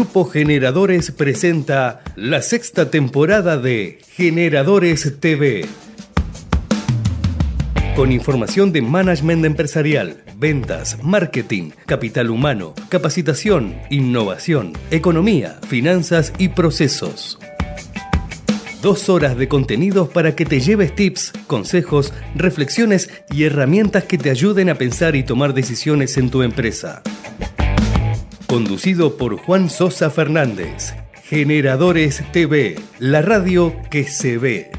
Grupo Generadores presenta la sexta temporada de Generadores TV. Con información de management empresarial, ventas, marketing, capital humano, capacitación, innovación, economía, finanzas y procesos. Dos horas de contenidos para que te lleves tips, consejos, reflexiones y herramientas que te ayuden a pensar y tomar decisiones en tu empresa. Conducido por Juan Sosa Fernández. Generadores TV, la radio que se ve.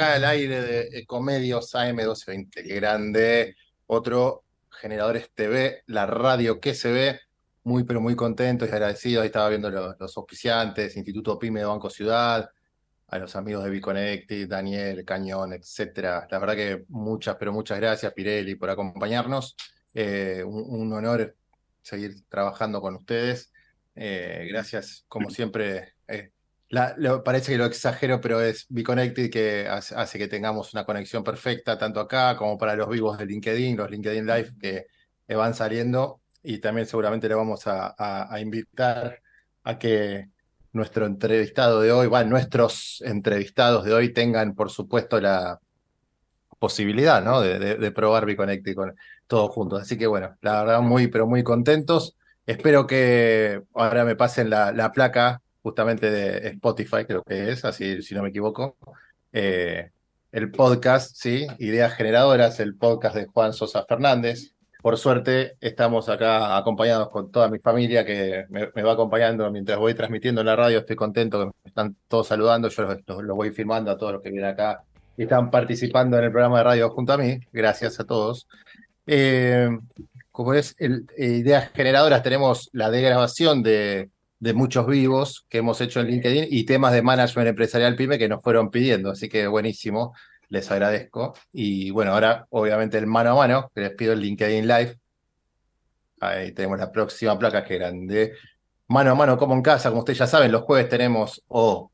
Acá al aire de Ecomedios AM1220. Qué grande. Otro Generadores TV, la radio que se ve. Muy, pero muy contento y agradecido. Ahí estaba viendo los, auspiciantes, Instituto PYME de Banco Ciudad, a los amigos de Biconnected, Daniel, Cañón, etcétera. La verdad que muchas, pero muchas gracias, Pirelli, por acompañarnos. Eh, un, honor seguir trabajando con ustedes. Eh, gracias, como siempre, eh, parece que lo exagero, pero es Connected que hace, que tengamos una conexión perfecta, tanto acá como para los vivos de LinkedIn, los LinkedIn Live que, van saliendo. Y también seguramente le vamos a, invitar a que nuestro entrevistado de hoy, bueno, nuestros entrevistados de hoy tengan, por supuesto, la posibilidad ¿no? de, probar Connected con todos juntos. Así que bueno, la verdad, muy, pero muy contentos. Espero que ahora me pasen la placa justamente de Spotify, creo que es, así si no me equivoco. Eh, el podcast, ¿sí? Ideas Generadoras, el podcast de Juan Sosa Fernández. Por suerte, estamos acá acompañados con toda mi familia que me, va acompañando mientras voy transmitiendo en la radio. Estoy contento que me están todos saludando. Yo los, voy firmando a todos los que vienen acá y están participando en el programa de radio junto a mí. Gracias a todos. Eh, como es el, Ideas Generadoras, tenemos la degrabación de de muchos vivos que hemos hecho en LinkedIn y temas de management empresarial pyme que nos fueron pidiendo. Así que buenísimo, les agradezco. Y bueno, ahora obviamente el mano a mano, que les pido el LinkedIn Live. Ahí tenemos la próxima placa que grande. Mano a mano como en casa, como ustedes ya saben, los jueves tenemos o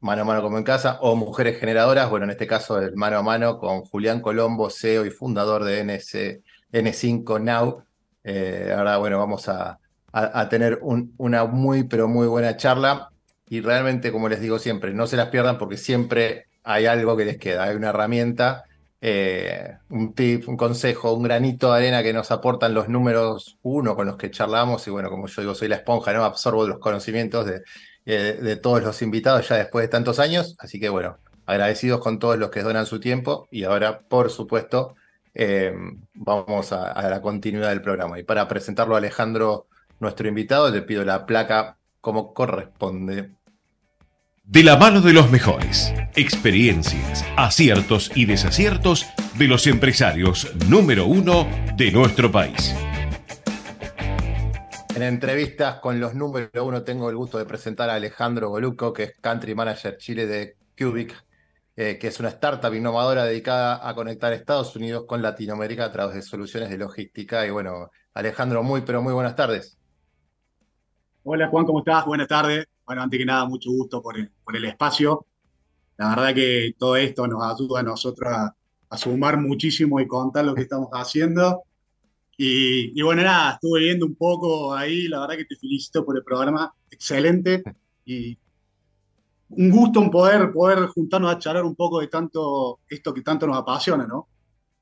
mano a mano como en casa o mujeres generadoras. Bueno, en este caso el mano a mano con Julián Colombo, CEO y fundador de NS, N5 Now. Eh, ahora, bueno, vamos a, a, tener una muy, pero muy buena charla. Y realmente, como les digo siempre, no se las pierdan porque siempre hay algo que les queda, hay una herramienta, eh, un tip, un consejo, un granito de arena que nos aportan los números uno con los que charlamos. Y bueno, como yo digo, soy la esponja, ¿no? Absorbo los conocimientos de, eh, de todos los invitados ya después de tantos años. Así que bueno, agradecidos con todos los que donan su tiempo. Y ahora, por supuesto, eh, vamos a, a, la continuidad del programa. Y para presentarlo a Alejandro nuestro invitado, le pido la placa como corresponde. De la mano de los mejores, experiencias, aciertos y desaciertos de los empresarios número uno de nuestro país. En entrevistas con los número uno tengo el gusto de presentar a Alejandro Goluco, que es Country Manager Chile de Cubic, eh, que es una startup innovadora dedicada a conectar Estados Unidos con Latinoamérica a través de soluciones de logística. Y bueno, Alejandro, muy, pero muy buenas tardes. Hola Juan, ¿cómo estás? Buenas tardes. Bueno, antes que nada, mucho gusto por el, espacio. La verdad que todo esto nos ayuda a nosotros a, sumar muchísimo y contar lo que estamos haciendo. Y, bueno, nada, estuve viendo un poco ahí, la verdad que te felicito por el programa, excelente. Y, un gusto un poder, poder juntarnos a charlar un poco de tanto esto que tanto nos apasiona, ¿no?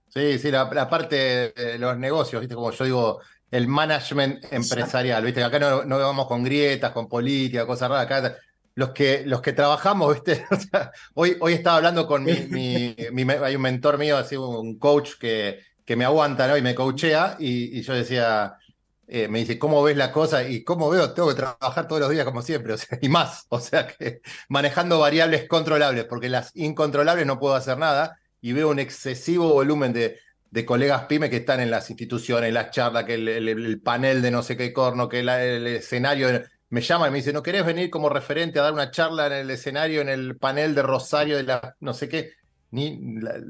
Sí, sí, la, parte de los negocios, ¿viste? Como yo digo, el management empresarial, ¿viste? Acá no, no vamos con grietas, con política, cosas raras. Acá los que, los que trabajamos, ¿viste? hoy, hoy estaba hablando con mi, Hay un mentor mío, así, un coach que, que me aguanta, ¿no? Y me coachea, y, yo decía. Eh, me dice, ¿cómo ves la cosa? Y cómo veo, tengo que trabajar todos los días como siempre, o sea, y más, o sea que manejando variables controlables, porque las incontrolables no puedo hacer nada, y veo un excesivo volumen de, de colegas pyme que están en las instituciones, las charlas, que el, panel de no sé qué corno, que el escenario, me llama y me dice, ¿no querés venir como referente a dar una charla en el escenario, en el panel de Rosario de la no sé qué? Ni,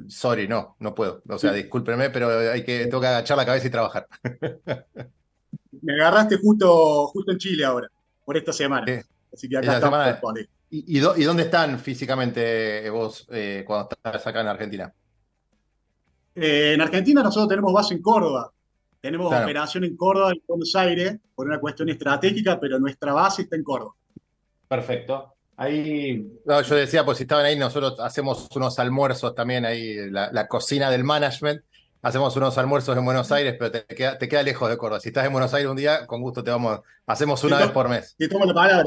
sorry, no, no puedo. O sea, discúlpenme, pero hay que, tengo que agachar la cabeza y trabajar. Me agarraste justo, justo en Chile ahora, por esta semana. Así que acá estamos ¿Y, ¿Y, dónde están físicamente vos eh, cuando estás acá en Argentina? Eh, en Argentina nosotros tenemos base en Córdoba. Tenemos operación en Córdoba y Buenos Aires por una cuestión estratégica, pero nuestra base está en Córdoba. Perfecto. Ahí, yo decía, pues si estaban ahí, nosotros hacemos unos almuerzos también ahí, la, cocina del management. Hacemos unos almuerzos en Buenos Aires, pero te queda, te queda, lejos de Córdoba. Si estás en Buenos Aires un día, con gusto te vamos, hacemos una vez por mes. Te tomo la palabra.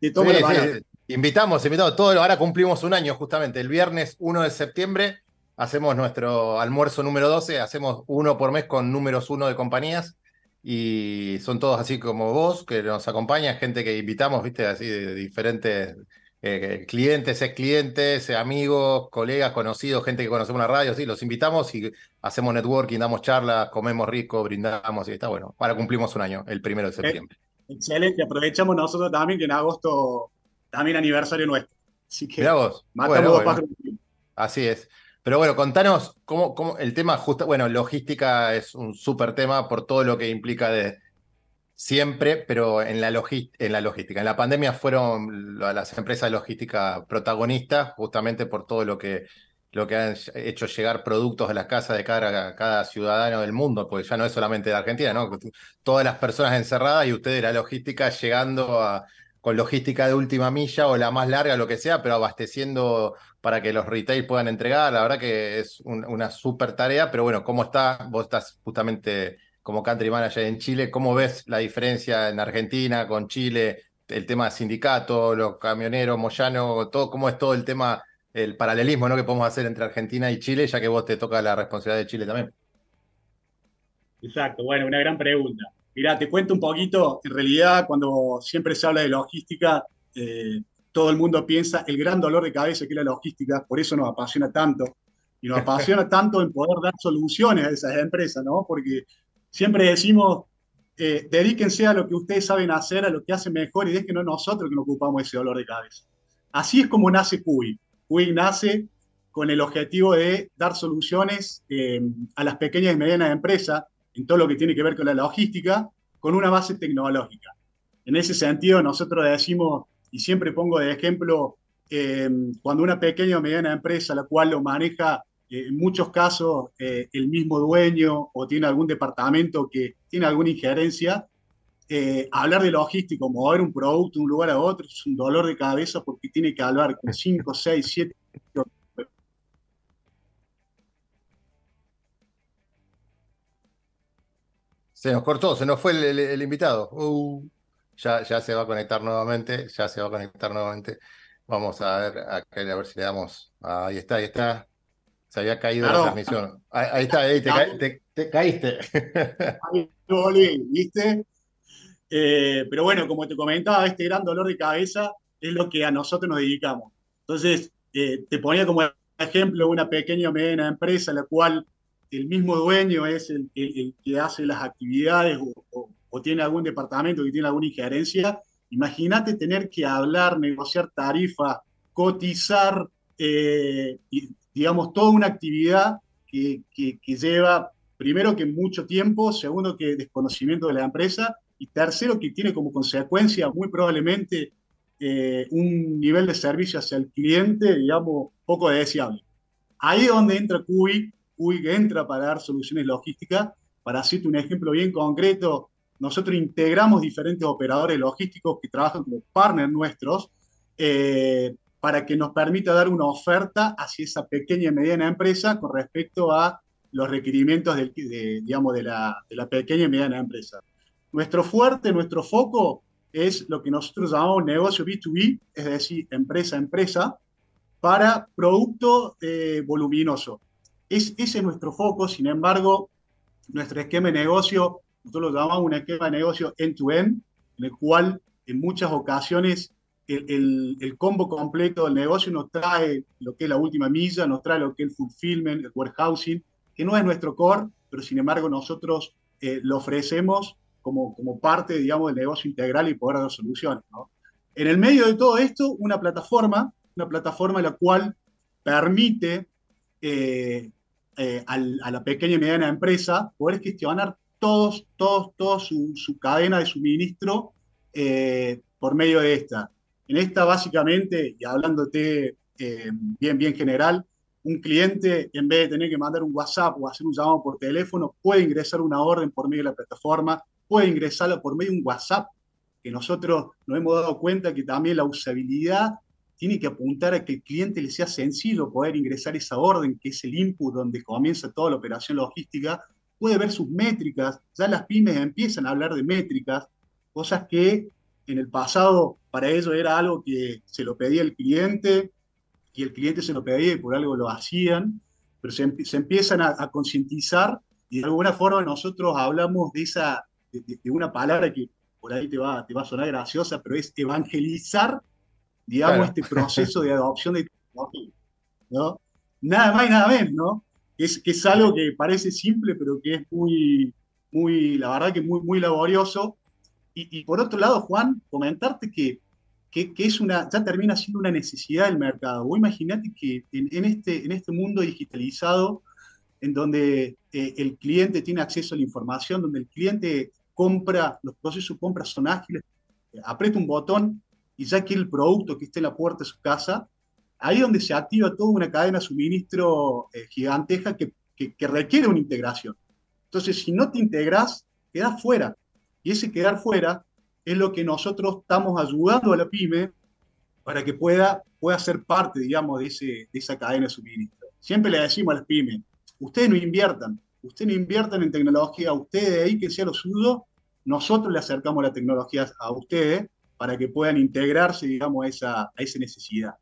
Te tomo la palabra. Invitamos, invitamos todo. Ahora cumplimos un año justamente. El viernes 1 de septiembre hacemos nuestro almuerzo número 12, hacemos uno por mes con números uno de compañías y son todos así como vos, que nos acompañan, gente que invitamos, viste, así de diferentes eh, clientes, ex clientes, amigos, colegas, conocidos, gente que conocemos en la radio, sí, los invitamos y hacemos networking, damos charlas, comemos rico, brindamos y está bueno. Ahora cumplimos un año, el primero de septiembre. Excelente, aprovechamos nosotros también que en agosto también aniversario nuestro. Así que vos. matamos dos Así es. Pero bueno, contanos cómo, cómo el tema justo, bueno, logística es un súper tema por todo lo que implica de siempre, pero en la, en la logística. En la pandemia fueron las empresas de logística protagonistas justamente por todo lo que, lo que han hecho llegar productos a las casas de cada, cada ciudadano del mundo, porque ya no es solamente de Argentina, ¿no? Todas las personas encerradas y ustedes la logística llegando a, con logística de última milla o la más larga, lo que sea, pero abasteciendo para que los retail puedan entregar. La verdad que es una súper tarea, pero bueno, ¿cómo está? Vos estás justamente como country manager en Chile, ¿cómo ves la diferencia en Argentina con Chile? El tema de sindicato, los camioneros, Moyano, todo, ¿cómo es todo el tema, el paralelismo ¿no? que podemos hacer entre Argentina y Chile, ya que vos te toca la responsabilidad de Chile también? Exacto, bueno, una gran pregunta. Mira, te cuento un poquito, en realidad cuando siempre se habla de logística, eh, todo el mundo piensa el gran dolor de cabeza que es la logística, por eso nos apasiona tanto, y nos apasiona tanto en poder dar soluciones a esas empresas, ¿no? Porque siempre decimos, eh, dedíquense a lo que ustedes saben hacer, a lo que hacen mejor, y déjenos nosotros que nos ocupamos de ese dolor de cabeza. Así es como nace CUI. CUI nace con el objetivo de dar soluciones eh, a las pequeñas y medianas empresas en todo lo que tiene que ver con la logística, con una base tecnológica. En ese sentido, nosotros decimos, y siempre pongo de ejemplo, eh, cuando una pequeña o mediana empresa, la cual lo maneja eh, en muchos casos eh, el mismo dueño o tiene algún departamento que tiene alguna injerencia, hablar de logístico, mover un producto de un lugar a otro es un dolor de cabeza porque tiene que hablar con 5, 6, 7 Se nos cortó, se nos fue el, invitado. Uh, ya, ya se va a conectar nuevamente, ya se va a conectar nuevamente. Vamos a ver, a, a ver si le damos. Ahí está, ahí está. Se había caído la transmisión. Ahí, está, ahí te, caíste. Ahí ¿viste? Eh, pero bueno, como te comentaba, este gran dolor de cabeza es lo que a nosotros nos dedicamos. Entonces, eh, te ponía como ejemplo una pequeña o mediana empresa, la cual el mismo dueño es el, que hace las actividades o, tiene algún departamento que tiene alguna injerencia, imagínate tener que hablar, negociar tarifa, cotizar, eh, digamos, toda una actividad que, lleva, primero, que mucho tiempo, segundo, que desconocimiento de la empresa, y tercero, que tiene como consecuencia muy probablemente eh, un nivel de servicio hacia el cliente, digamos, poco deseable. Ahí es donde entra QI que entra para dar soluciones logísticas. Para hacerte un ejemplo bien concreto, nosotros integramos diferentes operadores logísticos que trabajan como partners nuestros, eh, para que nos permita dar una oferta hacia esa pequeña y mediana empresa con respecto a los requerimientos de, digamos, de, la, de la pequeña y mediana empresa. Nuestro fuerte, nuestro foco es lo que nosotros llamamos negocio B2B, es decir, empresa a empresa, para producto eh, voluminoso. Es, ese es nuestro foco, sin embargo, nuestro esquema de negocio, nosotros lo llamamos un esquema de negocio end-to-end, en el cual en muchas ocasiones el, combo completo del negocio nos trae lo que es la última milla, nos trae lo que es el fulfillment, el warehousing, que no es nuestro core, pero sin embargo nosotros eh, lo ofrecemos como, como parte, digamos, del negocio integral y poder dar soluciones. En el medio de todo esto, una plataforma, una plataforma la cual permite eh, eh, a la pequeña y mediana empresa poder gestionar todos, todos, toda su, su, cadena de suministro por medio de esta. En esta, básicamente, y hablándote bien, bien general, un cliente, en vez de tener que mandar un WhatsApp o hacer un llamado por teléfono, puede ingresar una orden por medio de la plataforma, puede ingresarla por medio de un WhatsApp, que nosotros nos hemos dado cuenta que también la usabilidad tiene que apuntar a que el cliente le sea sencillo poder ingresar esa orden, que es el input donde comienza toda la operación logística, puede ver sus métricas, ya las pymes empiezan a hablar de métricas, cosas que en el pasado para ellos era algo que se lo pedía el cliente, y el cliente se lo pedía y por algo lo hacían, pero se, se empiezan a, concientizar y de alguna forma nosotros hablamos de, esa, de, una palabra que por ahí te va, te va a sonar graciosa, pero es evangelizar, digamos, este proceso de adopción de tecnología. ¿no? Nada más y nada menos, ¿no? Es, que es algo que parece simple, pero que es muy, muy la verdad que muy, muy laborioso. Y, y por otro lado, Juan, comentarte que que, es una, ya termina siendo una necesidad del mercado. Vos imaginate que en, este, en este mundo digitalizado, en donde eh, el cliente tiene acceso a la información, donde el cliente compra, los procesos de compra son ágiles, aprieta un botón y ya quiere el producto que esté en la puerta de su casa, ahí es donde se activa toda una cadena de suministro eh, gigantesca que, requiere una integración. Entonces, si no te integras, quedas fuera. Y ese quedar fuera es lo que nosotros estamos ayudando a la pyme para que pueda, pueda ser parte, digamos, de, ese, de esa cadena de suministro. Siempre le decimos a las pymes, ustedes no inviertan, ustedes no inviertan en tecnología, ustedes ahí que sea lo suyo, nosotros le acercamos la tecnología a ustedes para que puedan integrarse, digamos, a esa, a esa necesidad.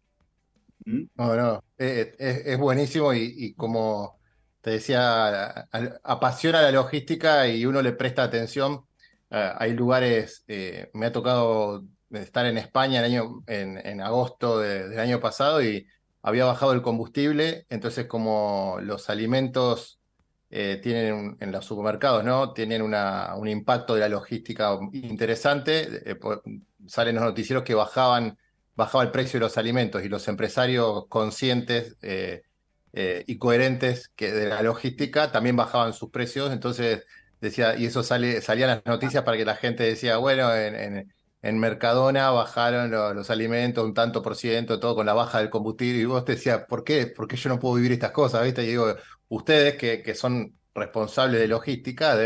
¿Mm? No, no, es, buenísimo y, como te decía, apasiona la logística y uno le presta atención Ah, hay lugares, eh, me ha tocado estar en España año, en, agosto del año pasado y había bajado el combustible, entonces como los alimentos eh, tienen en los supermercados, ¿no? Tienen una, un impacto de la logística interesante, eh, salen los noticieros que bajaban, bajaba el precio de los alimentos y los empresarios conscientes y coherentes que de la logística también bajaban sus precios, entonces decía, y eso sale, salían las noticias para que la gente decía, bueno, en, en, Mercadona bajaron los, alimentos un tanto por ciento, todo con la baja del combustible, y vos te decías, ¿por qué? ¿Por qué yo no puedo vivir estas cosas? ¿Viste? Y digo, ustedes que, que son responsables de logística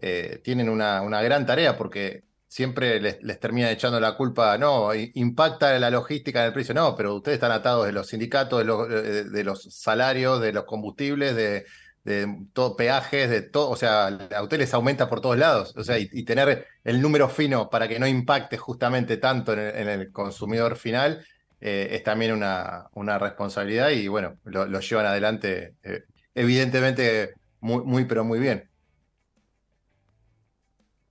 eh, tienen una, una gran tarea porque siempre les, les, termina echando la culpa, no, impacta la logística en el precio, no, pero ustedes están atados de los sindicatos, de los, de los salarios, de los combustibles, de, de todo peajes, de todo, o sea, a ustedes les aumenta por todos lados, o sea, y, tener el número fino para que no impacte justamente tanto en el, consumidor final eh, es también una, una, responsabilidad y bueno, lo, llevan adelante eh, evidentemente muy, muy, pero muy bien.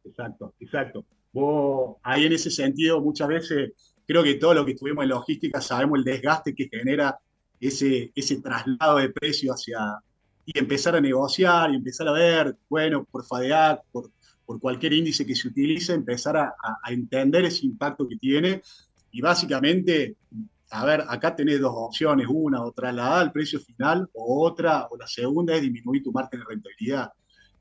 Exacto, exacto. Vos ahí en ese sentido muchas veces creo que todo lo que estuvimos en logística sabemos el desgaste que genera ese, ese traslado de precio hacia, y empezar a negociar y empezar a ver, bueno, por FADEAC, por, por cualquier índice que se utilice, empezar a, a, entender ese impacto que tiene. Y básicamente, a ver, acá tenés dos opciones, una o trasladar al precio final, o otra, o la segunda es disminuir tu margen de rentabilidad.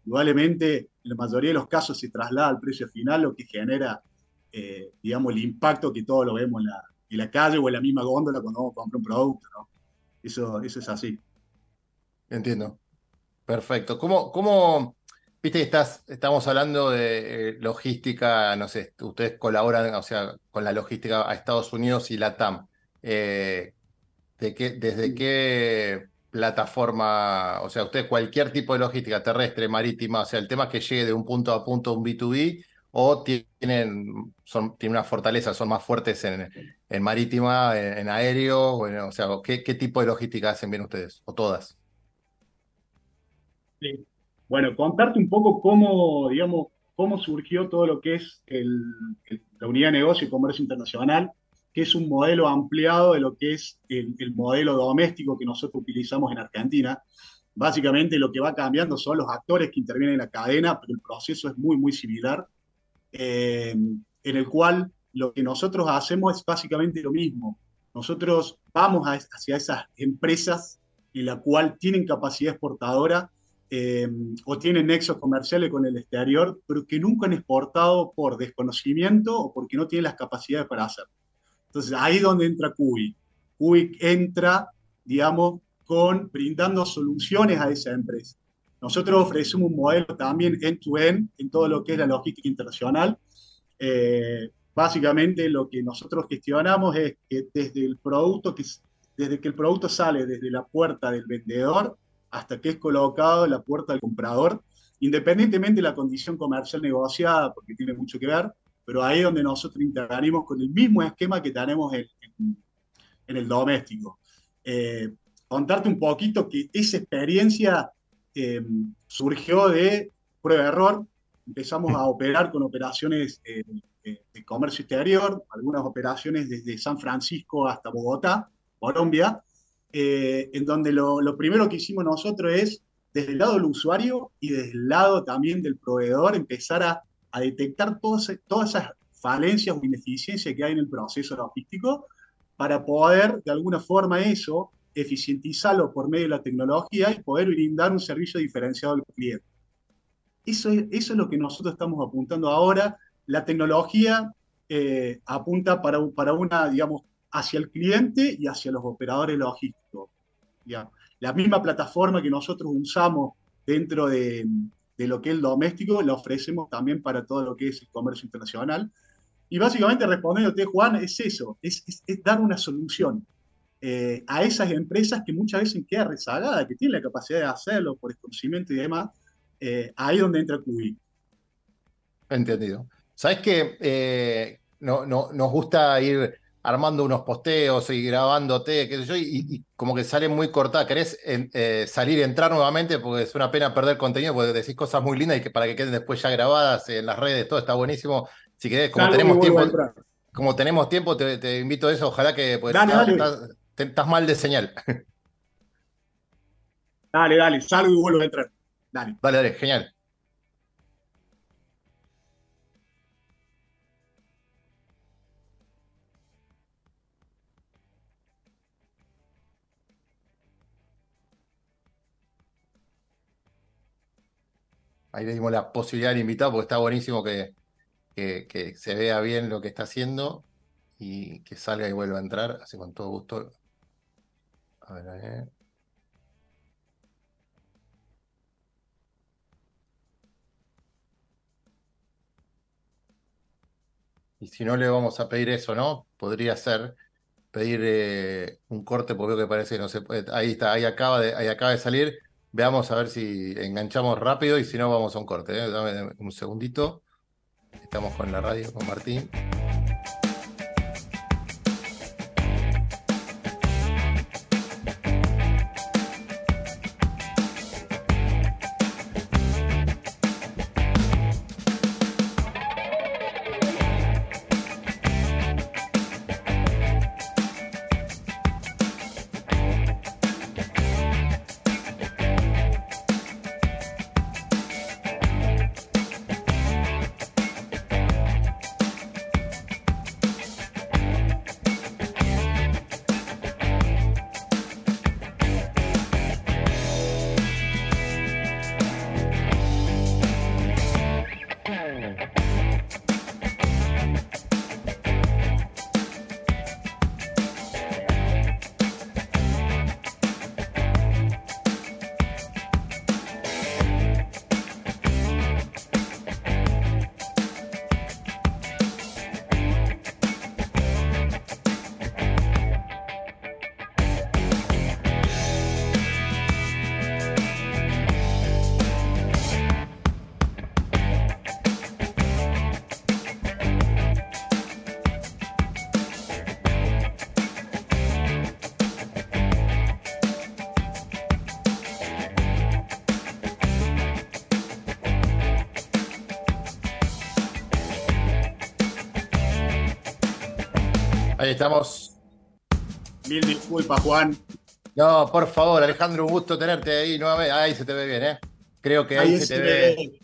Igualmente, en la mayoría de los casos se traslada al precio final, lo que genera, eh, digamos, el impacto que todos lo vemos en la, en la calle o en la misma góndola cuando vamos a comprar un producto, ¿no? Eso, eso es así. Entiendo. Perfecto. ¿Cómo, cómo viste estás, estamos hablando de eh, logística, no sé, ustedes colaboran, o sea, con la logística a Estados Unidos y la TAM. eh, de qué, desde qué plataforma, o sea, usted cualquier tipo de logística terrestre, marítima, o sea, el tema es que llegue de un punto a punto un B2B o tienen, son, tienen una fortaleza, son más fuertes en, en marítima, en, aéreo, bueno, o sea, ¿qué, ¿qué, tipo de logística hacen bien ustedes? ¿O todas? Sí. Bueno, contarte un poco cómo, digamos, cómo surgió todo lo que es la unidad de negocio y comercio internacional, que es un modelo ampliado de lo que es el, el modelo doméstico que nosotros utilizamos en Argentina. Básicamente lo que va cambiando son los actores que intervienen en la cadena, pero el proceso es muy, muy similar. Eh, en el cual lo que nosotros hacemos es básicamente lo mismo. Nosotros vamos hacia esas empresas en la cual tienen capacidad exportadora eh, o tienen nexos comerciales con el exterior, pero que nunca han exportado por desconocimiento o porque no tienen las capacidades para hacerlo. Entonces ahí es donde entra CUBI. CUBI entra, digamos, con brindando soluciones a esa empresa. Nosotros ofrecemos un modelo también end-to-end en todo lo que es la logística internacional. Eh, básicamente lo que nosotros gestionamos es que desde el producto que, desde que el producto sale desde la puerta del vendedor hasta que es colocado en la puerta del comprador, independientemente de la condición comercial negociada, porque tiene mucho que ver, pero ahí es donde nosotros intervenimos con el mismo esquema que tenemos en, en, el doméstico. Eh, contarte un poquito que esa experiencia Em, surgió de prueba-error. Empezamos a operar con operaciones eh, de comercio exterior, algunas operaciones desde San Francisco hasta Bogotá, Colombia, eh, en donde lo, primero que hicimos nosotros es, desde el lado del usuario y desde el lado también del proveedor, empezar a, a detectar todas, todas esas falencias o ineficiencias que hay en el proceso logístico para poder, de alguna forma, eso eficientizarlo por medio de la tecnología y poder brindar un servicio diferenciado al cliente. Eso es, eso es lo que nosotros estamos apuntando ahora. La tecnología eh, apunta para, para una, digamos, hacia el cliente y hacia los operadores logísticos. La misma plataforma que nosotros usamos dentro de, de, lo que es el doméstico, la ofrecemos también para todo lo que es el comercio internacional. Y básicamente respondiéndote, Juan, es eso, es, es dar una solución. Eh, a esas empresas que muchas veces quedan rezagadas, que tienen la capacidad de hacerlo por desconocimiento y demás, eh, ahí donde entra QI. Entendido. ¿Sabes que eh, no, no, nos gusta ir armando unos posteos y grabándote, qué sé yo, y, como que sale muy cortada. ¿Querés salir y entrar nuevamente? Porque es una pena perder contenido, porque decís cosas muy lindas y que para que queden después ya grabadas en las redes, todo está buenísimo. Si querés, como tenemos tiempo, como tenemos tiempo, te, invito a eso. Ojalá que pues, Estás mal de señal. Dale, dale, salgo y vuelvo a entrar. Dale. Dale, dale, genial. Ahí le dimos la posibilidad al invitado porque está buenísimo que, se vea bien lo que está haciendo y que salga y vuelva a entrar. Así con todo gusto a ver, a ver. Y si no le vamos a pedir eso, ¿no? Podría ser pedir eh, un corte, porque veo que parece no se puede. Ahí está, ahí acaba de, ahí acaba de salir. Veamos a ver si enganchamos rápido y si no, vamos a un corte. ¿eh? Dame un segundito. Estamos con la radio, con Martín. Ahí estamos. Mil disculpas, Juan. No, por favor, Alejandro, un gusto tenerte ahí nuevamente. Ahí se te ve bien, ¿eh? Creo que ahí, se te ve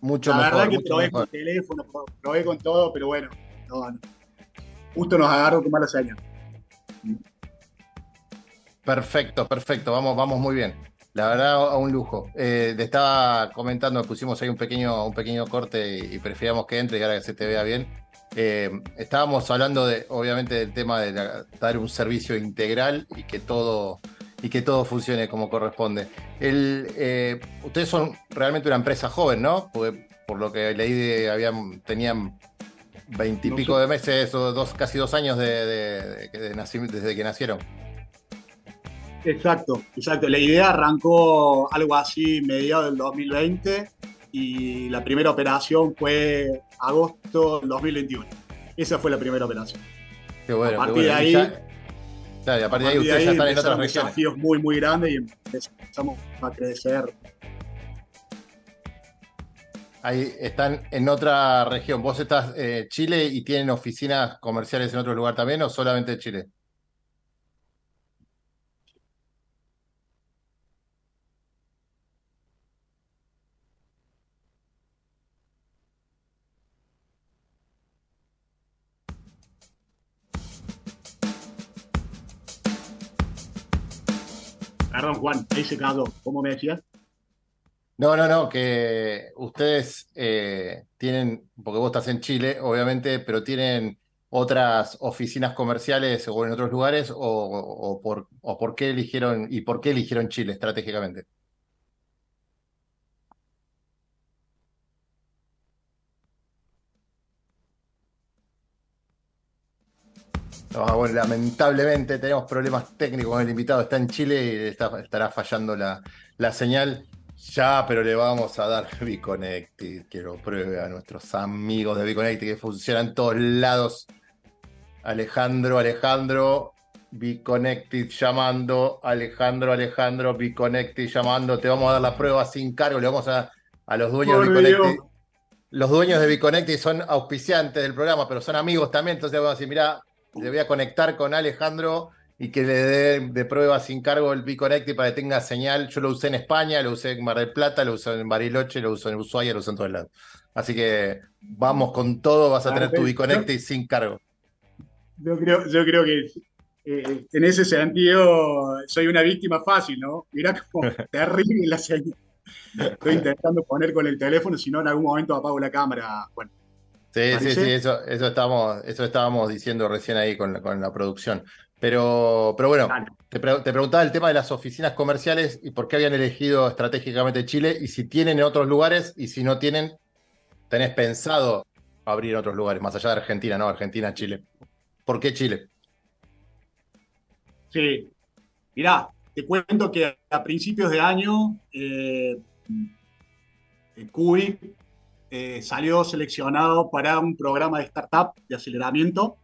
mucho mejor. La verdad que probé con teléfono, probé con todo, pero bueno, no, no. Justo nos agarro con mala señal. Perfecto, perfecto, vamos, vamos muy bien. La verdad, a un lujo. Eh, le estaba comentando, pusimos ahí un pequeño, un pequeño corte y, preferíamos que entre y ahora que se te vea bien. Eh, estábamos hablando de, obviamente, del tema de dar un servicio integral y que todo, y que todo funcione como corresponde. El, eh, ustedes son realmente una empresa joven, ¿no? Porque por lo que leí, habían, tenían veintipico de meses o dos, casi dos años de, desde que nacieron. Exacto, exacto. La idea arrancó algo así mediados del 2020 y la primera operación fue agosto del 2021. Esa fue la primera operación. Qué bueno. A partir de ahí, claro, a partir de ahí ustedes ya están en otras regiones. desafíos muy, muy grandes y empezamos a crecer. Ahí están en otra región. ¿Vos estás en eh, Chile y tienen oficinas comerciales en otro lugar también o solamente Chile? Perdón, Juan, ahí se quedó. ¿Cómo me decías? No, no, no, que ustedes eh, tienen, porque vos estás en Chile, obviamente, pero tienen otras oficinas comerciales o en otros lugares, o, por, o por qué eligieron, y por qué eligieron Chile estratégicamente. Bueno, lamentablemente tenemos problemas técnicos con el invitado. Está en Chile y estará fallando la, señal. Ya, pero le vamos a dar Biconnected, que lo pruebe a nuestros amigos de Biconnected, que funcionan en todos lados. Alejandro, Alejandro, Biconnected llamando. Alejandro, Alejandro, Biconnected llamando. Te vamos a dar la prueba sin cargo. Le vamos a, a los dueños de Biconnected. Los dueños de Biconnected son auspiciantes del programa, pero son amigos también. Entonces vamos a decir, mira, le voy a conectar con Alejandro y que le dé de prueba sin cargo el Biconnecti para que tenga señal. Yo lo usé en España, lo usé en Mar del Plata, lo usé en Bariloche, lo usé en Ushuaia, lo usé en todos lados. Así que vamos con todo, vas a tener tu Biconnecti sin cargo. Yo creo, yo creo que eh, en ese sentido soy una víctima fácil, ¿no? Mirá cómo terrible la señal. Estoy intentando poner con el teléfono, si no en algún momento apago la cámara. Bueno, Sí, sí, sí, eso, eso, estábamos, eso estábamos diciendo recién ahí con la, con la producción. Pero, pero bueno, te, preguntaba el tema de las oficinas comerciales y por qué habían elegido estratégicamente Chile y si tienen en otros lugares y si no tienen, tenés pensado abrir en otros lugares, más allá de Argentina, ¿no? Argentina, Chile. ¿Por qué Chile? Sí, mirá, te cuento que a principios de año, eh, eh, salió seleccionado para un programa de startup de aceleramiento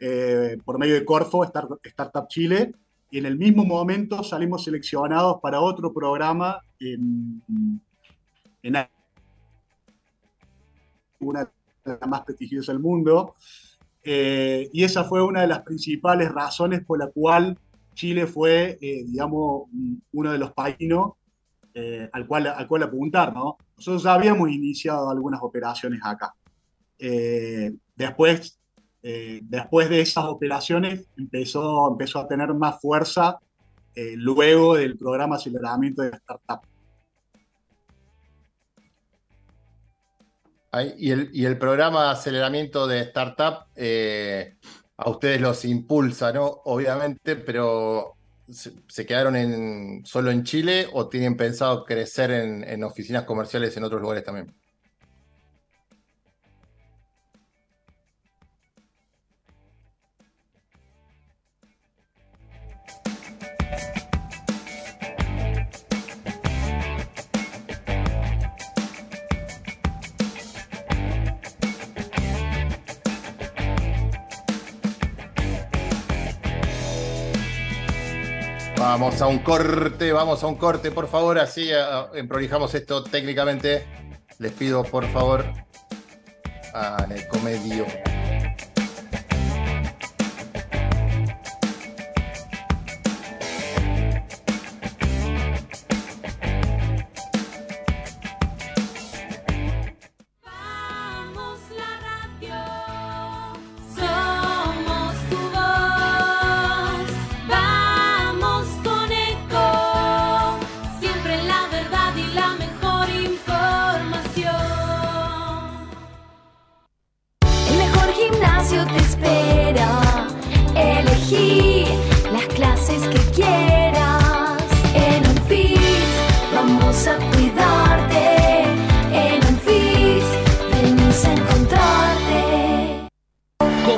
eh, por medio de Corfo, Startup Chile, y en el mismo momento salimos seleccionados para otro programa en, una de las más prestigiosas del mundo. Eh, y esa fue una de las principales razones por la cual Chile fue, digamos, uno de los países eh, al, cual, al cual apuntar, ¿no? Nosotros ya habíamos iniciado algunas operaciones acá. Eh, después, eh, después de esas operaciones empezó, empezó a tener más fuerza luego del programa de aceleramiento de startup. Y el, y el, programa de aceleramiento de startup a ustedes los impulsa, ¿no? Obviamente, pero se, quedaron en, solo en Chile o tienen pensado crecer en oficinas comerciales en otros lugares también? Vamos a un corte, vamos a un corte, por favor, así prolijamos esto técnicamente. Les pido, por favor, a Comedio.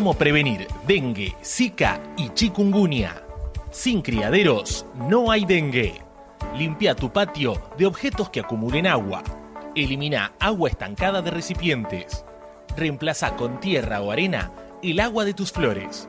cómo prevenir dengue, zika y chikungunya. Sin criaderos no hay dengue. Limpia tu patio de objetos que acumulen agua. Elimina agua estancada de recipientes. Reemplaza con tierra o arena el agua de tus flores.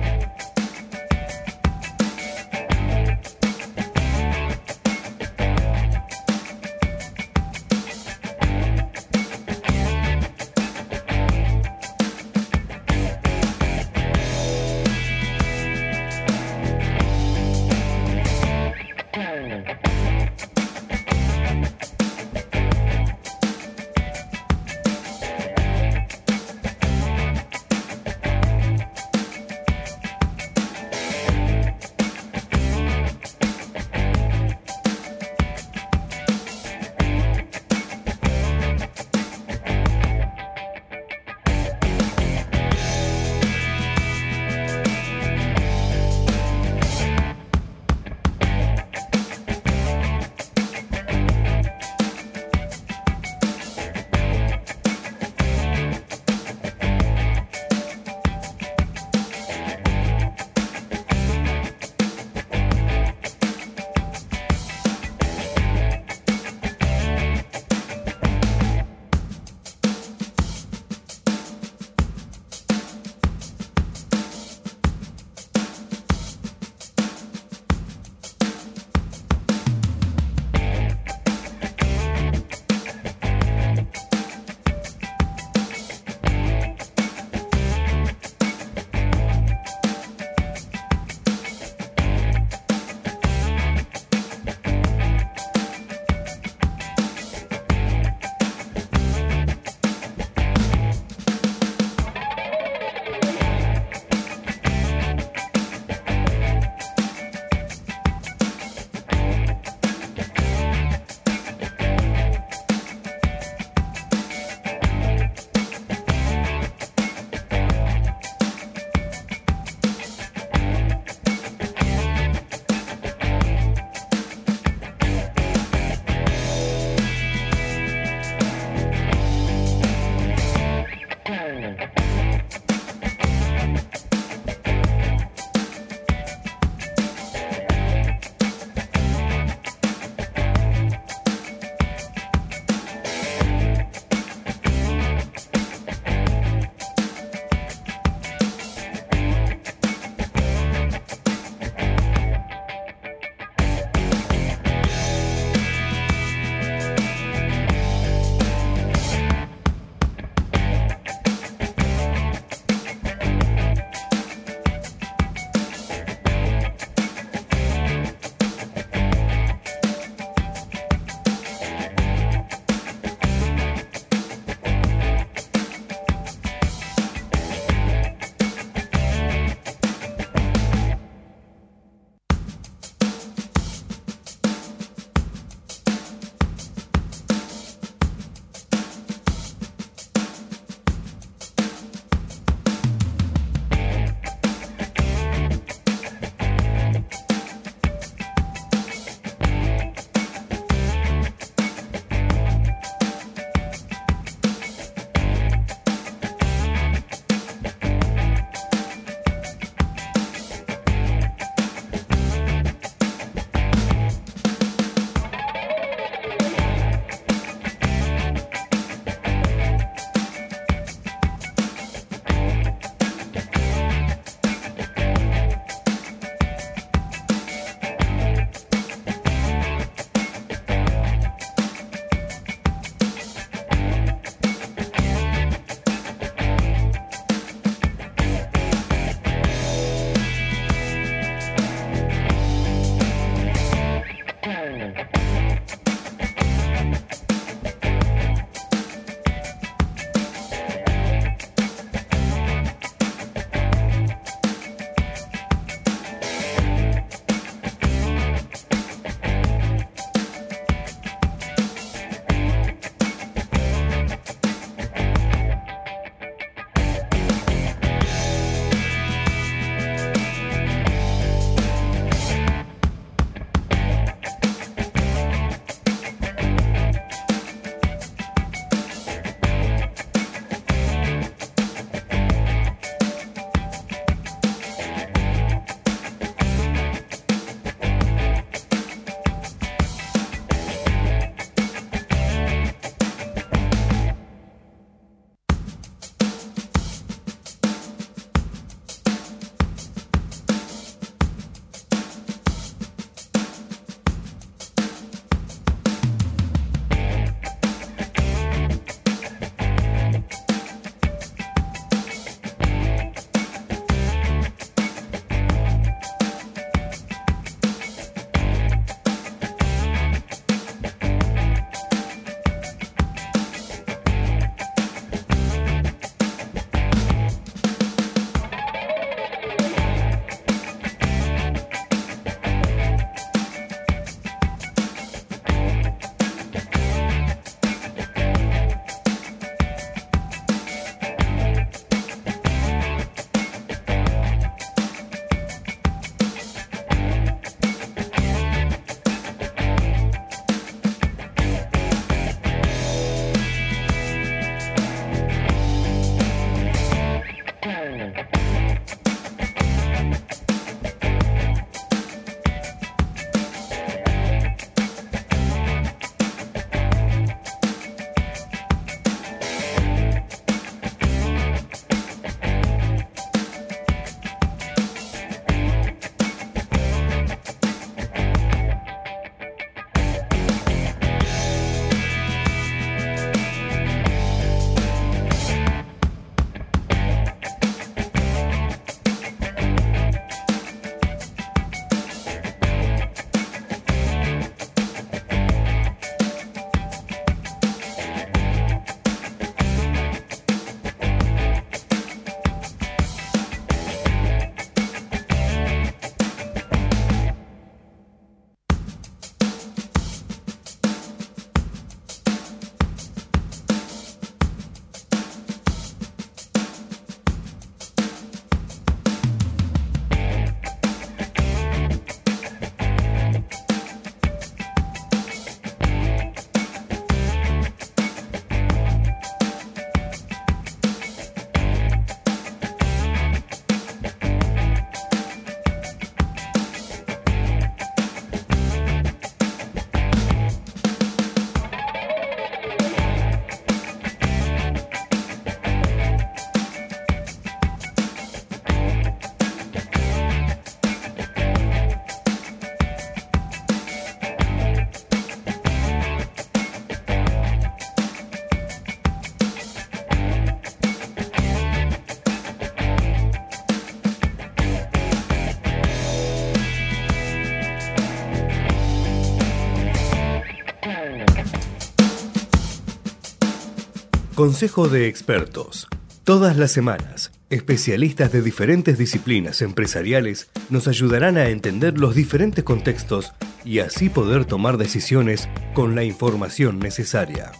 Consejo de expertos. Todas las semanas, especialistas de diferentes disciplinas empresariales nos ayudarán a entender los diferentes contextos y así poder tomar decisiones con la información necesaria.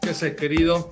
¿Qué haces, querido?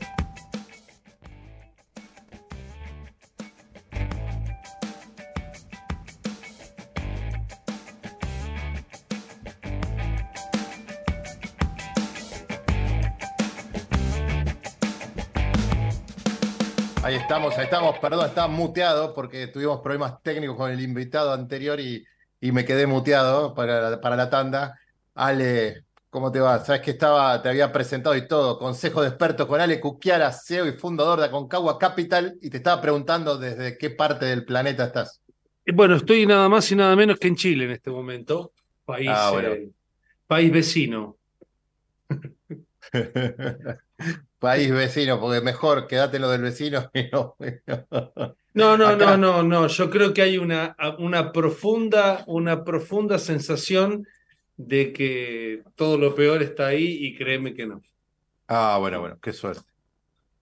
Estamos, ahí estamos. Perdón, estaba muteado porque tuvimos problemas técnicos con el invitado anterior y, y me quedé muteado para, la- para la tanda. Ale, ¿cómo te va? Sabes que estaba, te había presentado y todo. Consejo de expertos con Ale Cuquiara, CEO y fundador de Aconcagua Capital, y te estaba preguntando desde qué parte del planeta estás. Eh, Bueno, estoy nada más y nada menos que en Chile en este momento, país, Ah, bueno. eh, país vecino. País vecino, porque mejor quédate lo del vecino no. No, no, Acá. no, no, no. Yo creo que hay una, una profunda, una profunda sensación de que todo lo peor está ahí y créeme que no. Ah, bueno, bueno, qué suerte.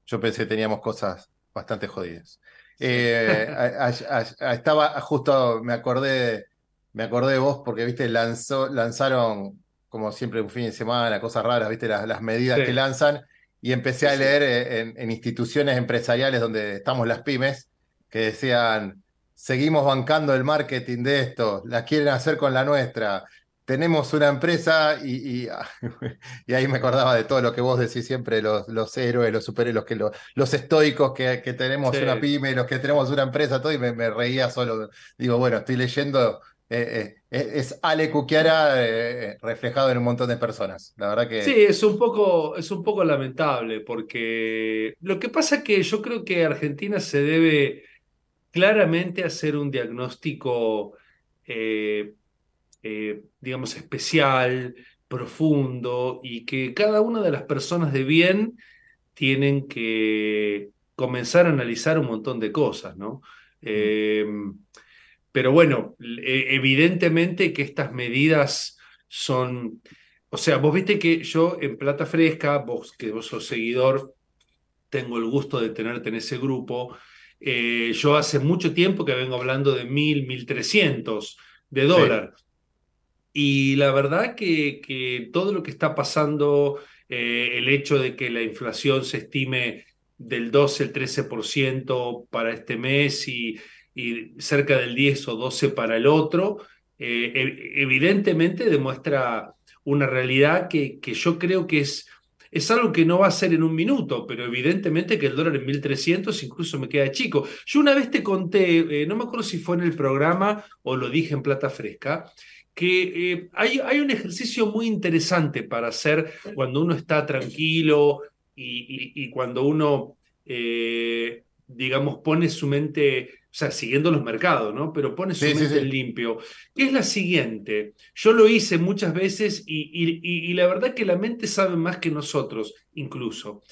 Yo pensé que teníamos cosas bastante jodidas. Eh, a- a- a- estaba justo, me acordé, me acordé de vos porque, viste, lanzó, lanzaron, como siempre, un fin de semana, cosas raras, viste, las, las medidas Sí. que lanzan, y empecé a leer eh, en, en instituciones empresariales donde estamos las pymes, que decían, seguimos bancando el marketing de esto, la quieren hacer con la nuestra. Tenemos una empresa y, y, y ahí me acordaba de todo lo que vos decís siempre, los, los héroes, los superhéroes, los, que, los, los estoicos que, que tenemos Sí. una pyme, los que tenemos una empresa, todo, y me, me reía solo. Digo, bueno, estoy leyendo, eh, eh, es Ale Cuquiara eh, reflejado en un montón de personas. La verdad que... Sí, es un poco, es un poco lamentable porque lo que pasa es que yo creo que Argentina se debe claramente hacer un diagnóstico, digamos, especial, profundo y que cada una de las personas de bien tienen que comenzar a analizar un montón de cosas, ¿no? Pero bueno, e- evidentemente que estas medidas son, o sea, vos viste que yo en Plata Fresca, vos que vos sos seguidor, tengo el gusto de tenerte en ese grupo. eh, yo hace mucho tiempo que vengo hablando de mil, mil trescientos de dólar. Y la verdad que, que todo lo que está pasando, eh, el hecho de que la inflación se estime del 12, el 13% para este mes y, y cerca del 10 o 12 para el otro, eh, e- evidentemente demuestra una realidad que, que yo creo que es, es algo que no va a ser en un minuto, pero evidentemente que el dólar en 1300 incluso me queda chico. Yo una vez te conté, eh, no me acuerdo si fue en el programa o lo dije en Plata Fresca, que eh, hay, hay un ejercicio muy interesante para hacer cuando uno está tranquilo y, y- cuando uno, digamos, pone su mente, o sea, siguiendo los mercados, ¿no? Pero pone su Sí, mente sí. limpio, que es la siguiente. Yo lo hice muchas veces y, y- y- y la verdad que la mente sabe más que nosotros, incluso.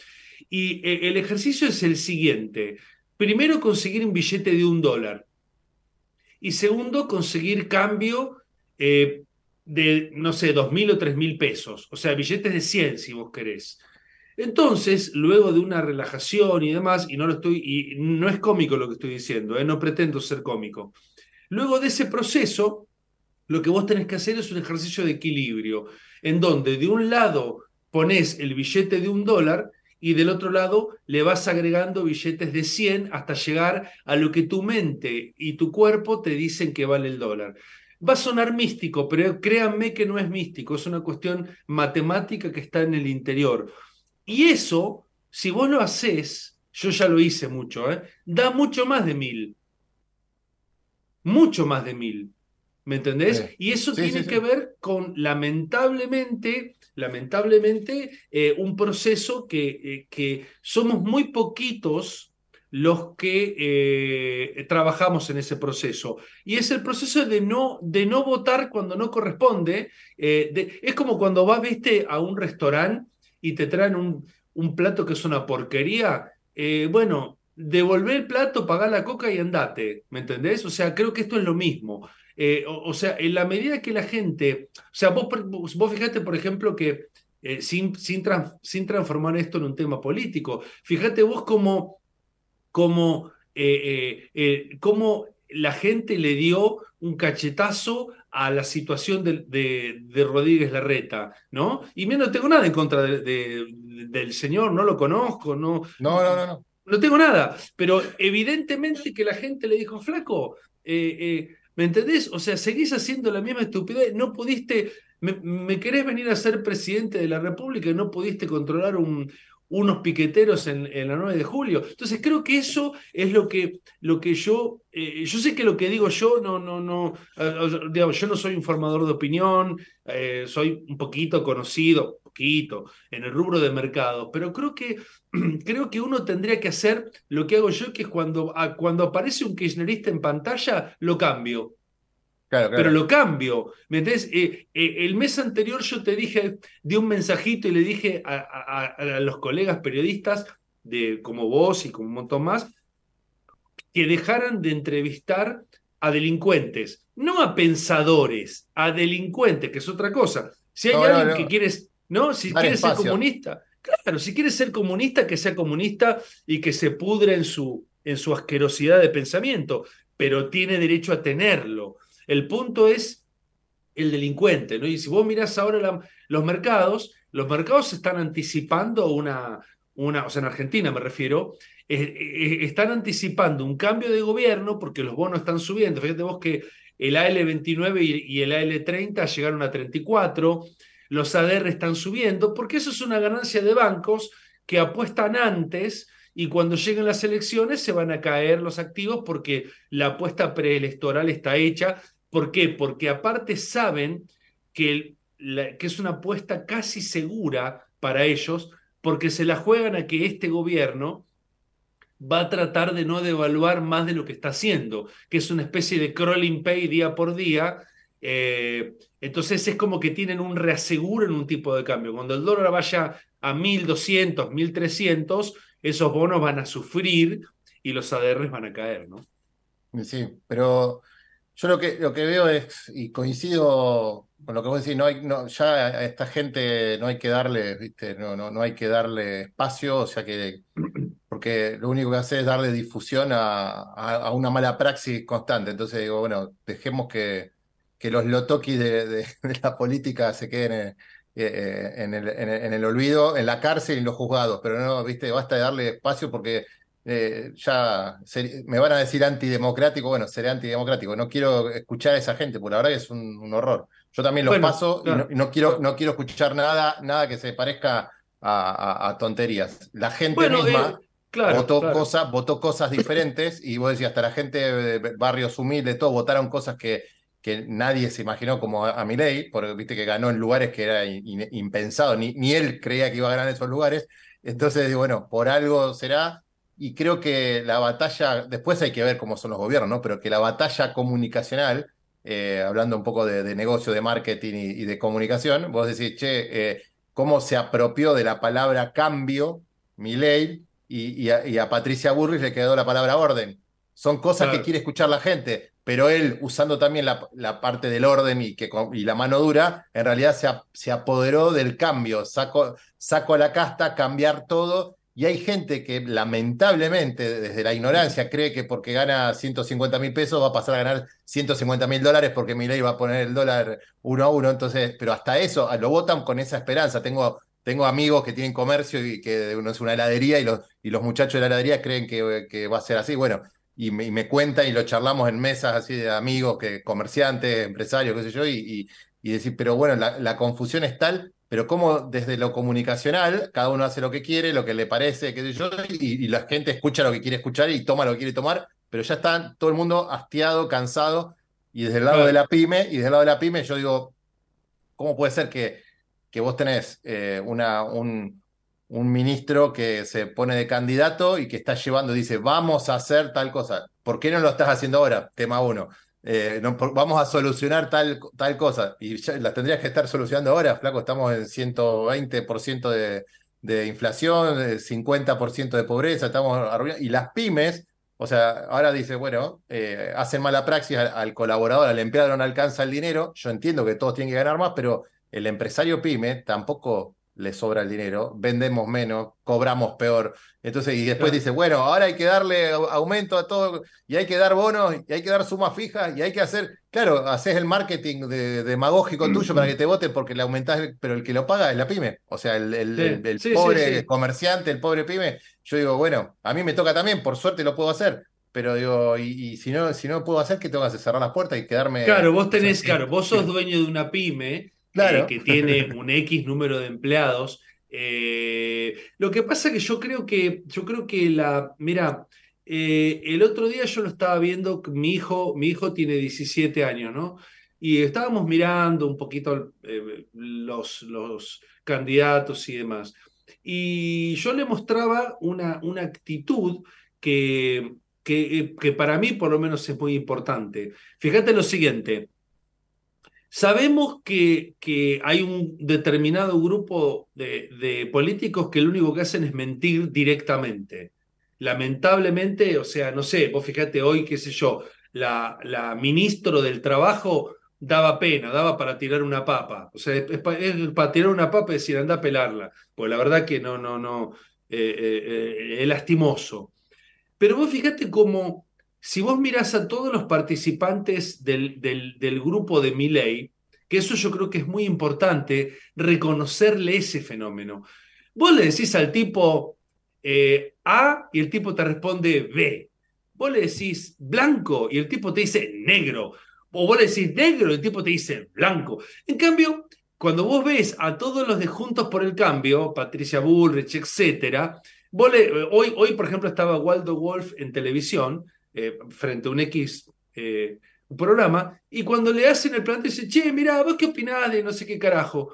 Y eh, el ejercicio es el siguiente. Primero, conseguir un billete de un dólar. Y segundo, conseguir cambio eh, de, no sé, dos mil o tres mil pesos. O sea, billetes de 100 si vos querés. Entonces, luego de una relajación y demás, y no lo estoy, y no es cómico lo que estoy diciendo, ¿eh? no pretendo ser cómico. Luego de ese proceso, lo que vos tenés que hacer es un ejercicio de equilibrio, en donde de un lado pones el billete de un dólar y del otro lado le vas agregando billetes de 100 hasta llegar a lo que tu mente y tu cuerpo te dicen que vale el dólar. Va a sonar místico, pero créanme que no es místico, es una cuestión matemática que está en el interior. Y eso, si vos lo haces, yo ya lo hice mucho, ¿eh? da mucho más de mil. Mucho más de mil. ¿Me entendés? Sí. Y eso Sí, tiene sí, que ver con, lamentablemente, lamentablemente, eh, un proceso que, eh, que somos muy poquitos los que eh, trabajamos en ese proceso. Y es el proceso de no, de no votar cuando no corresponde. de- es como cuando vas, viste, a un restaurante y te traen un, un plato que es una porquería eh, bueno, devolver el plato, pagar la coca y andate, ¿me entendés? O sea, creo que esto es lo mismo. Eh, o, sea, en la medida que la gente, o sea, vos, vos fijate, por ejemplo, que eh, sin, sin, sin, transformar esto en un tema político, fíjate vos cómo, cómo, cómo la gente le dio un cachetazo a la situación de, de, Rodríguez Larreta, ¿no? Y mira, no tengo nada en contra del señor, no lo conozco, no. No, no, no, no. No tengo nada, pero evidentemente que la gente le dijo, flaco, eh, eh, ¿me entendés? O sea, seguís haciendo la misma estupidez, no pudiste, me, me, querés venir a ser presidente de la República y no pudiste controlar un, unos piqueteros en, la 9 de julio. Entonces creo que eso es lo que, lo que yo, eh, yo sé que lo que digo yo no, no, no, digamos, yo no soy un formador de opinión, eh, soy un poquito conocido, poquito, en el rubro de mercado, pero creo que, creo que uno tendría que hacer lo que hago yo, que es cuando, cuando aparece un kirchnerista en pantalla, lo cambio. Pero lo cambio. ¿Me entiendes? Eh, eh, el mes anterior yo te dije, di un mensajito y le dije a, los colegas periodistas, de, como vos y como un montón más, que dejaran de entrevistar a delincuentes, no a pensadores, a delincuentes, que es otra cosa. Si hay alguien que quieres, ¿no? Si quieres ser comunista, claro, si quieres ser comunista, que sea comunista y que se pudre en su, en su asquerosidad de pensamiento, pero tiene derecho a tenerlo. El punto es el delincuente, ¿no? Y si vos mirás ahora los mercados, los mercados están anticipando una, una, o sea, en Argentina me refiero, están anticipando un cambio de gobierno porque los bonos están subiendo. Fíjate vos que el AL29 y, el AL30 llegaron a 34, los ADR están subiendo, porque eso es una ganancia de bancos que apuestan antes y cuando lleguen las elecciones se van a caer los activos porque la apuesta preelectoral está hecha ¿Por qué? Porque aparte saben que, es una apuesta casi segura para ellos, porque se la juegan a que este gobierno va a tratar de no devaluar más de lo que está haciendo, que es una especie de crawling pay día por día. Eh, entonces es como que tienen un reaseguro en un tipo de cambio. Cuando el dólar vaya a 1.200, 1.300, esos bonos van a sufrir y los ADRs van a caer, ¿no? Sí, pero yo lo que, lo que veo es, y coincido con lo que vos decís, no hay, no, ya a esta gente no hay que darle, ¿viste? No, no, no hay que darle espacio, o sea que, porque lo único que hace es darle difusión a, a, una mala praxis constante. Entonces digo, bueno, dejemos que, que los lotoquis de, de, la política se queden en, eh, en, el, en, el, olvido, en la cárcel y en los juzgados, pero no, viste, basta de darle espacio porque eh, ya me van a decir antidemocrático, bueno, seré antidemocrático, no quiero escuchar a esa gente, porque la verdad es un, horror. Yo también los paso y, no, quiero, no quiero escuchar nada, nada que se parezca a, tonterías. La gente misma eh, votó, Cosas, votó cosas diferentes y vos decías, hasta la gente de barrios humildes, todos votaron cosas que, que nadie se imaginó como a, mi ley, porque viste que ganó en lugares que era impensado, ni, ni él creía que iba a ganar en esos lugares. Entonces, bueno, por algo será y creo que la batalla, después hay que ver cómo son los gobiernos, ¿no? Pero que la batalla comunicacional, eh, hablando un poco de, negocio, de marketing y, de comunicación, vos decís, che, eh, cómo se apropió de la palabra cambio, mi ley, y, a, Patricia Burris le quedó la palabra orden. Son cosas que quiere escuchar la gente, pero él, usando también la, parte del orden y, que, y la mano dura, en realidad se, se apoderó del cambio, sacó, sacó la casta, cambiar todo y hay gente que lamentablemente desde la ignorancia cree que porque gana 150 mil pesos va a pasar a ganar 150 mil dólares porque mi ley va a poner el dólar uno a uno. Entonces, pero hasta eso lo votan con esa esperanza. Tengo, tengo amigos que tienen comercio y que uno es una heladería y los, y los muchachos de la heladería creen que, que va a ser así. Bueno, y me, cuentan y lo charlamos en mesas así de amigos, que comerciantes, empresarios, qué sé yo, y, y, decir, pero bueno, la confusión es tal pero como desde lo comunicacional, cada uno hace lo que quiere, lo que le parece, qué sé yo, y, la gente escucha lo que quiere escuchar y toma lo que quiere tomar, pero ya está todo el mundo hastiado, cansado, y desde el lado de la pyme, y desde el lado de la pyme yo digo, ¿cómo puede ser que, que vos tenés eh, una, un, un ministro que se pone de candidato y que está llevando, dice, vamos a hacer tal cosa? ¿Por qué no lo estás haciendo ahora? Tema uno. Eh, vamos a solucionar tal, tal cosa. Y ya la tendrías que estar solucionando ahora, flaco. Estamos en 120% de, de inflación, 50% de pobreza, estamos arruinados. Y las pymes, o sea, ahora dice, bueno, eh, hacen mala praxis al, colaborador, al empleado no alcanza el dinero. Yo entiendo que todos tienen que ganar más, pero el empresario pyme tampoco le sobra el dinero, vendemos menos, cobramos peor. Entonces, y después dice, bueno, ahora hay que darle aumento a todo, y hay que dar bonos, y hay que dar sumas fijas, y hay que hacer, claro, haces el marketing demagógico tuyo para que te voten porque le aumentás, pero el que lo paga es la pyme. O sea, el, el, pobre comerciante, el pobre pyme. Yo digo, bueno, a mí me toca también, por suerte lo puedo hacer. Pero digo, y, si no, si no puedo hacer, ¿qué tengo que hacer? Cerrar las puertas y quedarme. Claro, vos tenés, claro, vos sos dueño de una pyme eh, que tiene un X número de empleados. Eh, lo que pasa que yo creo que, yo creo que la, mira, eh, el otro día yo lo estaba viendo, mi hijo, mi hijo tiene 17 años, ¿no? Y estábamos mirando un poquito los, los candidatos y demás. Y yo le mostraba una, una actitud que, que, que para mí por lo menos es muy importante. Fíjate lo siguiente, Sabemos que, hay un determinado grupo de, políticos que lo único que hacen es mentir directamente. Lamentablemente, o sea, no sé, vos fíjate hoy, qué sé yo, la, la ministro del Trabajo daba pena, daba para tirar una papa. O sea, es, para, tirar una papa y decir, anda a pelarla. Pues la verdad que no, no, no, eh, eh, eh, es lastimoso. Pero vos fíjate cómo si vos mirás a todos los participantes del, del, grupo de Milley, que eso yo creo que es muy importante, reconocerle ese fenómeno. Vos le decís al tipo eh, A y el tipo te responde B. Vos le decís blanco y el tipo te dice negro. O vos le decís negro y el tipo te dice blanco. En cambio, cuando vos ves a todos los de Juntos por el Cambio, Patricia Bullrich, etcétera, vos hoy, hoy, por ejemplo, estaba Waldo Wolf en televisión eh, frente a un X eh, programa, y cuando le hacen el planteo dice, che, mira, vos qué opinás de no sé qué carajo.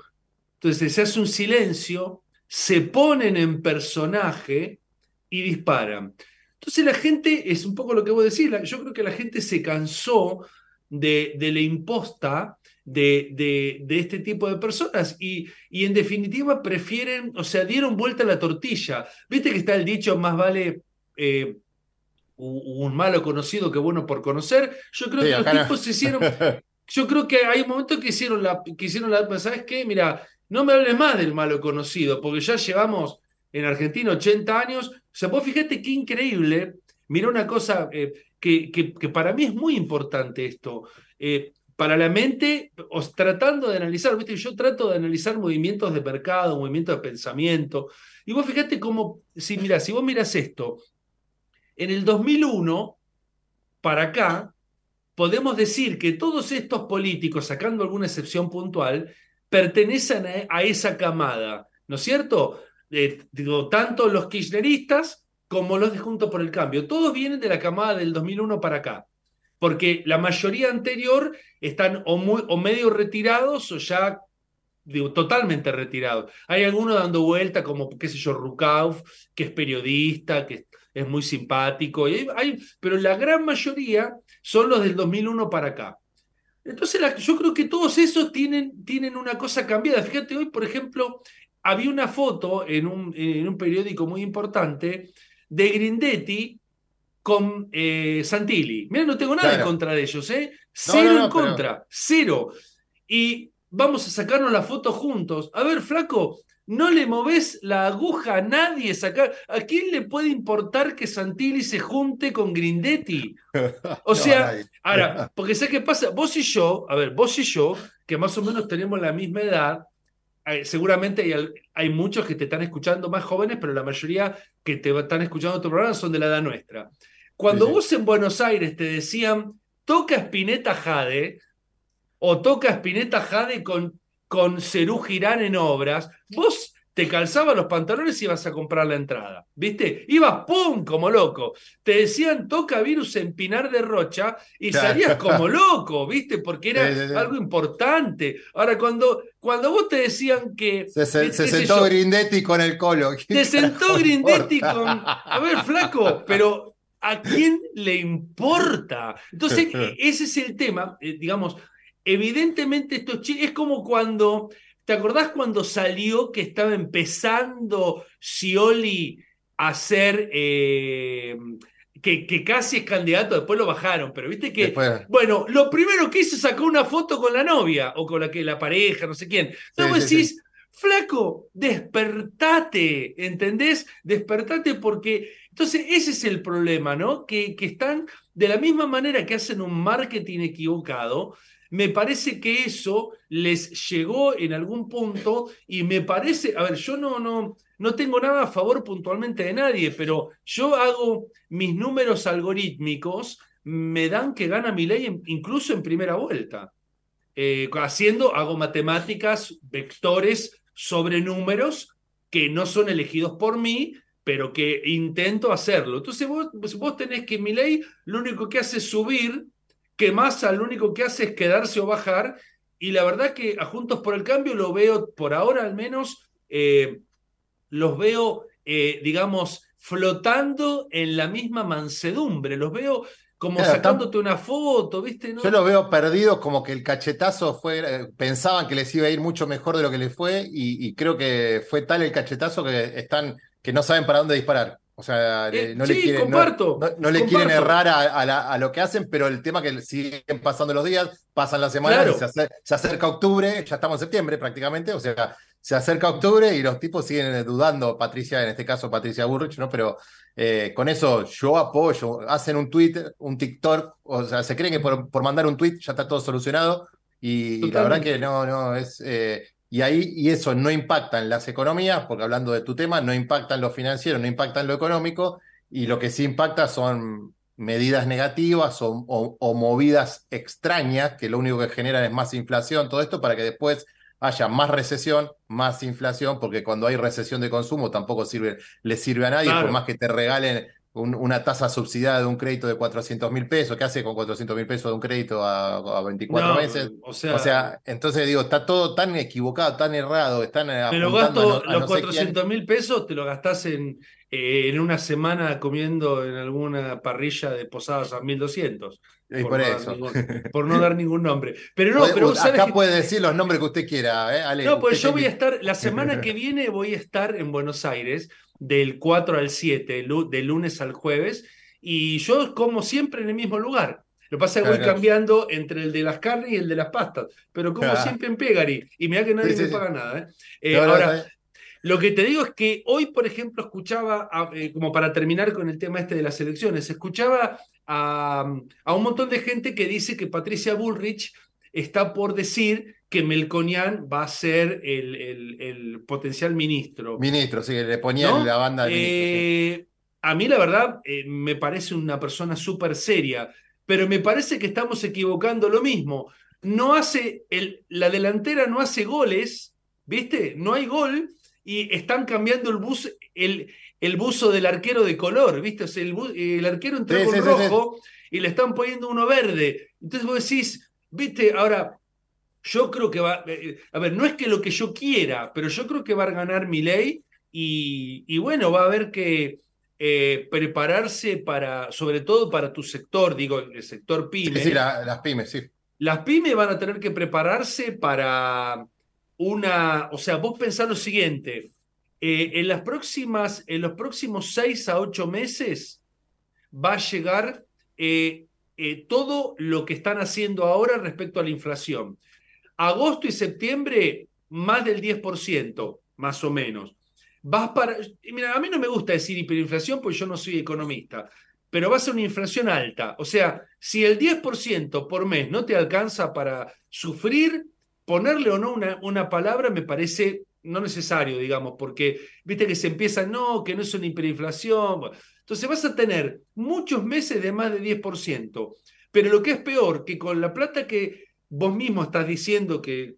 Entonces se hace un silencio, se ponen en personaje y disparan. Entonces la gente, es un poco lo que vos decís, yo creo que la gente se cansó de, la imposta de, este tipo de personas y, y en definitiva prefieren, o sea, dieron vuelta a la tortilla. Viste que está el dicho, más vale eh, un malo conocido que bueno por conocer. Yo creo que los tipos se hicieron. Yo creo que hay un momento que hicieron la. Que hicieron la ¿Sabes qué? Mira, no me hables más del malo conocido, porque ya llevamos en Argentina 80 años. O sea, vos fíjate qué increíble. Mira una cosa eh, que, que, para mí es muy importante esto. Eh, para la mente, os, tratando de analizar, ¿viste? yo trato de analizar movimientos de mercado, movimientos de pensamiento, y vos fíjate cómo, si mira, si vos miras esto, en el 2001, para acá, podemos decir que todos estos políticos, sacando alguna excepción puntual, pertenecen a, esa camada, ¿no es cierto? tanto los kirchneristas como los de Juntos por el Cambio. Todos vienen de la camada del 2001 para acá, porque la mayoría anterior están o, medio retirados o ya totalmente retirados. Hay algunos dando vuelta, como, qué sé yo, Rukauf, que es periodista, que es muy simpático, y hay, pero la gran mayoría son los del 2001 para acá. Entonces yo creo que todos esos tienen, tienen una cosa cambiada. Fíjate, hoy, por ejemplo, había una foto en un, en un periódico muy importante de Grindetti con eh, Santilli. Mira, no tengo nada en contra de ellos, ¿eh? Cero en contra, cero. Y vamos a sacarnos la foto juntos. A ver, flaco, no le moves la aguja a nadie. Sacar. ¿A quién le puede importar que Santilli se junte con Grindetti? O sea, ahora, porque sé qué pasa? Vos y yo, a ver, vos y yo, que más o menos tenemos la misma edad, eh, seguramente hay, hay, muchos que te están escuchando más jóvenes, pero la mayoría que te están escuchando tu programa son de la edad nuestra. Cuando vos en Buenos Aires te decían, toca Spinetta Jade, o toca Spinetta Jade con con Cerú Girán en obras, vos te calzabas los pantalones y ibas a comprar la entrada, ¿viste? Ibas ¡pum! como loco. Te decían toca virus en Pinar de Rocha y salías como loco, ¿viste? Porque era algo importante. Ahora, cuando, cuando vos te decían que... Se, sentó Grindetti con el colo. Se sentó Grindetti con... A ver, flaco, pero ¿a quién le importa? Entonces, ese es el tema, eh, digamos, Evidentemente esto es como cuando, ¿Te acordás cuando salió que estaba empezando Scioli a hacer eh, que, casi es candidato, después lo bajaron, pero viste que, bueno, lo primero que hizo sacó una foto con la novia o con la que la pareja, no sé quién. Entonces decís, flaco, despertate, ¿entendés? Despertate porque, entonces ese es el problema, ¿no? Que, que están de la misma manera que hacen un marketing equivocado, me parece que eso les llegó en algún punto y me parece, a ver, yo no, no, no tengo nada a favor puntualmente de nadie, pero yo hago mis números algorítmicos, me dan que gana mi ley incluso en primera vuelta. Eh, haciendo, hago matemáticas, vectores sobre números que no son elegidos por mí, pero que intento hacerlo. Entonces vos, vos tenés que mi ley lo único que hace es subir, que Massa lo único que hace es quedarse o bajar, y la verdad que a Juntos por el Cambio lo veo por ahora al menos eh, los veo, eh, digamos, flotando en la misma mansedumbre, los veo como sacándote una foto, ¿viste? Yo los veo perdidos, como que el cachetazo fue, eh, pensaban que les iba a ir mucho mejor de lo que les fue, y, creo que fue tal el cachetazo que están, que no saben para dónde disparar. O sea, eh, no, le quieren, no, le quieren errar a, lo que hacen, pero el tema que siguen pasando los días, pasan las semanas, se, acerca octubre, ya estamos en septiembre prácticamente, o sea, se acerca octubre y los tipos siguen dudando, Patricia, en este caso Patricia Burrich, ¿no? Pero eh, con eso yo apoyo, hacen un tweet, un TikTok, o sea, se creen que por, mandar un tweet ya está todo solucionado y, la verdad que no, no, es... Eh, y ahí, y eso no impacta en las economías, porque hablando de tu tema, no impacta en lo financiero, no impacta en lo económico, y lo que sí impacta son medidas negativas o, o movidas extrañas, que lo único que generan es más inflación, todo esto para que después haya más recesión, más inflación, porque cuando hay recesión de consumo tampoco sirve, le sirve a nadie, por más que te regalen una tasa subsidiada de un crédito de 400 mil pesos, ¿qué hace con 400 mil pesos de un crédito a, 24 meses? O sea, entonces digo, está todo tan equivocado, tan errado, están Me lo gasto, los 400 mil pesos te lo gastás en, eh, en una semana comiendo en alguna parrilla de posadas a 1200. Y por, eso. por no dar ningún nombre. Pero no, pero acá puede decir los nombres que usted quiera, ¿eh? no, pues yo voy a estar, la semana que viene voy a estar en Buenos Aires del 4 al 7, de lunes al jueves, y yo como siempre en el mismo lugar. Lo que pasa es que voy cambiando entre el de las carnes y el de las pastas, pero como siempre en Pegari, y mira que nadie me paga nada. ¿eh? eh ahora, lo que te digo es que hoy, por ejemplo, escuchaba, eh, como para terminar con el tema este de las elecciones, escuchaba a, un montón de gente que dice que Patricia Bullrich está por decir que Melconian va a ser el, potencial ministro. Ministro, sí, le ponían la banda de eh, A mí, la verdad, eh, me parece una persona súper seria, pero me parece que estamos equivocando lo mismo. No hace, el, la delantera no hace goles, ¿viste? No hay gol y están cambiando el bus, el, el buzo del arquero de color, ¿viste? el, el, arquero entró con rojo y le están poniendo uno verde. Entonces vos decís, ¿viste? Ahora, yo creo que va, eh, a ver, no es que lo que yo quiera, pero yo creo que va a ganar mi ley y, y bueno, va a haber que eh, prepararse para, sobre todo para tu sector, digo, el sector pyme. Sí, sí las pymes, sí. Las pymes van a tener que prepararse para una, o sea, vos pensás lo siguiente, eh, en, las próximas, en los próximos seis a ocho meses va a llegar eh, eh, todo lo que están haciendo ahora respecto a la inflación. Agosto y septiembre, más del 10%, más o menos. Vas para. Mira, a mí no me gusta decir hiperinflación porque yo no soy economista, pero va a ser una inflación alta. O sea, si el 10% por mes no te alcanza para sufrir, ponerle o no una, una palabra me parece no necesario, digamos, porque viste que se empieza, no, que no es una hiperinflación. Entonces vas a tener muchos meses de más de 10%. Pero lo que es peor, que con la plata que vos mismo estás diciendo que,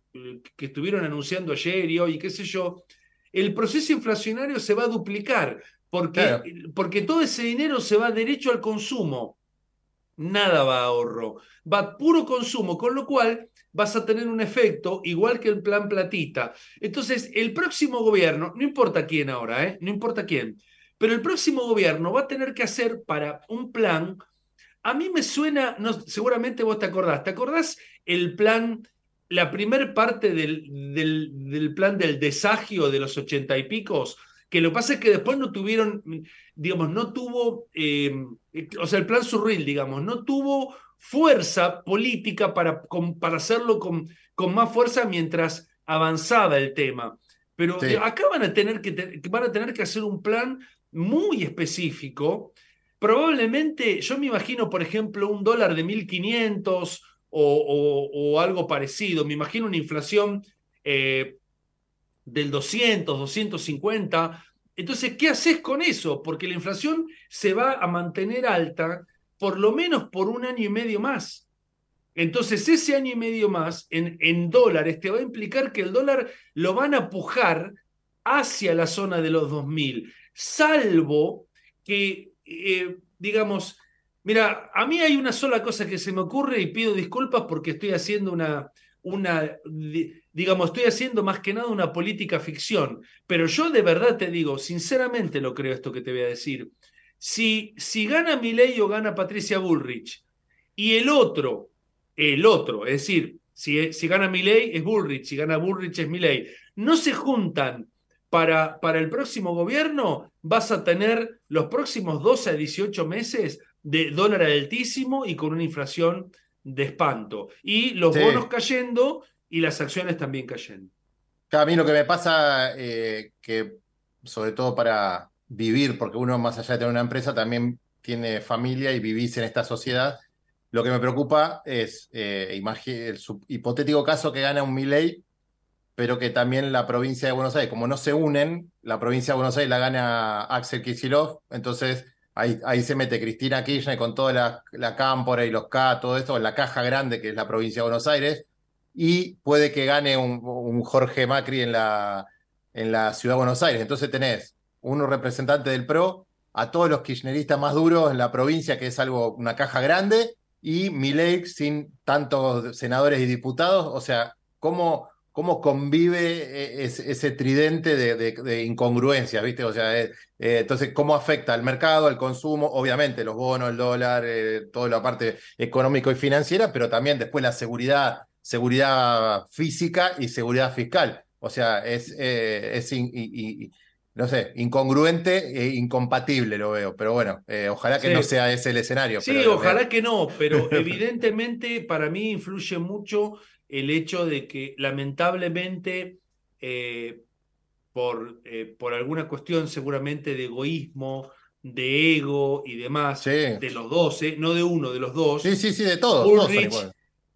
que estuvieron anunciando ayer y hoy, qué sé yo, el proceso inflacionario se va a duplicar, porque, porque todo ese dinero se va derecho al consumo. Nada va a ahorro, va puro consumo, con lo cual vas a tener un efecto igual que el plan platita. Entonces, el próximo gobierno, no importa quién ahora, ¿eh? no importa quién, pero el próximo gobierno va a tener que hacer para un plan, a mí me suena, no, seguramente vos te acordás, ¿te acordás el plan la primer parte del, del, plan del desagio de los ochenta y picos, que lo que pasa es que después no tuvieron, digamos, no tuvo, eh, o sea, el plan Surril, digamos, no tuvo fuerza política para, para hacerlo con, con más fuerza mientras avanzaba el tema. Pero acá van a, tener que, van a tener que hacer un plan muy específico. Probablemente, yo me imagino, por ejemplo, un dólar de 1.500 o, o, algo parecido. Me imagino una inflación eh, del 200, 250. Entonces, ¿qué haces con eso? Porque la inflación se va a mantener alta por lo menos por un año y medio más. Entonces, ese año y medio más en, dólares te va a implicar que el dólar lo van a pujar hacia la zona de los 2000, salvo que, eh, digamos, mira, a mí hay una sola cosa que se me ocurre y pido disculpas porque estoy haciendo una, una, digamos, estoy haciendo más que nada una política ficción, pero yo de verdad te digo, sinceramente lo creo esto que te voy a decir. Si, si gana Milei o gana Patricia Bullrich y el otro, el otro, es decir, si, si gana Milei es Bullrich, si gana Bullrich es Milei, no se juntan para, para el próximo gobierno, vas a tener los próximos 12 a 18 meses de dólar altísimo y con una inflación de espanto. Y los bonos cayendo y las acciones también cayendo. A mí lo que me pasa, eh, que sobre todo para vivir, porque uno más allá de tener una empresa también tiene familia y vivís en esta sociedad, lo que me preocupa es eh, el hipotético caso que gana un Milley, pero que también la provincia de Buenos Aires, como no se unen, la provincia de Buenos Aires la gana Axel Kicillof, entonces ahí, ahí se mete Cristina Kirchner con toda la, la cámpora y los K, todo esto, en la caja grande que es la provincia de Buenos Aires, y puede que gane un, un Jorge Macri en la, en la ciudad de Buenos Aires. Entonces tenés uno representante del PRO, a todos los kirchneristas más duros en la provincia, que es algo, una caja grande, y Milei sin tantos senadores y diputados. O sea, ¿cómo, cómo convive e, ese, tridente de, incongruencias, ¿viste? O sea, eh, eh, entonces, ¿cómo afecta al mercado, al consumo? Obviamente, los bonos, el dólar, eh, toda la parte económico y financiera, pero también después la seguridad, seguridad física y seguridad fiscal. O sea, es, es no sé, incongruente e incompatible lo veo, pero bueno, eh, ojalá que no sea ese el escenario. Sí, ojalá que no, pero evidentemente para mí influye mucho el hecho de que lamentablemente eh, por, eh, por alguna cuestión seguramente de egoísmo, de ego y demás, de los dos, no de uno, de los dos. Sí, sí, sí, de todos. Bullrich,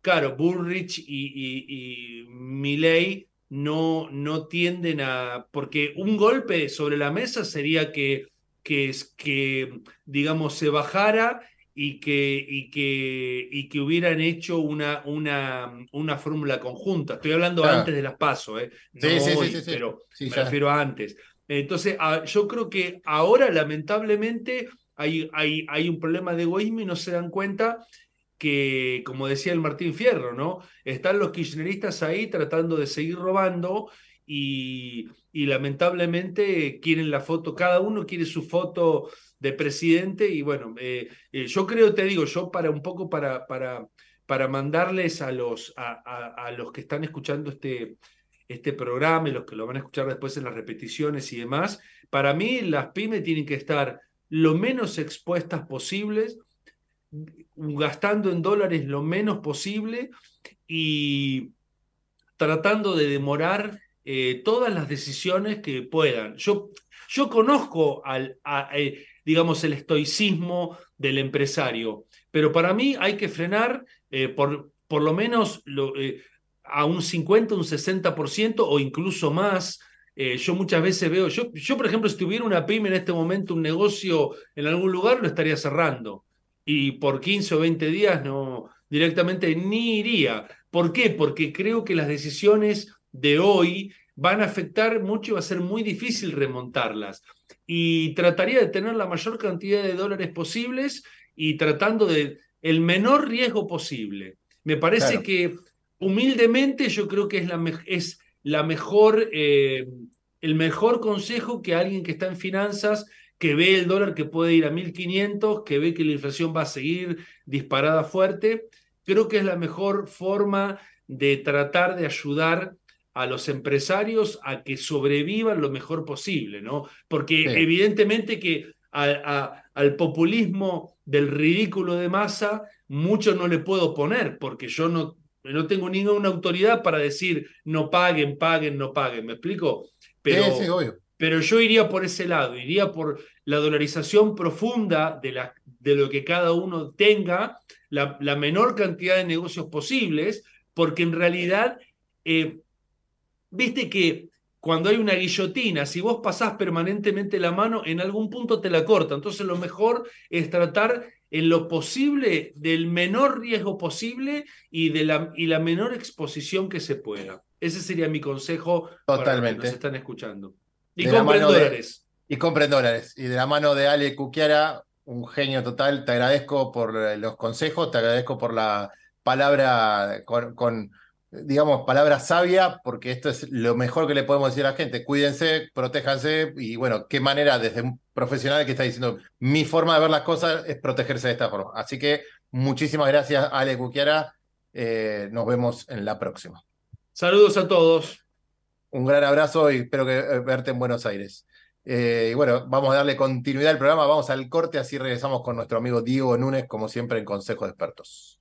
claro, Bullrich y, y, y Milley no, no tienden a, porque un golpe sobre la mesa sería que, que, que digamos, se bajara y que, y que, y que hubieran hecho una, una, una fórmula conjunta. Estoy hablando antes de las pasos, ¿eh? no hoy, pero me refiero a antes. Entonces, yo creo que ahora, lamentablemente, hay, hay, hay un problema de egoísmo y no se dan cuenta que, como decía el Martín Fierro, ¿no? Están los kirchneristas ahí tratando de seguir robando y, lamentablemente quieren la foto, cada uno quiere su foto de presidente y bueno, eh, eh, yo creo, te digo, yo para un poco para, para, para mandarles a los, a, a, los que están escuchando este, este programa y los que lo van a escuchar después en las repeticiones y demás, para mí las pymes tienen que estar lo menos expuestas posibles gastando en dólares lo menos posible y tratando de demorar eh, todas las decisiones que puedan. Yo, yo conozco al, eh, digamos, el estoicismo del empresario, pero para mí hay que frenar eh, por, por lo menos a un 50, un 60% o incluso más. yo muchas veces veo, yo, yo por ejemplo, si tuviera una pyme en este momento, un negocio en algún lugar, lo estaría cerrando y por 15 o 20 días no directamente ni iría. ¿Por qué? Porque creo que las decisiones de hoy van a afectar mucho y va a ser muy difícil remontarlas. Y trataría de tener la mayor cantidad de dólares posibles y tratando de el menor riesgo posible. Me parece que humildemente yo creo que es la, es la mejor, eh, el mejor consejo que alguien que está en finanzas que ve el dólar que puede ir a 1.500, que ve que la inflación va a seguir disparada fuerte. Creo que es la mejor forma de tratar de ayudar a los empresarios a que sobrevivan lo mejor posible, ¿no? Porque evidentemente que al populismo del ridículo de masa, mucho no le puedo poner, porque yo no, no tengo ninguna autoridad para decir no paguen, paguen, no paguen. ¿Me explico? Pero, pero yo iría por ese lado, iría por la dolarización profunda de, la, de lo que cada uno tenga, la, la, menor cantidad de negocios posibles, porque en realidad, eh, viste que cuando hay una guillotina, si vos pasás permanentemente la mano, en algún punto te la corta. Entonces lo mejor es tratar en lo posible del menor riesgo posible y, de la, y la menor exposición que se pueda. Ese sería mi consejo Totalmente. para los que nos están escuchando. Y compren dólares. y compren dólares. Y de la mano de Ale Cuquiara, un genio total, te agradezco por los consejos, te agradezco por la palabra con, digamos, palabra sabia, porque esto es lo mejor que le podemos decir a la gente. Cuídense, protéjanse y bueno, qué manera desde un profesional que está diciendo, mi forma de ver las cosas es protegerse de esta forma. Así que muchísimas gracias, Ale Cuquiara. Eh, nos vemos en la próxima. Saludos a todos. Un gran abrazo y espero que eh, verte en Buenos Aires. Eh, y bueno, vamos a darle continuidad al programa, vamos al corte, así regresamos con nuestro amigo Diego Núñez, como siempre en Consejo de Expertos.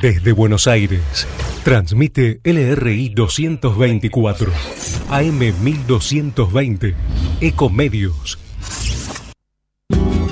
Desde Buenos Aires, transmite LRI 224, AM 1220, Ecomedios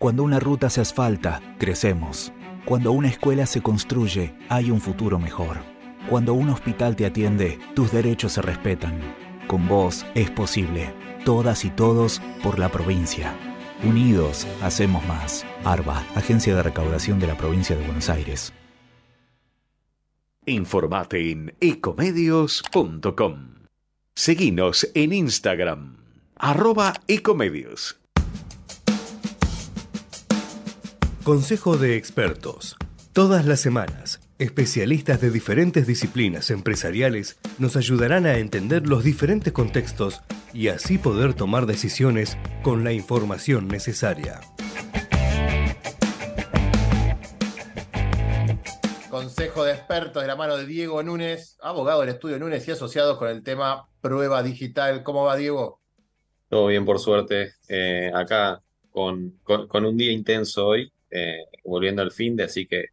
Cuando una ruta se asfalta, crecemos. Cuando una escuela se construye, hay un futuro mejor. Cuando un hospital te atiende, tus derechos se respetan. Con vos es posible. Todas y todos por la provincia. Unidos, hacemos más. ARBA, Agencia de Recaudación de la Provincia de Buenos Aires. Informate en ecomedios.com. Seguinos en Instagram, arroba ecomedios. Consejo de expertos. Todas las semanas, especialistas de diferentes disciplinas empresariales nos ayudarán a entender los diferentes contextos y así poder tomar decisiones con la información necesaria. Consejo de expertos de la mano de Diego Núñez, abogado del estudio Núñez y asociado con el tema prueba digital. ¿Cómo va, Diego? Todo bien, por suerte. Eh, acá con, con, un día intenso hoy, eh, volviendo al fin de, así que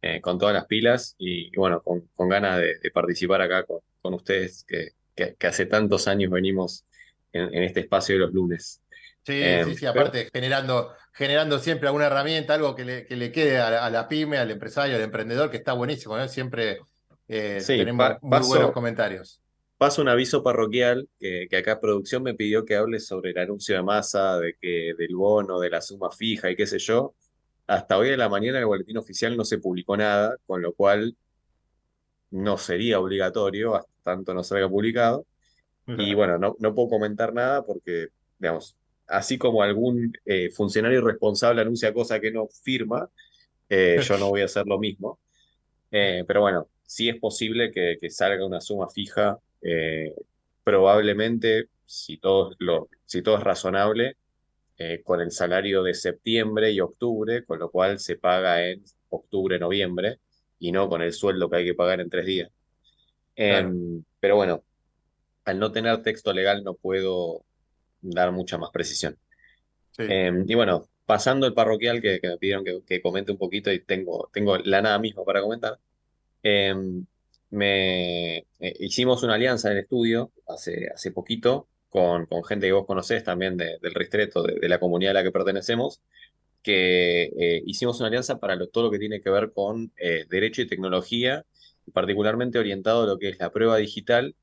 eh, con todas las pilas y, bueno, con, con ganas de, participar acá con, con ustedes, que, que, hace tantos años venimos en, este espacio de los lunes. Sí, eh, sí, sí, aparte generando, generando siempre alguna herramienta, algo que le, que le quede a, la pyme, al empresario, al emprendedor, que está buenísimo, siempre tenemos muy buenos comentarios. Paso un aviso parroquial que, acá producción me pidió que hable sobre el anuncio de masa, de que del bono, de la suma fija y qué sé yo hasta hoy de la mañana en el boletín oficial no se publicó nada, con lo cual no sería obligatorio, hasta tanto no salga publicado. Y bueno, no, no puedo comentar nada porque, digamos, así como algún eh, funcionario responsable anuncia cosas que no firma, eh, yo no voy a hacer lo mismo. Eh, pero bueno, sí es posible que, que salga una suma fija, probablemente, si todo, lo, si todo es razonable, eh, con el salario de septiembre y octubre, con lo cual se paga en octubre, noviembre, y no con el sueldo que hay que pagar en tres días. Em, pero bueno, al no tener texto legal no puedo dar mucha más precisión. Em, y bueno, pasando el parroquial que, me pidieron que, comente un poquito y tengo, tengo la nada misma para comentar. Em, me eh, hicimos una alianza en el estudio hace, hace poquito con, gente que vos conocés también del ristreto, de, la comunidad a la que pertenecemos, que eh, hicimos una alianza para todo lo que tiene que ver con eh, derecho y tecnología, particularmente orientado a lo que es la prueba digital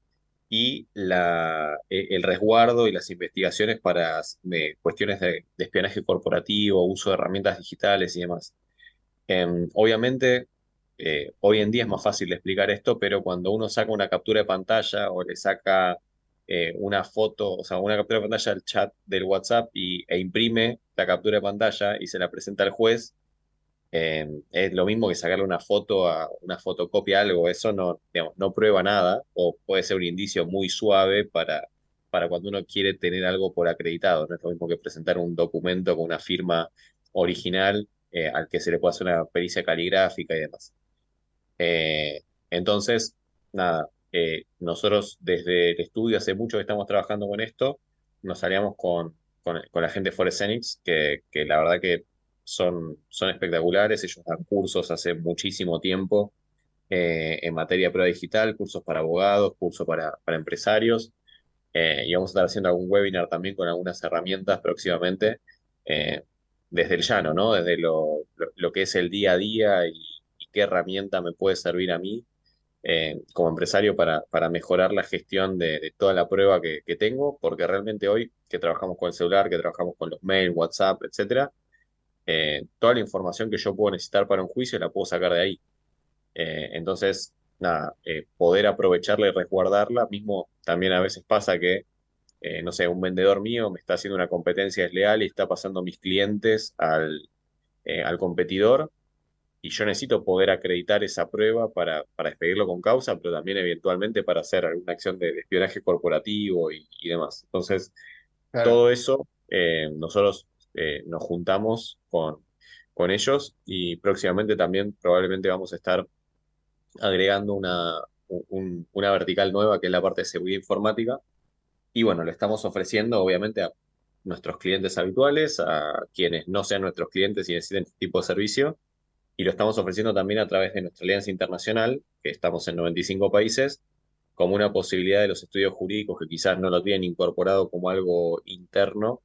y la, e, el resguardo y las investigaciones para cuestiones de, espionaje corporativo, uso de herramientas digitales y demás. Em, obviamente, eh, hoy en día es más fácil explicar esto, pero cuando uno saca una captura de pantalla o le saca eh, una foto, o sea, una captura de pantalla del chat del WhatsApp y, e imprime la captura de pantalla y se la presenta al juez, eh, es lo mismo que sacarle una foto a una fotocopia algo, eso no, no prueba nada o puede ser un indicio muy suave para, para cuando uno quiere tener algo por acreditado, no es lo mismo que presentar un documento con una firma original al que se le puede hacer una pericia caligráfica y demás. Eh, entonces, nada, eh, nosotros desde el estudio hace mucho que estamos trabajando con esto, nos salíamos con, la gente de Forensics, que, que la verdad que son, espectaculares, ellos dan cursos hace muchísimo tiempo eh, en materia de prueba digital, cursos para abogados, cursos para, empresarios, y vamos a estar haciendo algún webinar también con algunas herramientas próximamente, desde el llano, ¿no? Desde lo que es el día a día y qué herramienta me puede servir a mí eh, como empresario para, para, mejorar la gestión de, toda la prueba que, tengo, porque realmente hoy que trabajamos con el celular, que trabajamos con los mails, WhatsApp, etcétera, eh, toda la información que yo puedo necesitar para un juicio la puedo sacar de ahí. Eh, entonces, nada, poder aprovecharla y resguardarla, mismo también a veces pasa que, no sé, un vendedor mío me está haciendo una competencia desleal y está pasando mis clientes al, al competidor y yo necesito poder acreditar esa prueba para, para despedirlo con causa, pero también eventualmente para hacer alguna acción de, espionaje corporativo y, demás. Entonces, todo eso eh, nosotros eh, nos juntamos con, con ellos y próximamente también probablemente vamos a estar agregando una, una vertical nueva que es la parte de seguridad informática. Y bueno, le estamos ofreciendo obviamente a nuestros clientes habituales, a quienes no sean nuestros clientes y necesiten este tipo de servicio, y lo estamos ofreciendo también a través de nuestra alianza internacional, que estamos en 95 países, como una posibilidad de los estudios jurídicos que quizás no lo tienen incorporado como algo interno,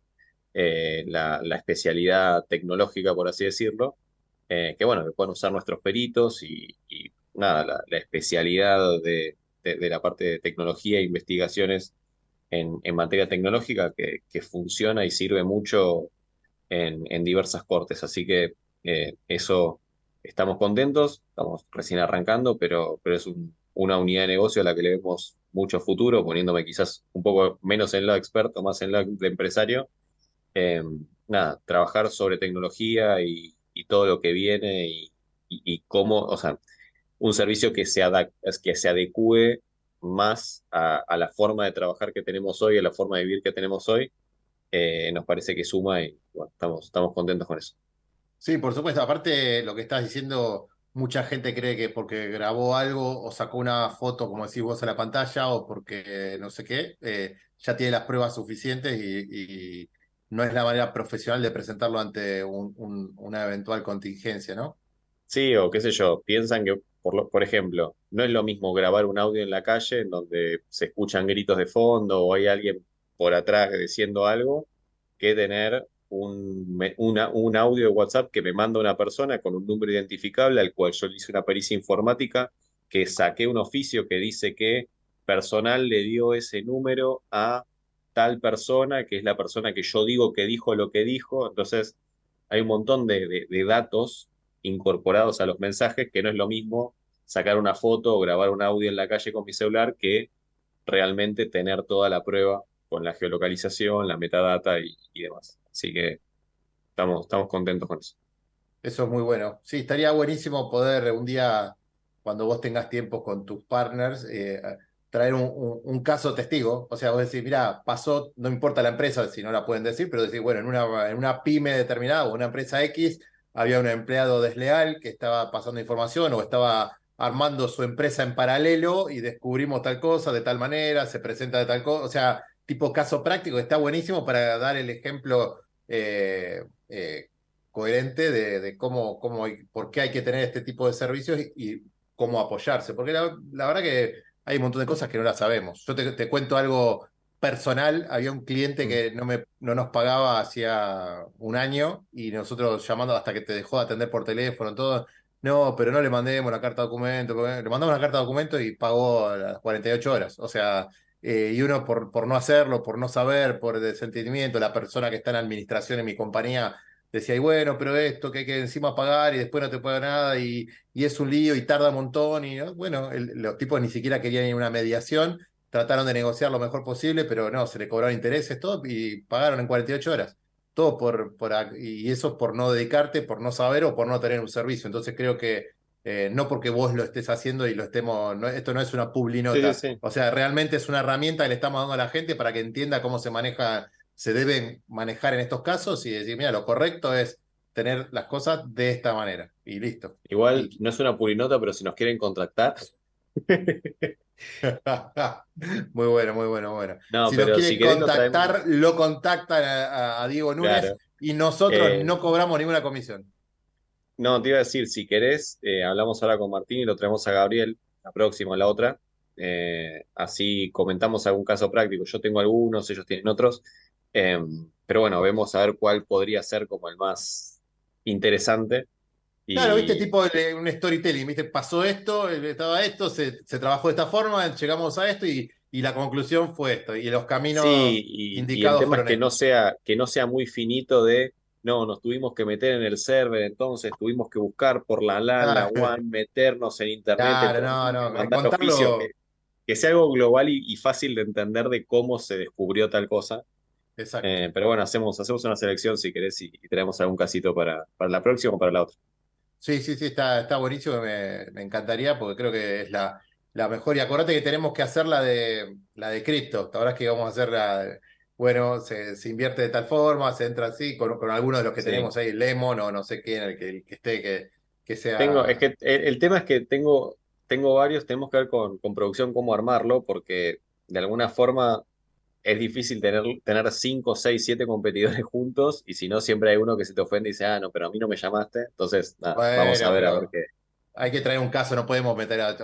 eh, la, especialidad tecnológica, por así decirlo, eh, que bueno, que pueden usar nuestros peritos y, nada, la, especialidad de, la parte de tecnología e investigaciones en, materia tecnológica que, funciona y sirve mucho en, diversas cortes. Así que eh, eso estamos contentos, estamos recién arrancando, pero, pero es una unidad de negocio a la que le vemos mucho futuro, poniéndome quizás un poco menos en lo experto, más en lo de empresario. Em, nada, trabajar sobre tecnología y, todo lo que viene y, cómo, o sea, un servicio que se, que se adecue más a, la forma de trabajar que tenemos hoy, a la forma de vivir que tenemos hoy, eh, nos parece que suma y bueno, estamos, estamos contentos con eso. Sí, por supuesto. Aparte, lo que estás diciendo, mucha gente cree que porque grabó algo o sacó una foto, como decís vos, a la pantalla o porque no sé qué, eh, ya tiene las pruebas suficientes y, no es la manera profesional de presentarlo ante una eventual contingencia, ¿no? Sí, o qué sé yo, piensan que, por, por ejemplo, no es lo mismo grabar un audio en la calle en donde se escuchan gritos de fondo o hay alguien por atrás diciendo algo, que tener un, un audio de WhatsApp que me manda una persona con un número identificable al cual yo le hice una pericia informática, que saqué un oficio que dice que personal le dio ese número a tal persona, que es la persona que yo digo que dijo lo que dijo. Entonces, hay un montón de, de datos incorporados a los mensajes que no es lo mismo sacar una foto o grabar un audio en la calle con mi celular que realmente tener toda la prueba con la geolocalización, la metadata y, demás. Así que estamos, estamos contentos con eso. Eso es muy bueno. Sí, estaría buenísimo poder un día, cuando vos tengas tiempo con tus partners, eh, traer un, caso testigo. O sea, vos decís, mira, pasó, no importa la empresa, si no la pueden decir, pero decir, bueno, en una, en una pyme determinada o una empresa X, había un empleado desleal que estaba pasando información o estaba armando su empresa en paralelo y descubrimos tal cosa de tal manera, se presenta de tal cosa. O sea, tipo caso práctico, está buenísimo para dar el ejemplo eh, eh, coherente de, cómo, cómo, por qué hay que tener este tipo de servicios y, cómo apoyarse, porque la, verdad que hay un montón de cosas que no las sabemos. Yo te, cuento algo personal, había un cliente que no, me, no nos pagaba hacía un año y nosotros llamando hasta que te dejó de atender por teléfono, todo, no, pero no le mandemos la carta de documento, le mandamos la carta de documento y pagó a las 48 horas, o sea, eh, y uno por, por no hacerlo, por no saber, por desentendimiento, la persona que está en administración en mi compañía decía, bueno, pero esto que hay que encima pagar y después no te paga nada y, y es un lío y tarda un montón. Y bueno, los tipos ni siquiera querían ir a una mediación, trataron de negociar lo mejor posible, pero no, se le cobraron intereses, todo, y pagaron en 48 horas. Todo por, por, y eso es por no dedicarte, por no saber o por no tener un servicio. Entonces creo que eh, no porque vos lo estés haciendo y lo estemos, esto no es una publinota, o sea, realmente es una herramienta que le estamos dando a la gente para que entienda cómo se maneja se deben manejar en estos casos y decir, mira, lo correcto es tener las cosas de esta manera y listo. Igual no es una purinota, pero si nos quieren contactar. muy bueno, muy bueno, bueno. si nos quieren contactar, lo, contactan a, Diego Núñez y nosotros eh, no cobramos ninguna comisión. No, te iba a decir, si querés, eh, hablamos ahora con Martín y lo traemos a Gabriel, la próxima, la otra. Eh, así comentamos algún caso práctico. Yo tengo algunos, ellos tienen otros. Em, pero bueno, vemos a ver cuál podría ser como el más interesante. Claro, viste, tipo un storytelling, viste, pasó esto, estaba esto, se, trabajó de esta forma, llegamos a esto y, y, la conclusión fue esto, y los caminos y, indicados. Y el tema es que no, sea, que no sea muy finito de, no, nos tuvimos que meter en el server, entonces tuvimos que buscar por la LAN, la WAN, meternos en internet. Claro, no, no, que, que, sea algo global y, fácil de entender de cómo se descubrió tal cosa. Eh, pero bueno, hacemos, hacemos una selección si querés y, tenemos algún casito para, para la próxima o para la otra. Sí, sí, sí, está, está buenísimo, me, me encantaría porque creo que es la, la mejor. Y acordate que tenemos que hacer la de la de cripto. Ahora es que vamos a hacer la. Bueno, se, se, invierte de tal forma, se entra así, con, con algunos de los que tenemos ahí, Lemon o no sé quién, el que, que esté, que, que sea. Tengo, es que el, tema es que tengo, tengo varios, tenemos que ver con, con producción cómo armarlo, porque de alguna forma es difícil tener, tener cinco, seis, siete competidores juntos y si no, siempre hay uno que se te ofende y dice, ah, no, pero a mí no me llamaste. Entonces, vamos a ver a ver qué. Hay que traer un caso, no podemos meter a,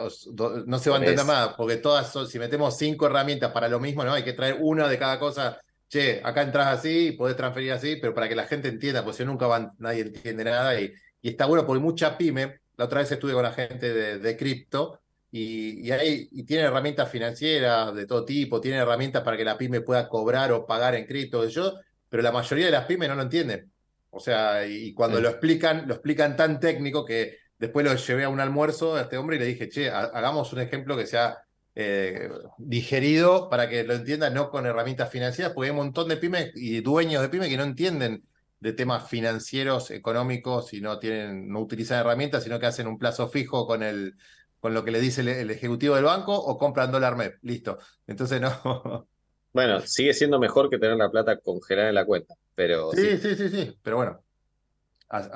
no se va a entender más, porque todas si metemos cinco herramientas para lo mismo, no, hay que traer una de cada cosa. Che, acá entras así, podés transferir así, pero para que la gente entienda, pues si nunca van, nadie entiende nada y, y está bueno porque mucha pyme, la otra vez estuve con la gente de, de cripto, y, hay, y tiene herramientas financieras de todo tipo, tiene herramientas para que la pyme pueda cobrar o pagar en cripto, yo, pero la mayoría de las pymes no lo entienden. O sea, y cuando lo explican, lo explican tan técnico que después lo llevé a un almuerzo a este hombre y le dije, che, hagamos un ejemplo que sea eh, digerido para que lo entiendan, no con herramientas financieras, porque hay un montón de pymes y dueños de pymes que no entienden de temas financieros, económicos, y no tienen, no utilizan herramientas, sino que hacen un plazo fijo con el, con lo que le dice el, ejecutivo del banco o compran dólar MEP. Listo. Entonces no. Bueno, sigue siendo mejor que tener la plata congelada en la cuenta, pero. Sí, sí, sí, sí, pero bueno.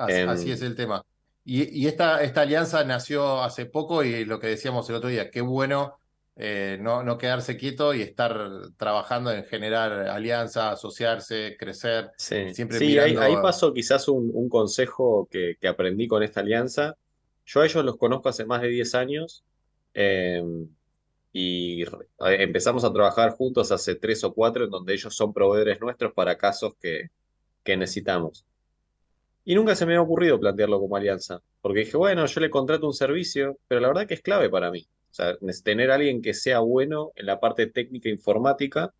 Em, así, es el tema. Y, esta, esta, alianza nació hace poco y lo que decíamos el otro día, qué bueno eh, no, no, quedarse quieto y estar trabajando en generar alianza, asociarse, crecer. Sí, siempre sí ahí, pasó quizás un, consejo que, que, aprendí con esta alianza, yo a ellos los conozco hace más de 10 años em, y empezamos a trabajar juntos hace 3 o 4 en donde ellos son proveedores nuestros para casos que, que necesitamos. Y nunca se me ha ocurrido plantearlo como alianza, porque dije, bueno, yo le contrato un servicio, pero la verdad que es clave para mí. O sea, tener alguien que sea bueno en la parte técnica informática,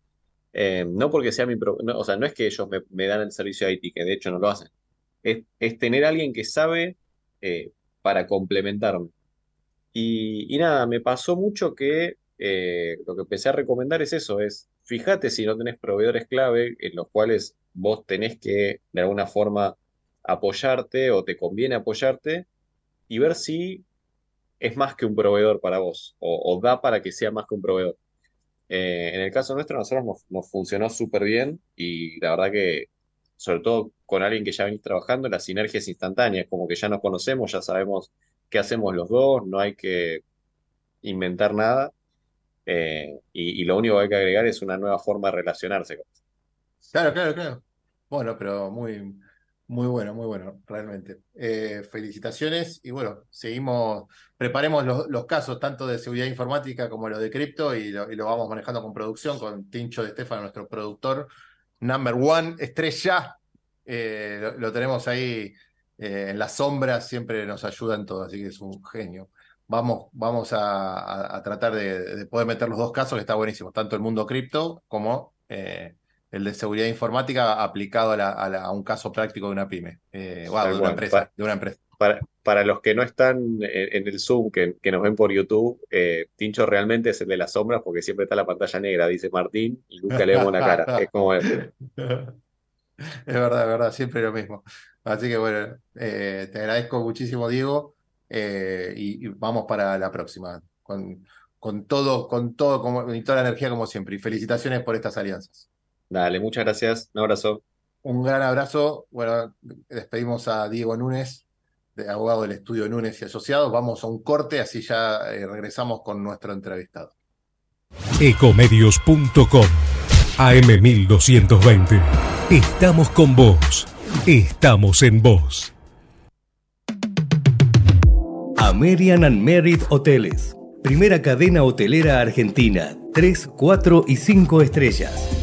em, no porque sea mi... o sea, no es que ellos me, dan el servicio IT, que de hecho no lo hacen. Es, es tener a alguien que sabe eh, para complementarme. Y, nada, me pasó mucho que eh, lo que empecé a recomendar es eso, es fíjate si no tenés proveedores clave en los cuales vos tenés que de alguna forma apoyarte o te conviene apoyarte y ver si es más que un proveedor para vos o, da para que sea más que un proveedor. Eh, en el caso nuestro, nosotros nos, funcionó súper bien y la verdad que sobre todo con alguien que ya venís trabajando, la sinergia es instantánea, como que ya nos conocemos, ya sabemos qué hacemos los dos, no hay que inventar nada, eh, y, lo único que hay que agregar es una nueva forma de relacionarse. Claro, claro, claro. Bueno, pero muy, muy bueno, muy bueno, realmente. Eh, felicitaciones y bueno, seguimos, preparemos los, casos tanto de seguridad informática como los de cripto y lo, vamos manejando con producción, con Tincho de Estefano, nuestro productor number one, estrella. Eh, lo, tenemos ahí eh, en la sombra, siempre nos ayuda en todo, así que es un genio. Vamos, vamos a, tratar de, poder meter los dos casos, que está buenísimo, tanto el mundo cripto como el de seguridad informática aplicado a, un caso práctico de una pyme, eh, de, una empresa, de una empresa. Para, para los que no están en, el Zoom, que, nos ven por YouTube, eh, Tincho realmente es el de las sombras porque siempre está la pantalla negra, dice Martín, y nunca le vemos la cara. es como es. Es verdad, es verdad, siempre lo mismo. Así que bueno, eh, te agradezco muchísimo, Diego, y, vamos para la próxima, con, con todo, con todo, como, y toda la energía como siempre. Y felicitaciones por estas alianzas. Dale, muchas gracias. Un abrazo. Un gran abrazo. Bueno, despedimos a Diego Núñez, de abogado del estudio Núñez y Asociados. Vamos a un corte, así ya eh, regresamos con nuestro entrevistado. Ecomedios.com AM1220. Estamos con vos. Estamos en vos. American and Merit Hoteles. Primera cadena hotelera argentina. 3, 4 y 5 estrellas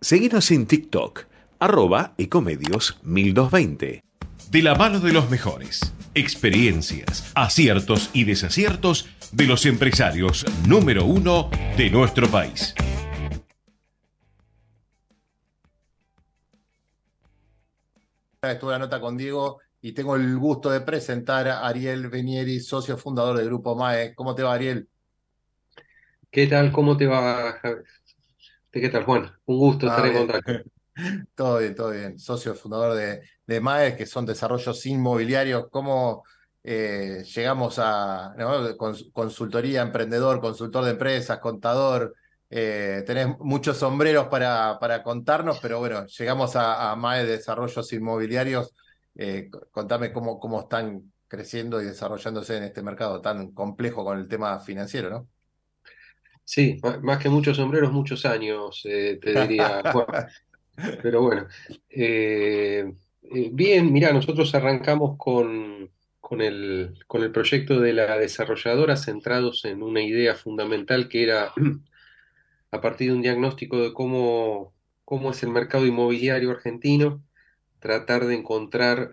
Seguinos en TikTok, arroba ecomedios 1220. De la mano de los mejores, experiencias, aciertos y desaciertos de los empresarios número uno de nuestro país. Estuve la nota con Diego y tengo el gusto de presentar a Ariel Benieri, socio fundador del Grupo MAE. ¿Cómo te va, Ariel? ¿Qué tal? ¿Cómo te va, Javier? ¿Qué tal, Juan? Un gusto estar en contacto. Todo bien, todo bien. Socio fundador de, de MAE, que son desarrollos inmobiliarios. ¿Cómo eh, llegamos a consultoría, emprendedor, consultor de empresas, contador? Eh, tenés muchos sombreros para, para contarnos, pero bueno, llegamos a, MAE Desarrollos Inmobiliarios. Eh, contame cómo, cómo están creciendo y desarrollándose en este mercado tan complejo con el tema financiero, ¿no? Sí, más que muchos sombreros, muchos años, eh, te diría. pero bueno, eh, eh, bien, mira, nosotros arrancamos con, con, el, con el proyecto de la desarrolladora centrados en una idea fundamental que era, a partir de un diagnóstico de cómo, cómo es el mercado inmobiliario argentino, tratar de encontrar,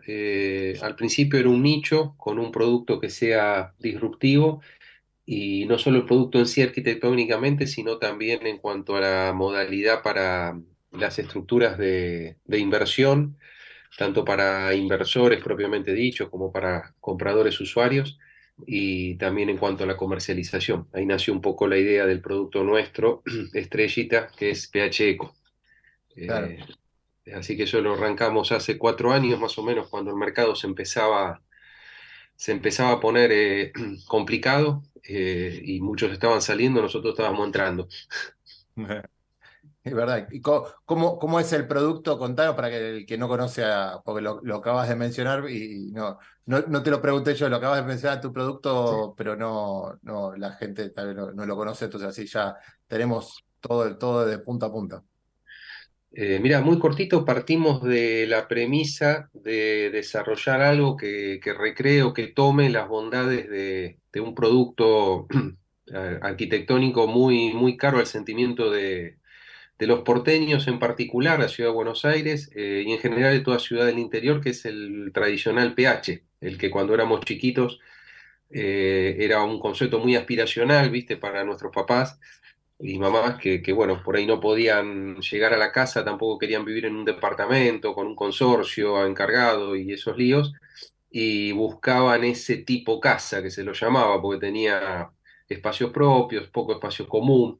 al principio era un nicho con un producto que sea disruptivo y no solo el producto en sí arquitectónicamente, sino también en cuanto a la modalidad para las estructuras de, inversión, tanto para inversores propiamente dichos como para compradores usuarios, y también en cuanto a la comercialización. Ahí nació un poco la idea del producto nuestro, estrellita, que es PH Eco. Eh, así que eso lo arrancamos hace cuatro años más o menos, cuando el mercado se empezaba, se empezaba a poner eh, complicado eh, y muchos estaban saliendo, nosotros estábamos entrando. Es verdad. ¿Y cómo, cómo, es el producto? Contanos para que el que no conoce, porque lo, acabas de mencionar y no, no, te lo pregunté yo, lo acabas de mencionar tu producto, pero no, no, la gente tal vez no, lo conoce, entonces así ya tenemos todo, todo de punta a punta. Eh, mira, muy cortito, partimos de la premisa de desarrollar algo que, que recree o que tome las bondades de, un producto arquitectónico muy, muy caro al sentimiento de, los porteños en particular, la ciudad de Buenos Aires eh, y en general de toda ciudad del interior, que es el tradicional PH, el que cuando éramos chiquitos eh, era un concepto muy aspiracional, viste, para nuestros papás y mamás que, que, bueno, por ahí no podían llegar a la casa, tampoco querían vivir en un departamento con un consorcio encargado y esos líos, y buscaban ese tipo casa que se lo llamaba, porque tenía espacios propios, poco espacio común.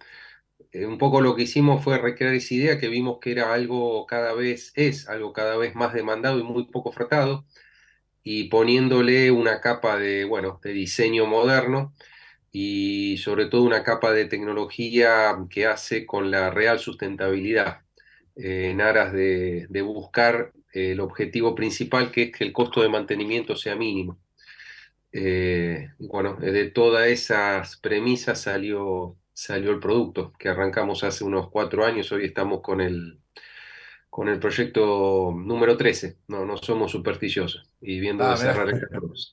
Eh, un poco lo que hicimos fue recrear esa idea que vimos que era algo cada vez, es algo cada vez más demandado y muy poco ofertado, y poniéndole una capa de, bueno, de diseño moderno y sobre todo una capa de tecnología que hace con la real sustentabilidad, eh, en aras de, buscar el objetivo principal, que es que el costo de mantenimiento sea mínimo. Eh, bueno, de todas esas premisas salió, salió el producto, que arrancamos hace unos cuatro años, hoy estamos con el, con el proyecto número 13. No, no somos supersticiosos y viendo Ah, de cerrar mirá. el 14.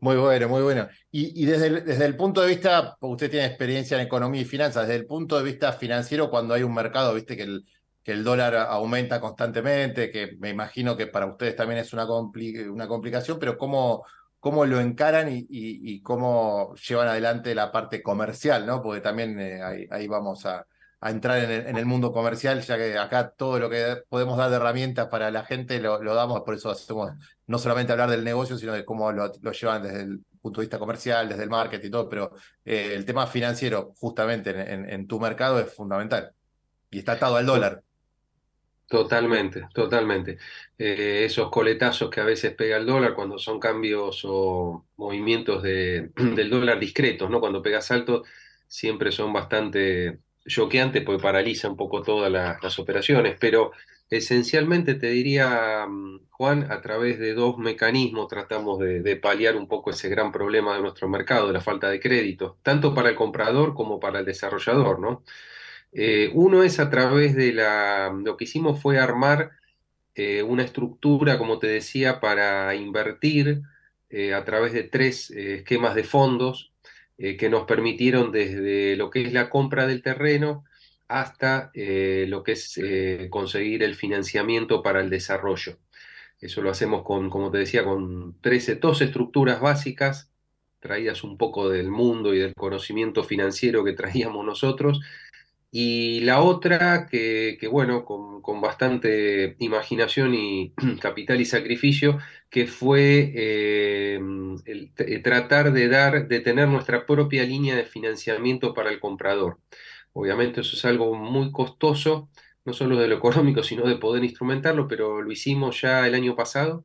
Muy bueno, muy bueno. Y, y desde el, desde el punto de vista, usted tiene experiencia en economía y finanzas, desde el punto de vista financiero, cuando hay un mercado, viste que el, que el dólar aumenta constantemente, que me imagino que para ustedes también es una, compli- una complicación, pero ¿cómo, cómo lo encaran y, y- y cómo llevan adelante la parte comercial, ¿no? Porque también eh, ahí, ahí vamos a, a entrar en el, en el mundo comercial, ya que acá todo lo que podemos dar de herramientas para la gente lo, lo damos, por eso hacemos no solamente hablar del negocio, sino de cómo lo, llevan desde el punto de vista comercial, desde el marketing y todo, pero eh, el tema financiero, justamente en, en- en tu mercado, es fundamental. Y está atado al dólar. Totalmente, totalmente. Eh, esos coletazos que a veces pega el dólar cuando son cambios o movimientos de, del dólar discretos, ¿no? Cuando pega salto, siempre son bastante choqueantes porque paraliza un poco todas las, las operaciones. Pero esencialmente te diría, mm, Juan, a través de dos mecanismos tratamos de, paliar un poco ese gran problema de nuestro mercado, de la falta de crédito, tanto para el comprador como para el desarrollador, ¿no? Eh, uno es a través de la, lo que hicimos fue armar eh, una estructura, como te decía, para invertir eh, a través de tres esquemas de fondos que nos permitieron desde lo que es la compra del terreno hasta eh, lo que es eh, conseguir el financiamiento para el desarrollo. Eso lo hacemos con, como te decía, con 13, dos estructuras básicas traídas un poco del mundo y del conocimiento financiero que traíamos nosotros y la otra, que, bueno, con, con bastante imaginación y capital y sacrificio, que fue eh, tratar de dar, de tener nuestra propia línea de financiamiento para el comprador. Obviamente eso es algo muy costoso, no solo de lo económico, sino de poder instrumentarlo, pero lo hicimos ya el año pasado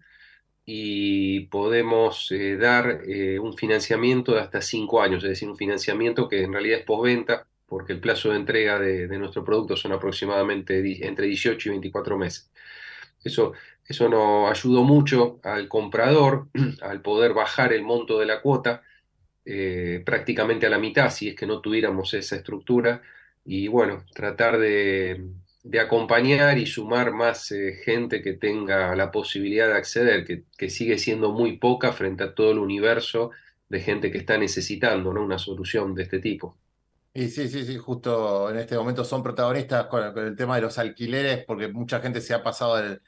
y podemos eh, dar eh, un financiamiento de hasta cinco años, es decir, un financiamiento que en realidad es postventa, porque el plazo de entrega de, nuestro producto son aproximadamente entre 18 y 24 meses. Eso, eso nos ayudó mucho al comprador al poder bajar el monto de la cuota eh, prácticamente a la mitad si es que no tuviéramos esa estructura y bueno, tratar de, acompañar y sumar más eh, gente que tenga la posibilidad de acceder, que, que sigue siendo muy poca frente a todo el universo de gente que está necesitando, ¿no? una solución de este tipo. Y sí, sí, sí, justo en este momento son protagonistas con, el tema de los alquileres, porque mucha gente se ha pasado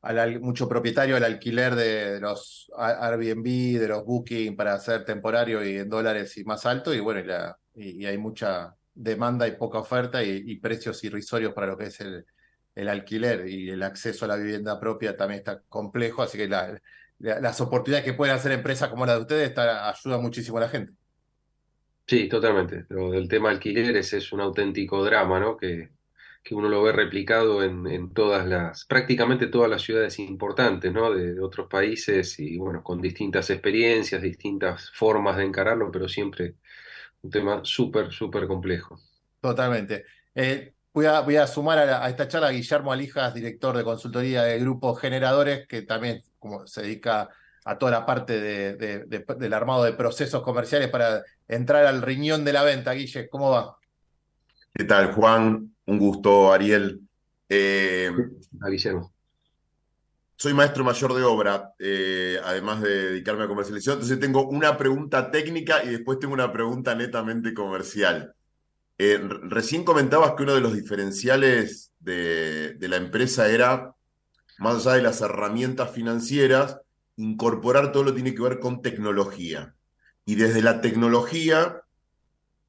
al, mucho propietario al alquiler de, los Airbnb, de los Booking para hacer temporario y en dólares y más alto, y bueno, y hay mucha demanda y poca oferta y, precios irrisorios para lo que es el, el alquiler y el acceso a la vivienda propia también está complejo, así que la- la- las oportunidades que pueden hacer empresas como la de ustedes está- ayuda muchísimo a la gente. Sí, totalmente. Lo del tema alquileres es un auténtico drama, ¿no? Que, que uno lo ve replicado en, en todas las, prácticamente todas las ciudades importantes, ¿no? De, de otros países y bueno, con distintas experiencias, distintas formas de encararlo, pero siempre un tema súper, súper complejo. Totalmente. Eh, voy a, voy a sumar a, la- a esta charla a Guillermo Alijas, director de consultoría de Grupo Generadores, que también como se dedica a toda la parte de- de- de- del armado de procesos comerciales para entrar al riñón de la venta. Guille, ¿cómo va? ¿Qué tal, Juan? Un gusto, Ariel. Eh, A Guillermo. Soy maestro mayor de obra, eh, además de dedicarme a comercialización, entonces tengo una pregunta técnica y después tengo una pregunta netamente comercial. Eh, recién comentabas que uno de los diferenciales de, la empresa era, más allá de las herramientas financieras, incorporar todo lo que tiene que ver con tecnología. Y desde la tecnología,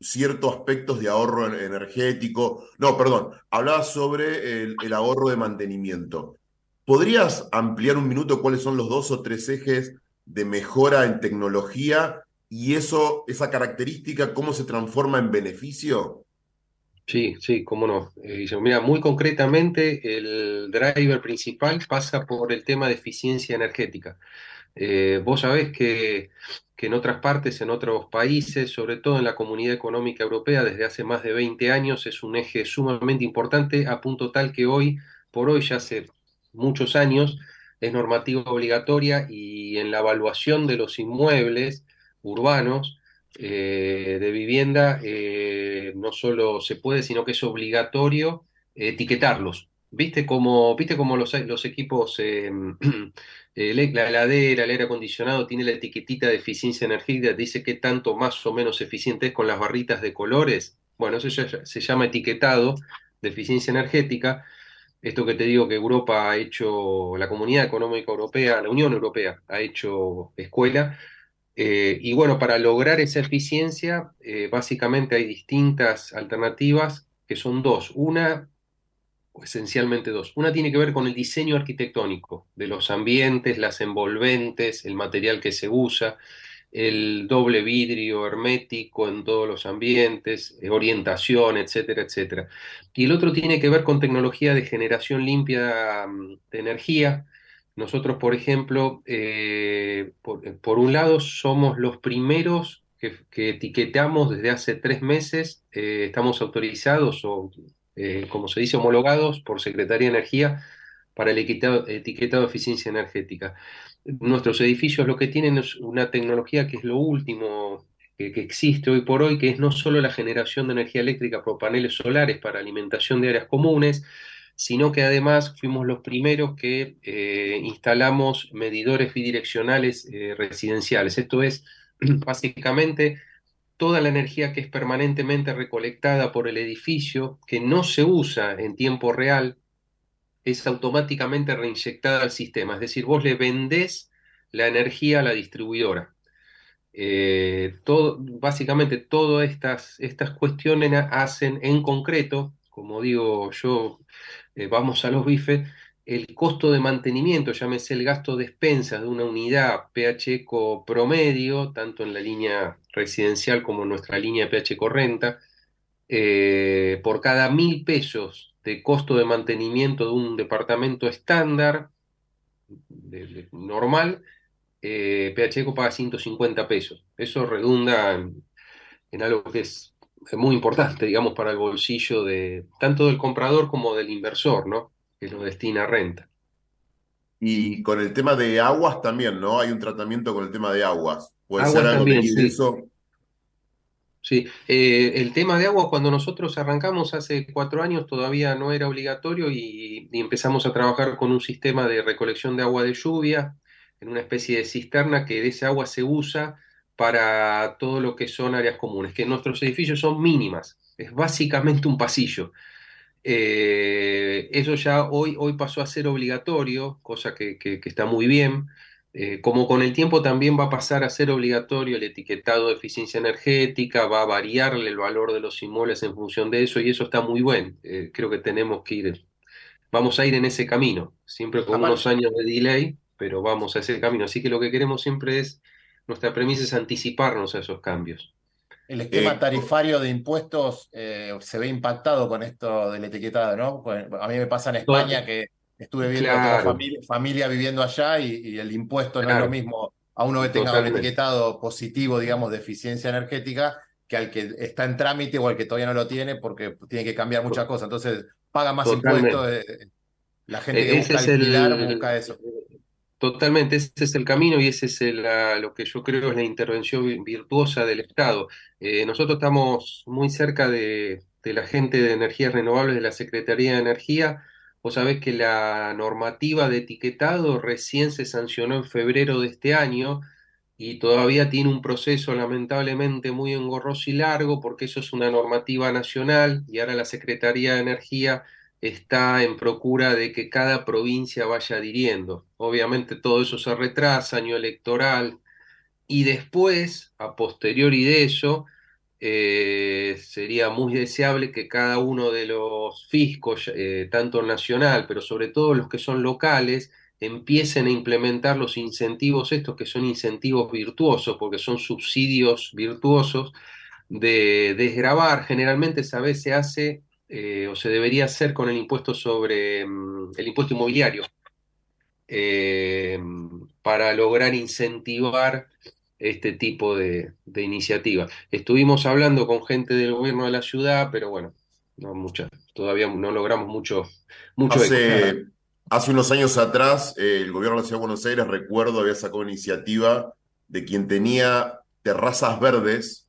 ciertos aspectos de ahorro en- energético. No, perdón, hablabas sobre el ahorro de mantenimiento. ¿Podrías ampliar un minuto cuáles son los dos o tres ejes de mejora en tecnología y eso, esa característica, cómo se transforma en beneficio? Sí, sí, cómo no. Eh. Mira, muy concretamente, el driver principal pasa por el tema de eficiencia energética. Eh, vos sabés que, que en otras partes, en otros países, sobre todo en la Comunidad Económica Europea, desde hace más de 20 años, es un eje sumamente importante, a punto tal que hoy, por hoy, ya hace muchos años, es normativa obligatoria y en la evaluación de los inmuebles urbanos eh, de vivienda, eh, no solo se puede, sino que es obligatorio etiquetarlos. viste como, viste como los, los equipos, eh, el- la heladera, el aire acondicionado tiene la etiquetita de eficiencia energética, dice qué tanto más o menos eficiente es con las barritas de colores. Bueno, eso ya se llama etiquetado de eficiencia energética. Esto que te digo que Europa ha hecho, la Comunidad Económica Europea, la Unión Europea ha hecho escuela. Eh, y bueno, para lograr esa eficiencia, eh, básicamente hay distintas alternativas que son dos. Una, esencialmente dos. Una tiene que ver con el diseño arquitectónico de los ambientes, las envolventes, el material que se usa, el doble vidrio hermético en todos los ambientes, eh, orientación, etcétera, etcétera. Y el otro tiene que ver con tecnología de generación limpia mm, de energía. Nosotros, por ejemplo, eh, por, eh, por un lado, somos los primeros que, que etiquetamos desde hace tres meses, estamos autorizados o, como se dice, homologados por Secretaría de Energía para el etiquetado, de eficiencia energética. Nuestros edificios lo que tienen es una tecnología que es lo último que, que existe hoy por hoy, que es no solo la generación de energía eléctrica por paneles solares para alimentación de áreas comunes, sino que además fuimos los primeros que eh, instalamos medidores bidireccionales eh, residenciales. Esto es básicamente toda la energía que es permanentemente recolectada por el edificio, que no se usa en tiempo real, es automáticamente reinyectada al sistema. Es decir, vos le vendés la energía a la distribuidora. Eh, todo, básicamente todas estas, estas cuestiones hacen en concreto, como digo yo, eh, vamos a los bifes, el costo de mantenimiento, llámese el gasto de expensas de una unidad pH Eco promedio, tanto en la línea residencial como en nuestra línea pH Eco renta, eh, por cada mil pesos de costo de mantenimiento de un departamento estándar, de- de- normal, eh, PH Eco paga 150 pesos. Eso redunda en, en algo que es muy importante, digamos, para el bolsillo de tanto del comprador como del inversor, ¿no? Que lo destina a renta. Y con el tema de aguas también, ¿no? Hay un tratamiento con el tema de aguas. Puede Aguas ser algo que también, sí. Sí, eh, el tema de agua, cuando nosotros arrancamos hace cuatro años, todavía no era obligatorio y, empezamos a trabajar con un sistema de recolección de agua de lluvia en una especie de cisterna que de esa agua se usa para todo lo que son áreas comunes, que nuestros edificios son mínimas, es básicamente un pasillo. Eh, eso ya hoy, hoy pasó a ser obligatorio, cosa que- que está muy bien. Eh, como con el tiempo también va a pasar a ser obligatorio el etiquetado de eficiencia energética, va a variarle el valor de los inmuebles en función de eso y eso está muy bueno. Eh, creo que tenemos que ir, vamos a ir en ese camino, siempre con unos años de delay, pero vamos a ese camino. Así que lo que queremos siempre es, nuestra premisa es anticiparnos a esos cambios. el esquema Eh, tarifario de impuestos eh, se ve impactado con esto del etiquetado, ¿no? Pues, a mí me pasa en España que estuve viendo, Claro, familia, familia viviendo allá y, y el impuesto no es lo mismo a uno que tenga un etiquetado positivo, digamos, de eficiencia energética, que al que está en trámite o al que todavía no lo tiene porque tiene que cambiar muchas cosas. Entonces, paga más impuestos. Totalmente. eh, la gente E- que Ese busca es alquilar el, busca eso. totalmente, ese es el camino y ese es el, lo que yo creo es la intervención vi- virtuosa del Estado. Eh, nosotros estamos muy cerca de, de la gente de energías renovables de la Secretaría de Energía. Vos sabés que la normativa de etiquetado recién se sancionó en febrero de este año y todavía tiene un proceso lamentablemente muy engorroso y largo porque eso es una normativa nacional y ahora la Secretaría de Energía está en procura de que cada provincia vaya adhiriendo. Obviamente todo eso se retrasa, año electoral, y después, a posteriori de eso, eh, sería muy deseable que cada uno de los fiscos, eh, tanto nacional, pero sobre todo los que son locales, empiecen a implementar los incentivos estos que son incentivos virtuosos, porque son subsidios virtuosos de desgravar. Generalmente, ¿sabes? Se hace eh, o se debería hacer con el impuesto sobre mm, el impuesto inmobiliario para lograr incentivar este tipo de, de iniciativas. Estuvimos hablando con gente del gobierno de la ciudad, pero bueno, no mucha, todavía no logramos mucho, mucho eco. Hace, unos años atrás, eh, el gobierno de la Ciudad de Buenos Aires, recuerdo, había sacado una iniciativa de quien tenía terrazas verdes,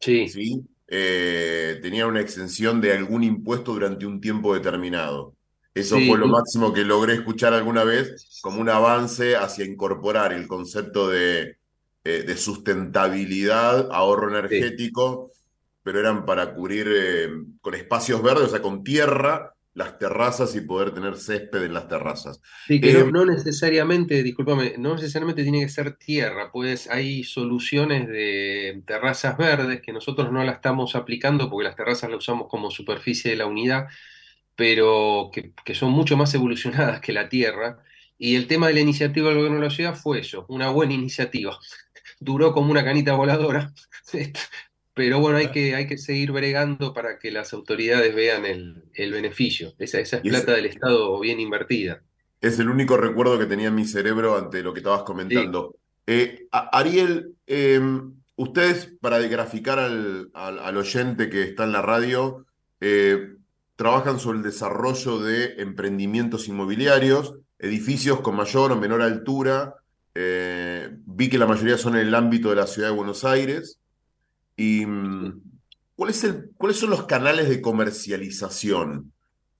Sí, ¿sí? Eh, tenía una exención de algún impuesto durante un tiempo determinado. Eso Sí, fue lo máximo que logré escuchar alguna vez como un avance hacia incorporar el concepto de, eh, de sustentabilidad, ahorro sí. energético, pero eran para cubrir eh, con espacios verdes, o sea, con tierra, las terrazas y poder tener césped en las terrazas. Sí, que Eh, no, no necesariamente, discúlpame, no necesariamente tiene que ser tierra, pues hay soluciones de terrazas verdes que nosotros no la estamos aplicando porque las terrazas las usamos como superficie de la unidad, pero que, que son mucho más evolucionadas que la tierra. Y el tema de la iniciativa del gobierno de la ciudad fue eso, una buena iniciativa. Duró como una canita voladora, pero bueno, hay que, hay que seguir bregando para que las autoridades vean el, el beneficio. Esa, esa es plata del Estado bien invertida. es el único recuerdo que tenía en mi cerebro ante lo que estabas Sí. comentando. Eh, Ariel, eh, ustedes, para graficar al, al- al oyente que está en la radio, eh, trabajan sobre el desarrollo de emprendimientos inmobiliarios, edificios con mayor o menor altura. Eh, vi que la mayoría son en el ámbito de la ciudad de Buenos Aires. ¿Y mm, cuál es el, cuáles son los canales de comercialización?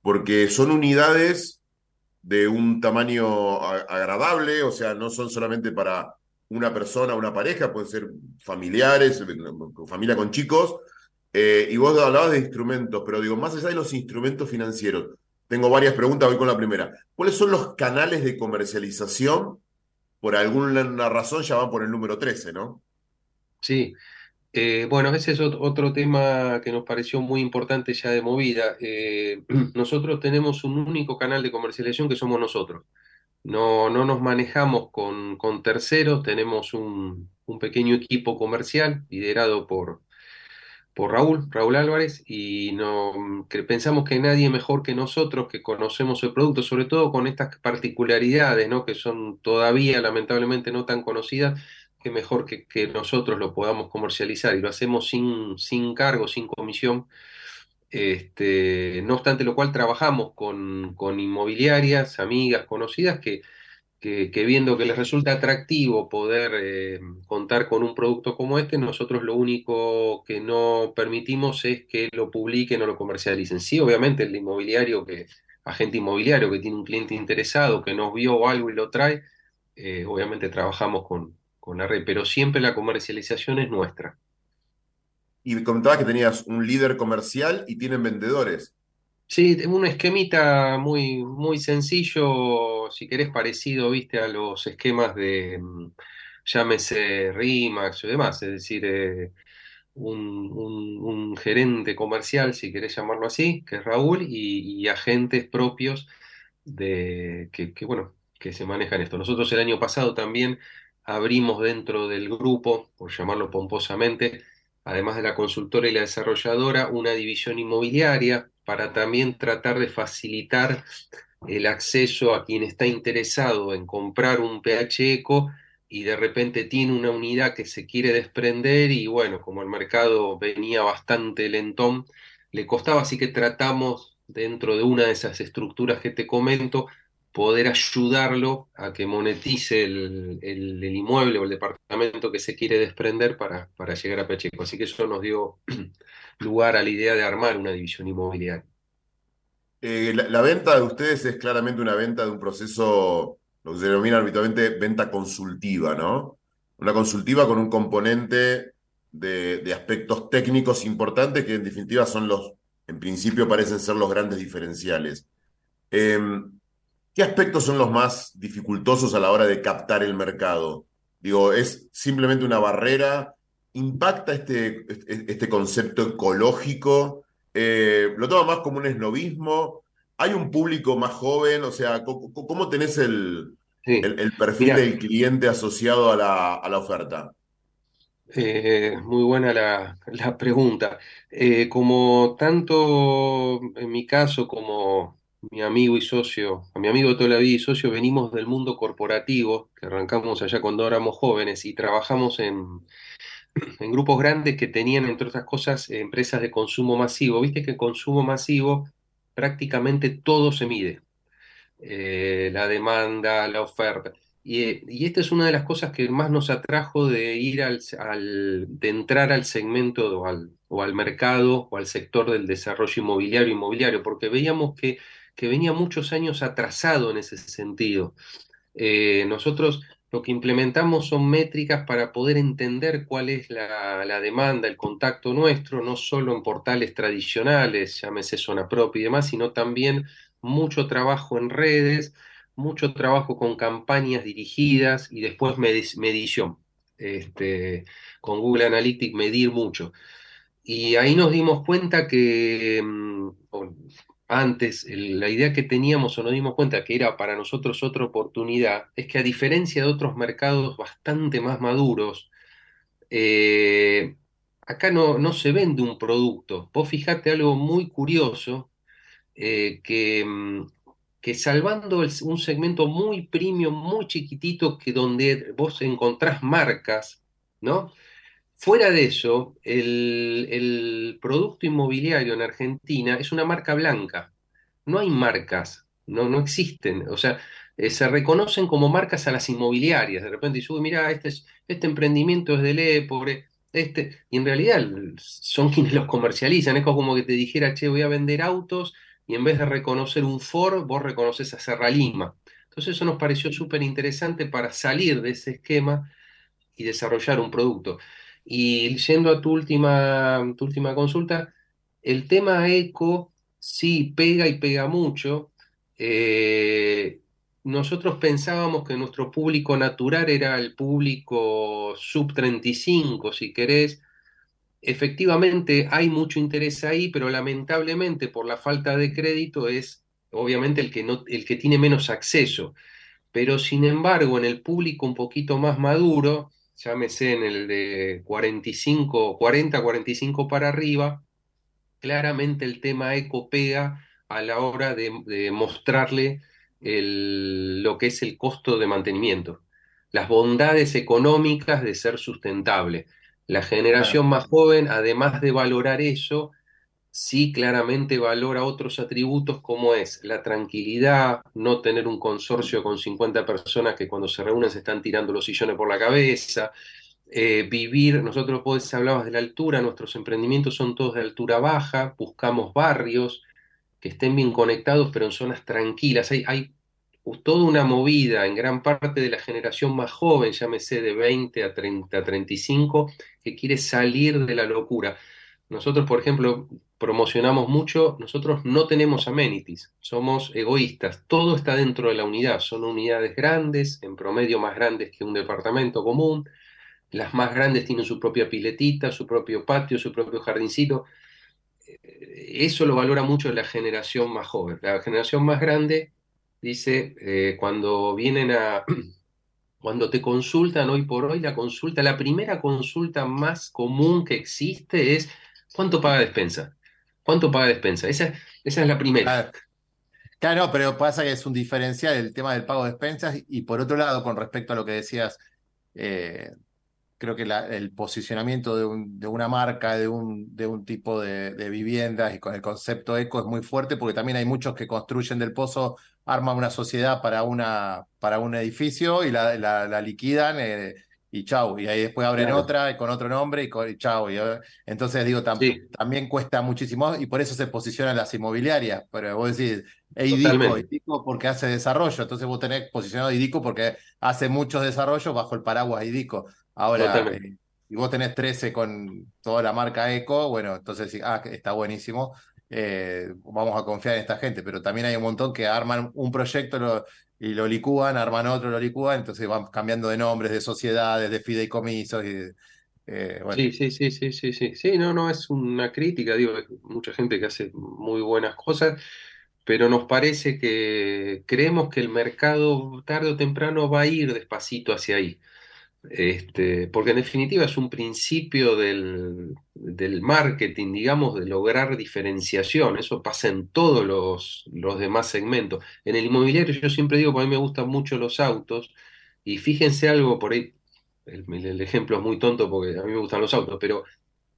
Porque son unidades de un tamaño agradable, o sea, no son solamente para una persona, una pareja, pueden ser familiares, eh, familia con chicos. Eh, y vos hablabas de instrumentos, pero digo, más allá de los instrumentos financieros, tengo varias preguntas, voy con la primera. ¿Cuáles son los canales de comercialización? Por alguna razón ya van por el número 13, ¿no? Sí, Eh, bueno, ese es ot- otro tema que nos pareció muy importante ya de movida. Eh, nosotros tenemos un único canal de comercialización que somos nosotros. No, no nos manejamos con, con terceros, tenemos un, un pequeño equipo comercial liderado por, por Raúl, Raúl Álvarez, y no, que pensamos que nadie mejor que nosotros que conocemos el producto, sobre todo con estas particularidades, ¿no? que son todavía lamentablemente no tan conocidas, que mejor que, nosotros lo podamos comercializar y lo hacemos sin, sin cargo, sin comisión. Este, no obstante lo cual trabajamos con, con inmobiliarias, amigas, conocidas que que, viendo que les resulta atractivo poder eh, contar con un producto como este, nosotros lo único que no permitimos es que lo publiquen o lo comercialicen. Sí, obviamente el inmobiliario que, agente inmobiliario que tiene un cliente interesado, que nos vio algo y lo trae, eh, obviamente trabajamos con, con la red, pero siempre la comercialización es nuestra. Y me comentabas que tenías un líder comercial y tienen vendedores. Sí, un esquemita muy, muy sencillo, si querés parecido, viste, a los esquemas de, mm, llámese RIMAX o demás, es decir, eh, un, un- gerente comercial, si querés llamarlo así, que es Raúl, y, y agentes propios de, que, que, bueno, que se manejan esto. Nosotros el año pasado también abrimos dentro del grupo, por llamarlo pomposamente, además de la consultora y la desarrolladora, una división inmobiliaria para también tratar de facilitar el acceso a quien está interesado en comprar un PH Eco y de repente tiene una unidad que se quiere desprender y bueno, como el mercado venía bastante lentón, le costaba, así que tratamos dentro de una de esas estructuras que te comento, poder ayudarlo a que monetice el, el- inmueble o el departamento que se quiere desprender para, para llegar a PH Eco. Así que eso nos dio lugar a la idea de armar una división inmobiliaria. Eh, la, venta de ustedes es claramente una venta de un proceso, lo que se denomina habitualmente venta consultiva, ¿no? Una consultiva con un componente de, de aspectos técnicos importantes que en definitiva son los, en principio parecen ser los grandes diferenciales. Em, ¿qué aspectos son los más dificultosos a la hora de captar el mercado? Digo, ¿es simplemente una barrera? ¿Impacta este, este, este concepto ecológico? Eh, ¿lo toma más como un esnovismo? ¿Hay un público más joven? O sea, ¿cómo, cómo tenés el, Sí, el, el perfil del cliente asociado a la, a la oferta? Eh, muy buena la, la pregunta. Eh, como tanto en mi caso como mi amigo y socio, a mi amigo de toda la vida y socio, venimos del mundo corporativo, que arrancamos allá cuando éramos jóvenes y trabajamos en, en grupos grandes que tenían, entre otras cosas, empresas de consumo masivo. Viste que en consumo masivo prácticamente todo se mide eh, la demanda, la oferta. Y, y esta es una de las cosas que más nos atrajo de ir al, al- de entrar al segmento o al, o al mercado o al sector del desarrollo inmobiliario inmobiliario, porque veíamos que que venía muchos años atrasado en ese sentido. Eh, nosotros lo que implementamos son métricas para poder entender cuál es la, la, demanda, el contacto nuestro, no solo en portales tradicionales, llámese zona propia y demás, sino también mucho trabajo en redes, mucho trabajo con campañas dirigidas y después medición. Este, con Google Analytics medir mucho. Y ahí nos dimos cuenta que antes la idea que teníamos o nos dimos cuenta que era para nosotros otra oportunidad es que a diferencia de otros mercados bastante más maduros, eh, acá no, no, se vende un producto. Vos fijate algo muy curioso, eh, que, mm, que salvando un segmento muy premium, muy chiquitito, que donde vos encontrás marcas, ¿no? Fuera de eso, el, producto inmobiliario en Argentina es una marca blanca. No hay marcas, no, no existen. O sea, eh, se reconocen como marcas a las inmobiliarias. De repente dice, uy, mira, este, este emprendimiento es del EPORE, este, y en realidad son quienes los comercializan. Es como que te dijera, che, voy a vender autos, y en vez de reconocer un Ford, vos reconoces a Serra Lima. Entonces eso nos pareció súper interesante para salir de ese esquema y desarrollar un producto. Y yendo a tu última, tu última consulta, el tema eco sí pega y pega mucho. Eh, nosotros pensábamos que nuestro público natural era el público sub 35, si querés. Efectivamente hay mucho interés ahí, pero lamentablemente por la falta de crédito es obviamente el que, no, el que tiene menos acceso. Pero sin embargo, en el público un poquito más maduro, llámese en el de 45, 40, 45 para arriba, claramente el tema eco pega a la hora de, mostrarle lo que es el costo de mantenimiento, las bondades económicas de ser sustentable. La generación más joven, además de valorar eso, sí claramente valora otros atributos como es la tranquilidad, no tener un consorcio con 50 personas que cuando se reúnen se están tirando los sillones por la cabeza, eh, vivir, nosotros vos hablabas de la altura, nuestros emprendimientos son todos de altura baja, buscamos barrios que estén bien conectados pero en zonas tranquilas, hay, hay toda una movida en gran parte de la generación más joven, llámese de 20 a 30, a 35, que quiere salir de la locura. Nosotros, por ejemplo, promocionamos mucho, nosotros no tenemos amenities, somos egoístas, todo está dentro de la unidad, son unidades grandes, en promedio más grandes que un departamento común, las más grandes tienen su propia piletita, su propio patio, su propio jardincito, eh, eso lo valora mucho la generación más joven, la generación más grande dice, eh, cuando vienen a... Cuando te consultan hoy por hoy, la consulta, la primera consulta más común que existe es ¿cuánto paga despensa? ¿Cuánto paga despensa? Esa, esa es la primera. Claro. pero pasa que es un diferencial el tema del pago de despensas y por otro lado, con respecto a lo que decías, eh, creo que el posicionamiento de, de, una marca, de un, un tipo de, viviendas y con el concepto eco es muy fuerte porque también hay muchos que construyen del pozo, arman una sociedad para, una, para un edificio y la, la, liquidan. Eh, y chau, y ahí después abren otra y con otro nombre y, y chau. Y, eh, entonces digo, también cuesta muchísimo y por eso se posicionan las inmobiliarias, pero vos decís, IDICO, IDICO porque hace desarrollo, entonces vos tenés posicionado IDICO porque hace muchos desarrollos bajo el paraguas IDICO. Ahora, eh, y vos tenés 13 con toda la marca ECO, bueno, entonces ah, está buenísimo. Eh, vamos a confiar en esta gente, pero también hay un montón que arman un proyecto, lo, y lo licúan, arman otro, lo licúan, entonces van cambiando de nombres, de sociedades, de fideicomisos. Y, eh, Sí, sí, sí, sí, sí, sí. Sí, no, no es una crítica, digo, hay mucha gente que hace muy buenas cosas, pero nos parece que creemos que el mercado tarde o temprano va a ir despacito hacia ahí. Este, porque en definitiva es un principio del, marketing, digamos, de lograr diferenciación. Eso pasa en todos los, los, demás segmentos. En el inmobiliario yo siempre digo, a mí me gustan mucho los autos, y fíjense algo por ahí, el, ejemplo es muy tonto porque a mí me gustan los autos, pero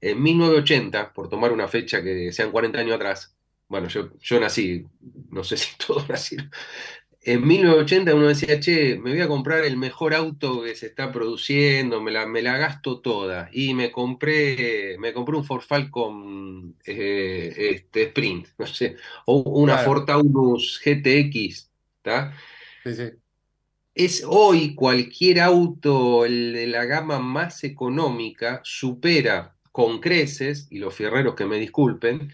en 1980, por tomar una fecha que sean 40 años atrás, bueno, yo, yo nací, no sé si todos nacieron, en 1980 uno decía, che, me voy a comprar el mejor auto que se está produciendo, me la, me la gasto toda. Y me compré, me compré un Ford Falcon eh, este, Sprint, no sé, o una Claro. Ford GTX, ¿está? Sí, sí. Es hoy cualquier auto el de la gama más económica supera con creces, y los fierreros que me disculpen,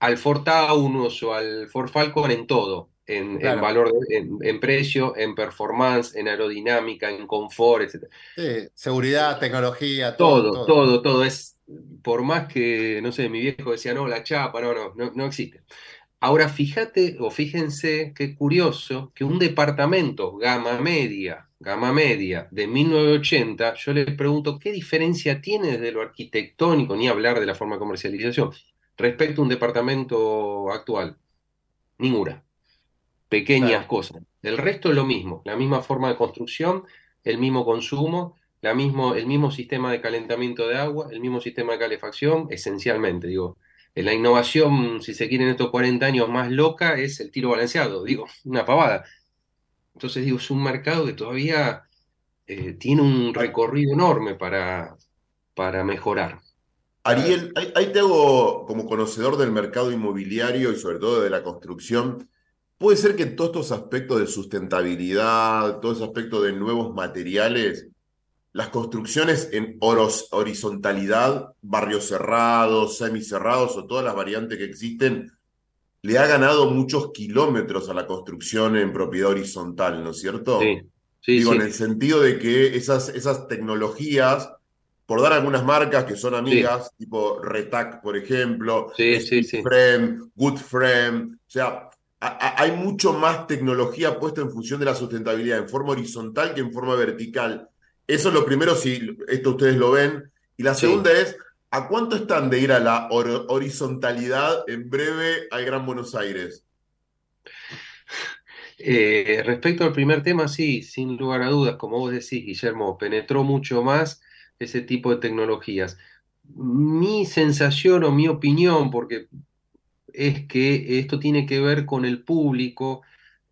al Ford Taunus o al Ford Falcon en todo, en, valor, de- en, en precio, en performance, en aerodinámica, en confort, etc. Sí, seguridad, tecnología, todo, Todo, todo. todo, todo es, por más que, no sé, mi viejo decía, no, la chapa, no, no, no, no existe. Ahora fíjate o fíjense qué curioso que un departamento gama media, gama media de 1980, yo les pregunto qué diferencia tiene desde lo arquitectónico, ni hablar de la forma de comercialización, respecto a un departamento actual. Ninguna. Pequeñas Claro. cosas. El resto es lo mismo, la misma forma de construcción, el mismo consumo, la mismo, el mismo sistema de calentamiento de agua, el mismo sistema de calefacción, esencialmente, digo. La innovación, si se quiere, en estos 40 años más loca es el tiro balanceado, digo, una pavada. Entonces, digo, es un mercado que todavía eh, tiene un recorrido enorme para, para mejorar. Ariel, ahí, ahí te hago como conocedor del mercado inmobiliario y sobre todo de la construcción. ¿Puede ser que en todos estos aspectos de sustentabilidad, todo ese aspecto de nuevos materiales, las construcciones en horos- horizontalidad, barrios cerrados, semicerrados o todas las variantes que existen, le ha ganado muchos kilómetros a la construcción en propiedad horizontal, ¿no es cierto? Sí, sí, Digo, sí. en el sentido de que esas, esas tecnologías, por dar algunas marcas que son amigas, tipo Retac, por ejemplo, Sí, sí, sí. Frame, Good Frame, o sea, a- a- hay mucho más tecnología puesta en función de la sustentabilidad en forma horizontal que en forma vertical. Eso es lo primero, si esto ustedes lo ven. Y la Sí. segunda es, ¿a cuánto están de ir a la hor- horizontalidad en breve al Gran Buenos Aires? Eh, respecto al primer tema, sí, sin lugar a dudas, como vos decís, Guillermo, penetró mucho más ese tipo de tecnologías. Mi sensación o mi opinión, porque es que esto tiene que ver con el público,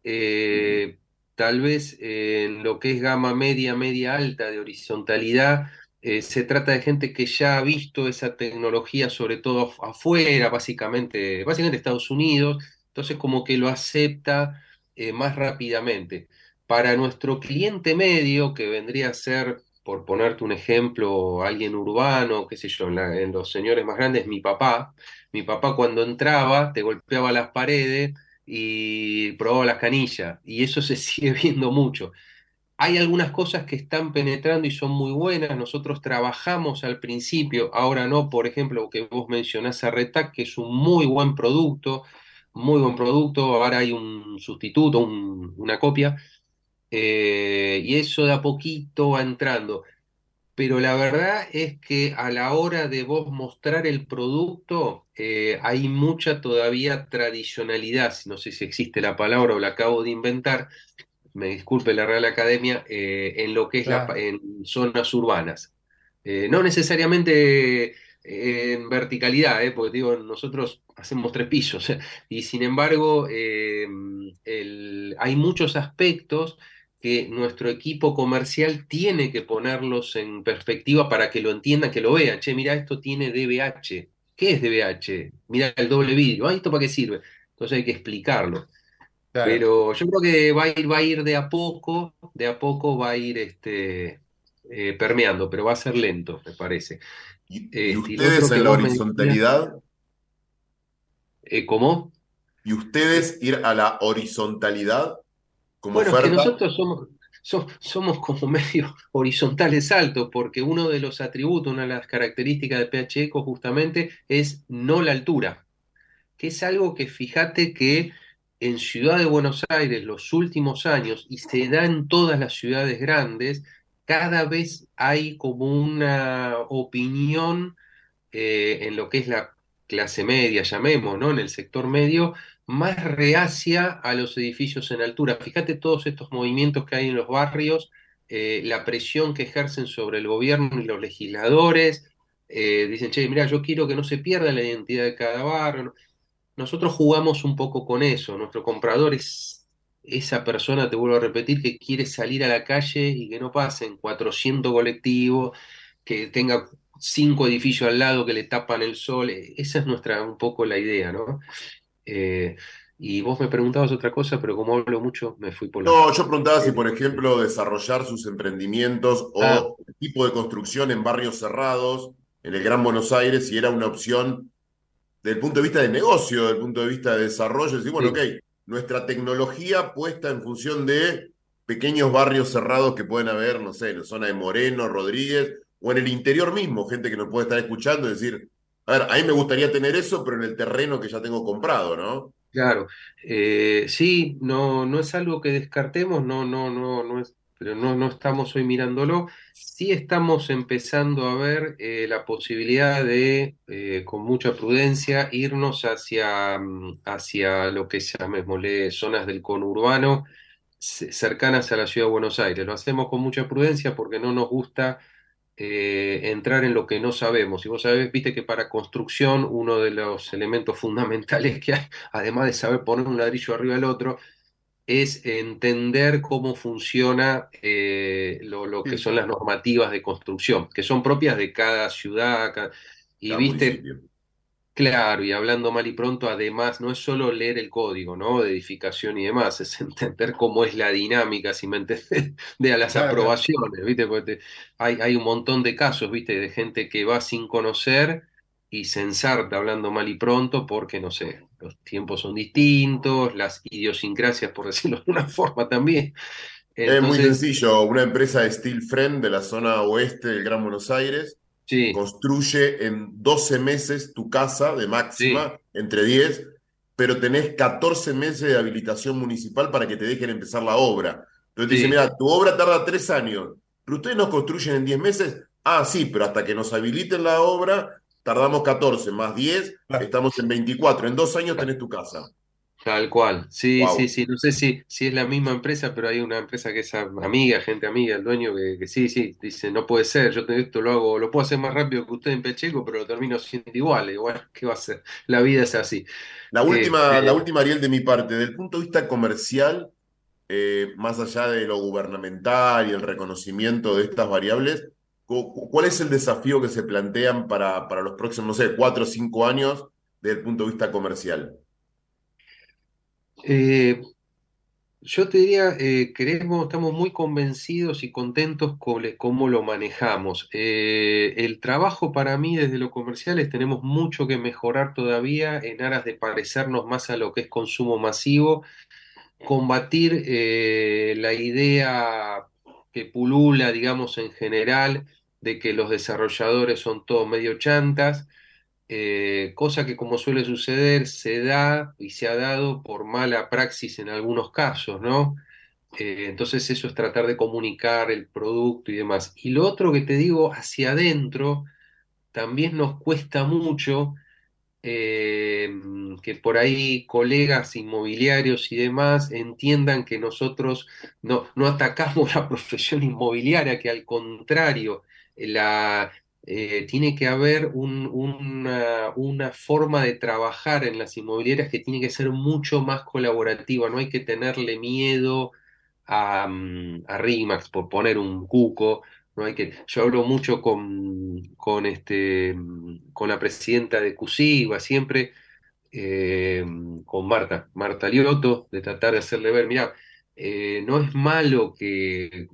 eh, tal vez en lo que es gama media, media alta de horizontalidad, eh, se trata de gente que ya ha visto esa tecnología, sobre todo af- afuera, básicamente, básicamente Estados Unidos, entonces como que lo acepta eh, más rápidamente. Para nuestro cliente medio, que vendría a ser, por ponerte un ejemplo, alguien urbano, qué sé yo, en los señores más grandes, mi papá, mi papá cuando entraba te golpeaba las paredes y probaba las canillas, y eso se sigue viendo mucho. Hay algunas cosas que están penetrando y son muy buenas. Nosotros trabajamos al principio, ahora no, por ejemplo, que vos mencionás a Retac, que es un muy buen producto, muy buen producto. Ahora hay un sustituto, un- una copia, eh, y eso de a poquito va entrando. Pero la verdad es que a la hora de vos mostrar el producto, eh, hay mucha todavía tradicionalidad, no sé si existe la palabra o la acabo de inventar, me disculpe la Real Academia, eh, en lo que es la, en zonas urbanas. Eh, no necesariamente en verticalidad, eh, porque digo, nosotros hacemos tres pisos, y sin embargo eh, el- hay muchos aspectos que nuestro equipo comercial tiene que ponerlos en perspectiva para que lo entiendan, que lo vean. Che, mira, esto tiene DBH. ¿Qué es DBH? Mira el doble vidrio. Ah, ¿esto para qué sirve? Entonces hay que explicarlo. Claro. Pero yo creo que va a ir, va a ir de a poco, de a poco va a ir este, eh, permeando, pero va a ser lento, me parece. ¿Y, lo ustedes en la me horizontalidad? eh, ¿cómo? ¿Y ustedes ir a la horizontalidad como Bueno, es que nosotros somos, so- somos como medio horizontales altos, porque uno de los atributos, una de las características de PH Eco justamente es no la altura, que es algo que fíjate que en Ciudad de Buenos Aires los últimos años, y se da en todas las ciudades grandes, cada vez hay como una opinión eh, en lo que es la clase media, llamemos, ¿no? En el sector medio, más reacia a los edificios en altura. Fíjate todos estos movimientos que hay en los barrios, eh, la presión que ejercen sobre el gobierno y los legisladores. eh, dicen, che, mira, yo quiero que no se pierda la identidad de cada barrio. Nosotros jugamos un poco con eso. Nuestro comprador es esa persona, te vuelvo a repetir, que quiere salir a la calle y que no pasen 400 colectivos, que tenga cinco edificios al lado que le tapan el sol. Eh, Esa es nuestra, un poco la idea, ¿no? Eh, y vos me preguntabas otra cosa, pero como hablo mucho, me fui por. No, yo preguntaba si, por ejemplo, desarrollar sus emprendimientos o Ah. tipo de construcción en barrios cerrados, en el Gran Buenos Aires, si era una opción desde el punto de vista de negocio, desde el punto de vista de desarrollo, decir, bueno, ok, nuestra tecnología puesta en función de pequeños barrios cerrados que pueden haber, no sé, en la zona de Moreno, Rodríguez, o en el interior mismo, gente que nos puede estar escuchando y decir, a ver, a mí me gustaría tener eso, pero en el terreno que ya tengo comprado, ¿no? Claro, eh, sí, no, no es algo que descartemos, no, no, no, no es, pero no, no estamos hoy mirándolo. Sí estamos empezando a ver eh, la posibilidad de, eh, con mucha prudencia, irnos hacia, hacia lo que llamémosle zonas del conurbano ce- cercanas a la ciudad de Buenos Aires. Lo hacemos con mucha prudencia porque no nos gusta eh, entrar en lo que no sabemos. Y vos sabés, viste que para construcción uno de los elementos fundamentales que hay, además de saber poner un ladrillo arriba del otro, es entender cómo funciona eh, lo, lo que son las normativas de construcción, que son propias de cada ciudad. Y Cada viste, municipio. Claro, y hablando mal y pronto, además, no es solo leer el código, ¿no? De edificación y demás, es entender cómo es la dinámica, si me entendés, de a las Claro, aprobaciones, ¿viste? Porque te- hay, hay un montón de casos, ¿viste? De gente que va sin conocer y se ensarta hablando mal y pronto porque, no sé, los tiempos son distintos, las idiosincrasias, por decirlo de una forma también. Es muy sencillo, una empresa de Steel Friend de la zona oeste del Gran Buenos Aires sí, construye en 12 meses tu casa de sí, máxima, entre 10, pero tenés 14 meses de habilitación municipal para que te dejen empezar la obra. Entonces te dicen, sí, mira, tu obra tarda 3 años, pero ustedes nos construyen en 10 meses. Ah, sí, pero hasta que nos habiliten la obra, tardamos 14, más 10, Claro. estamos en 24. En dos años tenés tu casa. Tal cual, sí, sí, Wow. sí, no sé si, si es la misma empresa, pero hay una empresa que es amiga, gente amiga, el dueño que, que sí, sí, dice, no puede ser, yo te- esto lo hago, lo puedo hacer más rápido que usted en Pacheco, pero lo termino siendo igual, y bueno, ¿qué va a ser? La vida es así. La última, Este, la última, Ariel, de mi parte, del punto de vista comercial, eh, más allá de lo gubernamental y el reconocimiento de estas variables, cu- cu- ¿cuál es el desafío que se plantean para, para los próximos, no sé, cuatro o cinco años desde el punto de vista comercial? Eh, yo te diría, eh, queremos, estamos muy convencidos y contentos con cómo lo manejamos. Eh, el trabajo para mí desde lo comercial es tenemos mucho que mejorar todavía en aras de parecernos más a lo que es consumo masivo combatir eh, la idea que pulula, digamos, en general, de que los desarrolladores son todos medio chantas, eh, cosa que como suele suceder, se da y se ha dado por mala praxis en algunos casos, ¿no? Eh, entonces eso es tratar de comunicar el producto y demás. Y lo otro que te digo, hacia adentro, también nos cuesta mucho eh, que por ahí colegas inmobiliarios y demás entiendan que nosotros no, no atacamos la profesión inmobiliaria, que al contrario, la, eh, tiene que haber un- una, una forma de trabajar en las inmobiliarias que tiene que ser mucho más colaborativa, no hay que tenerle miedo a, mm, a RIMAX, por poner un cuco. No hay que, yo hablo mucho con, con, este, mm, con la presidenta de CUSIGUA, siempre eh, con Marta, Marta Liotto, de tratar de hacerle ver, mira, eh, no es malo que,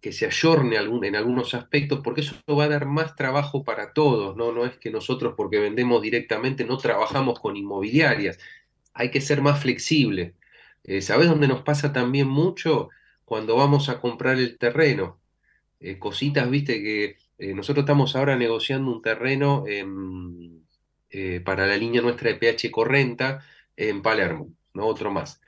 que se ayorne algún, en algunos aspectos, porque eso va a dar más trabajo para todos, ¿no? No es que nosotros, porque vendemos directamente, no trabajamos con inmobiliarias, hay que ser más flexible. Eh, ¿sabés dónde nos pasa también mucho? Cuando vamos a comprar el terreno eh, cositas, viste, que eh, nosotros estamos ahora negociando un terreno para la línea nuestra de PH Correnta en Palermo, ¿no? Otro más.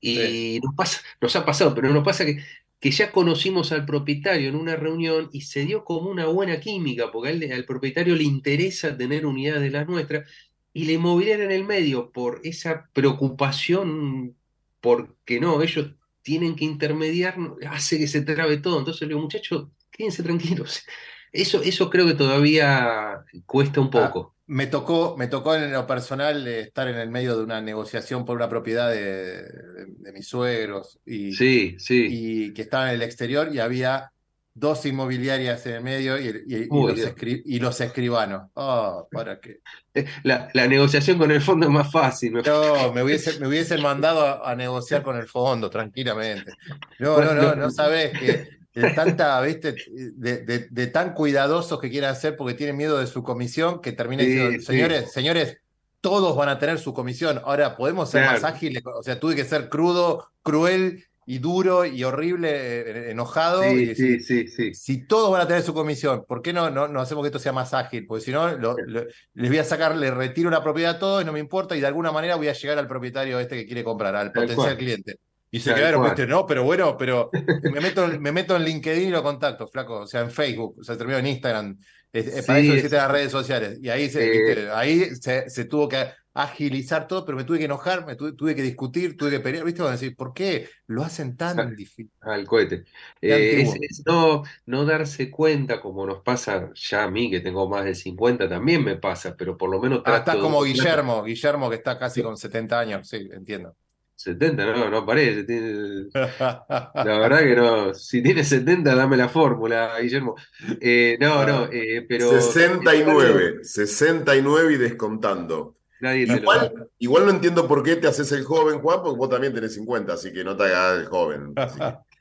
Sí. Y nos pasa, nos ha pasado, pero nos pasa que, que ya conocimos al propietario en una reunión y se dio como una buena química, porque él- al propietario le interesa tener unidades de las nuestras, y la inmobiliaria en el medio, por esa preocupación, porque no, ellos tienen que intermediar, hace que se trabe todo. Entonces le digo, muchachos, quédense tranquilos. Eso, eso creo que todavía cuesta un Ah, poco. Me tocó, me tocó en lo personal eh, estar en el medio de una negociación por una propiedad de, de- de mis suegros y, Sí, sí. y que estaba en el exterior y había dos inmobiliarias en el medio y, y- y Uy, los, Dios. escri- y los escribanos. Oh, ¿para qué? Eh, La, la negociación con el fondo es más fácil. me No, me hubiese, me hubiesen mandado a, a negociar con el fondo tranquilamente. No, Bueno, no, no, no. no sabes que de tanta, viste, de, de- de tan cuidadosos que quieren hacer porque tienen miedo de su comisión, que termina Sí, diciendo, sí. señores, señores, todos van a tener su comisión. Ahora, podemos ser más ágiles, o sea, tuve que ser crudo, cruel y duro y horrible, eh, enojado, y Sí, decir, sí, sí, sí. si todos van a tener su comisión, ¿por qué no, no, no hacemos que esto sea más ágil? Porque si no, lo- lo- les voy a sacar, le retiro la propiedad a todos y no me importa, y de alguna manera voy a llegar al propietario este que quiere comprar, al potencial cliente. Y se quedaron, viste, no, pero bueno, pero me meto, me meto en LinkedIn y lo contacto, flaco, o sea, en Facebook, o sea, termino en Instagram. Es- es- para Sí, eso es- existen las redes sociales. Y ahí se, Eh, viste, ahí se, se tuvo que agilizar todo, pero me tuve que enojar, me tuve, tuve que discutir, tuve que pelear, ¿viste? Van a decir, ¿por qué lo hacen tan difícil? Al cohete. Eh, es, es no, no darse cuenta, como nos pasa ya a mí, que tengo más de 50, también me pasa, pero por lo menos Ah, estás de como uno- Guillermo, Guillermo que está casi con 70 años, sí, entiendo. 70, no, no parece. tiene- La verdad que no. Si tiene 70, dame la fórmula, Guillermo. Eh, no, no, eh, pero 69, 69 y descontando. nadie lo. Igual, igual no entiendo por qué te haces el joven, Juan, porque vos también tenés 50, así que no te hagas el joven. Que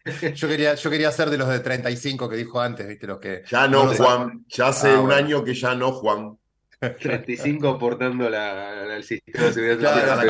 Yo quería, yo quería ser de los de 35 que dijo antes, ¿viste? Los que ya no, Juan. Ya hace Ah, un bueno. año que ya no, Juan. 35 aportando la, la- el sistema de seguridad Claro, social.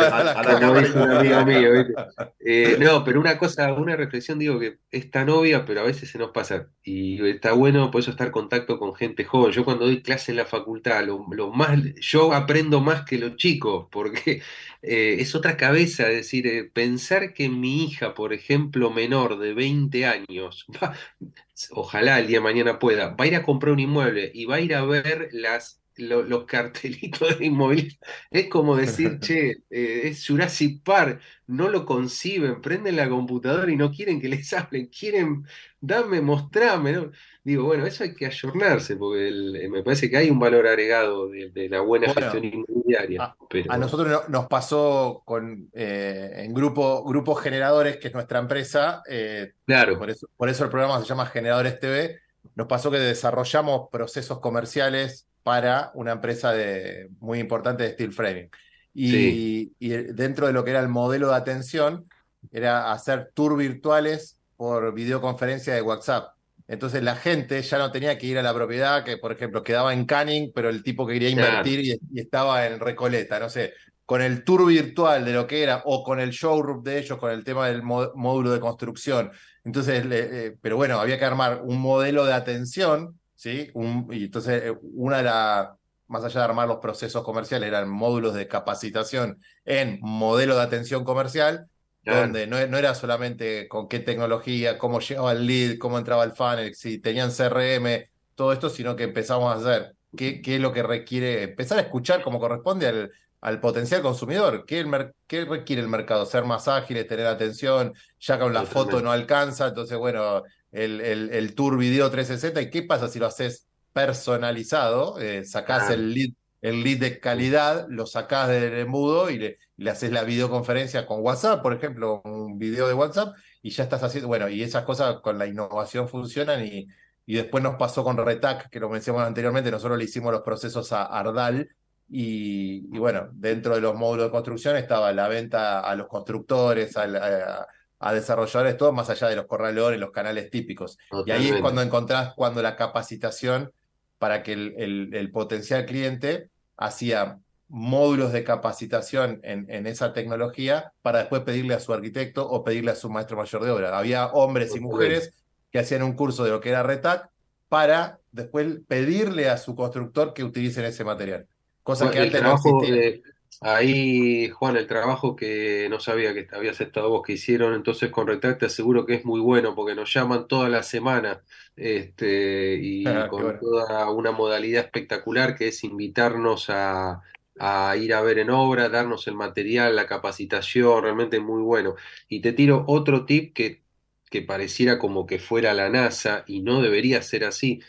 Eh, no, pero una cosa, una reflexión, digo que es tan obvia, pero a veces se nos pasa. Y está bueno por eso estar en contacto con gente joven. Yo cuando doy clase en la facultad, lo, lo más, yo aprendo más que los chicos, porque eh, es otra cabeza, es decir, eh, pensar que mi hija, por ejemplo, menor de 20 años, va- ojalá el día de mañana pueda, va a ir a comprar un inmueble y va a ir a ver las, lo- los cartelitos de inmobiliario. Es como decir, che, eh, es Jurassic Park, no lo conciben, prenden la computadora y no quieren que les hablen, quieren, dame, mostrame, ¿no? Digo, bueno, eso hay que ayornarse, porque el- eh, me parece que hay un valor agregado de, de la buena Bueno, gestión inmobiliaria, a, pero a nosotros no- nos pasó con eh, en grupo, Grupos Generadores, que es nuestra empresa, eh, claro, por eso, por eso el programa se llama Generadores TV, nos pasó que desarrollamos procesos comerciales para una empresa de, muy importante de steel framing. Y, Sí. y dentro de lo que era el modelo de atención, era hacer tours virtuales por videoconferencia de WhatsApp. Entonces la gente ya no tenía que ir a la propiedad, que por ejemplo quedaba en Canning, pero el tipo que quería invertir y, y estaba en Recoleta, no sé, con el tour virtual de lo que era, o con el showroom de ellos, con el tema del módulo de construcción. Entonces, le- eh, pero bueno, había que armar un modelo de atención, ¿sí? Un- y entonces, eh, una era, más allá de armar los procesos comerciales, eran módulos de capacitación en modelo de atención comercial, Claro. donde no, no era solamente con qué tecnología, cómo llegaba el lead, cómo entraba el funnel, si tenían CRM, todo esto, sino que empezamos a hacer qué, qué es lo que requiere, empezar a escuchar como corresponde al, al potencial consumidor, qué, el qué requiere el mercado, ser más ágiles, tener atención, ya con la foto no alcanza, entonces bueno, el, el, el tour video 360, ¿y qué pasa si lo haces personalizado? Eh, sacás el lead el lead de calidad, lo sacás del embudo y le, le haces la videoconferencia con WhatsApp, por ejemplo, un video de WhatsApp, y ya estás haciendo, bueno, y esas cosas con la innovación funcionan y, y después nos pasó con Retac, que lo mencionamos anteriormente, nosotros le hicimos los procesos a Ardal y, y bueno, dentro de los módulos de construcción estaba la venta a los constructores, a, a desarrolladores, todo más allá de los corralones, los canales típicos. Y ahí es cuando encontrás cuando la capacitación para que el, el- el potencial cliente hacía módulos de capacitación en, en esa tecnología para después pedirle a su arquitecto o pedirle a su maestro mayor de obra. Había hombres y mujeres que hacían un curso de lo que era RETAC para después pedirle a su constructor que utilicen ese material. Cosa Bueno, que el antes no existía. de, ahí, Juan, el trabajo que no sabía que habías estado vos que hicieron entonces con Retac, te aseguro que es muy bueno porque nos llaman toda la semana este, y Qué con bueno. toda una modalidad espectacular que es invitarnos a, a ir a ver en obra, darnos el material, la capacitación, realmente muy bueno. Y te tiro otro tip que, que pareciera como que fuera la NASA y no debería ser así.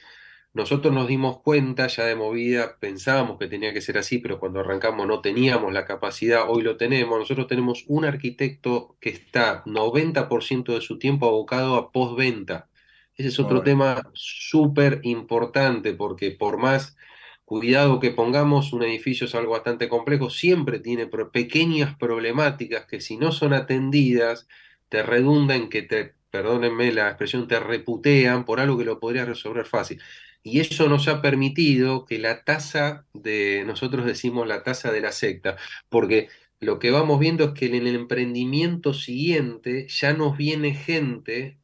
Nosotros nos dimos cuenta ya de movida, pensábamos que tenía que ser así, pero cuando arrancamos no teníamos la capacidad, hoy lo tenemos. Nosotros tenemos un arquitecto que está 90% de su tiempo abocado a postventa. Ese es otro tema súper importante porque por más cuidado que pongamos, un edificio es algo bastante complejo, siempre tiene pequeñas problemáticas que si no son atendidas, te redunda en que te, perdónenme la expresión, te reputean por algo que lo podrías resolver fácil. Y eso nos ha permitido que la tasa de, nosotros decimos la tasa de la secta, porque lo que vamos viendo es que en el emprendimiento siguiente ya nos viene gente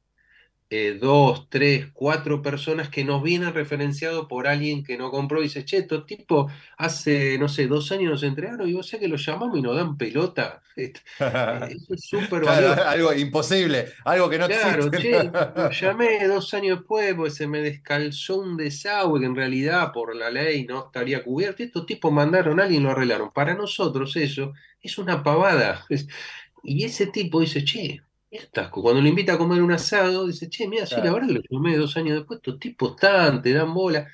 eh, dos, tres, cuatro personas que nos vienen referenciados por alguien que no compró y dice, che, estos tipos hace, no sé, dos años nos entregaron y vos sabés que los llamamos y nos dan pelota. Eh, Eso es súper Claro, algo imposible, algo que no Claro, existe. che, lo llamé dos años después porque se me descalzó un desagüe que en realidad por la ley no estaría cubierto. Estos tipos mandaron a alguien y lo arreglaron. Para nosotros eso es una pavada. Y ese tipo dice, che, cuando lo invita a comer un asado, dice, che, mira, sí, la verdad lo llamé dos años después, estos tipos están, te dan bola.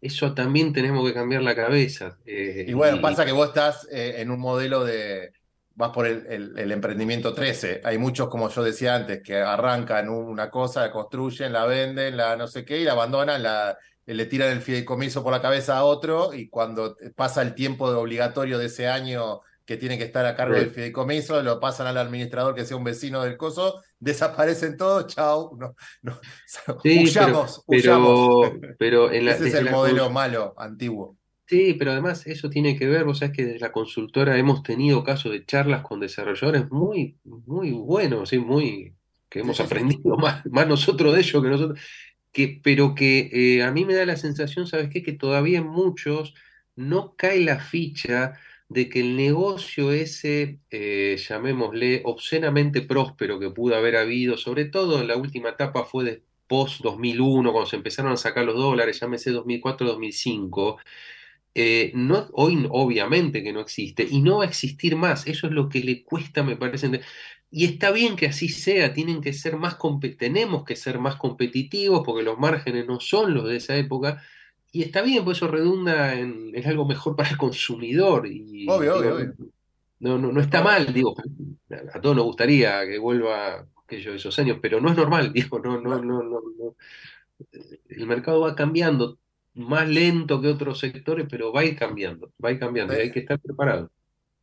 Eso también tenemos que cambiar la cabeza. eh, Y bueno, y- pasa que vos estás eh, en un modelo de, vas por el, el- el emprendimiento 13. Hay muchos, como yo decía antes, que arrancan una cosa, la construyen, la venden, la no sé qué, y la abandonan, la, le tiran el fideicomiso por la cabeza a otro, y cuando pasa el tiempo de obligatorio de ese año que tiene que estar a cargo Sí. del fideicomiso, lo pasan al administrador que sea un vecino del coso, desaparecen todos, chao, no, no, Sí, huyamos, pero, huyamos. pero, pero en la, Ese es el la modelo malo, antiguo. Sí, pero además eso tiene que ver, vos sabés que desde la consultora hemos tenido casos de charlas con desarrolladores muy, muy buenos, ¿sí? Muy, que hemos aprendido más, más nosotros de ellos que nosotros, que, pero que eh, a mí me da la sensación, ¿sabes qué? Que todavía en muchos no cae la ficha de que el negocio ese, eh, llamémosle, obscenamente próspero que pudo haber habido, sobre todo en la última etapa fue de post-2001, cuando se empezaron a sacar los dólares, llámese 2004-2005, eh, no, hoy obviamente que no existe y no va a existir más. Eso es lo que le cuesta, me parece. Y está bien que así sea, tienen que ser más tenemos que ser más competitivos porque los márgenes no son los de esa época. Y está bien, pues eso redunda en, es algo mejor para el consumidor. Y Obvio, obvio, digo, obvio. no, no, no está mal, digo, a todos nos gustaría que vuelva aquello, esos años, pero no es normal, digo, no, no, no, no, no. El mercado va cambiando más lento que otros sectores, pero va a ir cambiando, va a ir cambiando y hay que estar preparado.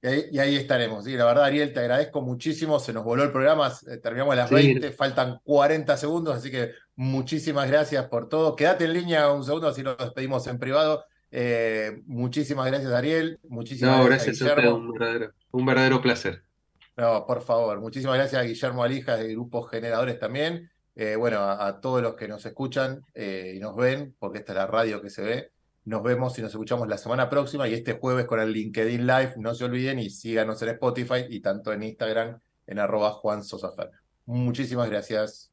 Y ahí, y ahí estaremos. Sí, la verdad, Ariel, te agradezco muchísimo. Se nos voló el programa, eh, terminamos a las Sí. 20, faltan 40 segundos, así que muchísimas gracias por todo. Quédate en línea un segundo, así nos despedimos en privado. Eh, muchísimas gracias, Ariel. Muchísimas No, gracias, gracias a usted, un verdadero, un verdadero placer. No, por favor, muchísimas gracias a Guillermo Alijas de Grupo Generadores también. Eh, bueno, a, a todos los que nos escuchan eh, y nos ven, porque esta es la radio que se ve. Nos vemos y nos escuchamos la semana próxima y este jueves con el LinkedIn Live. No se olviden y síganos en Spotify y tanto en Instagram en arroba Juan Sosa. Muchísimas gracias.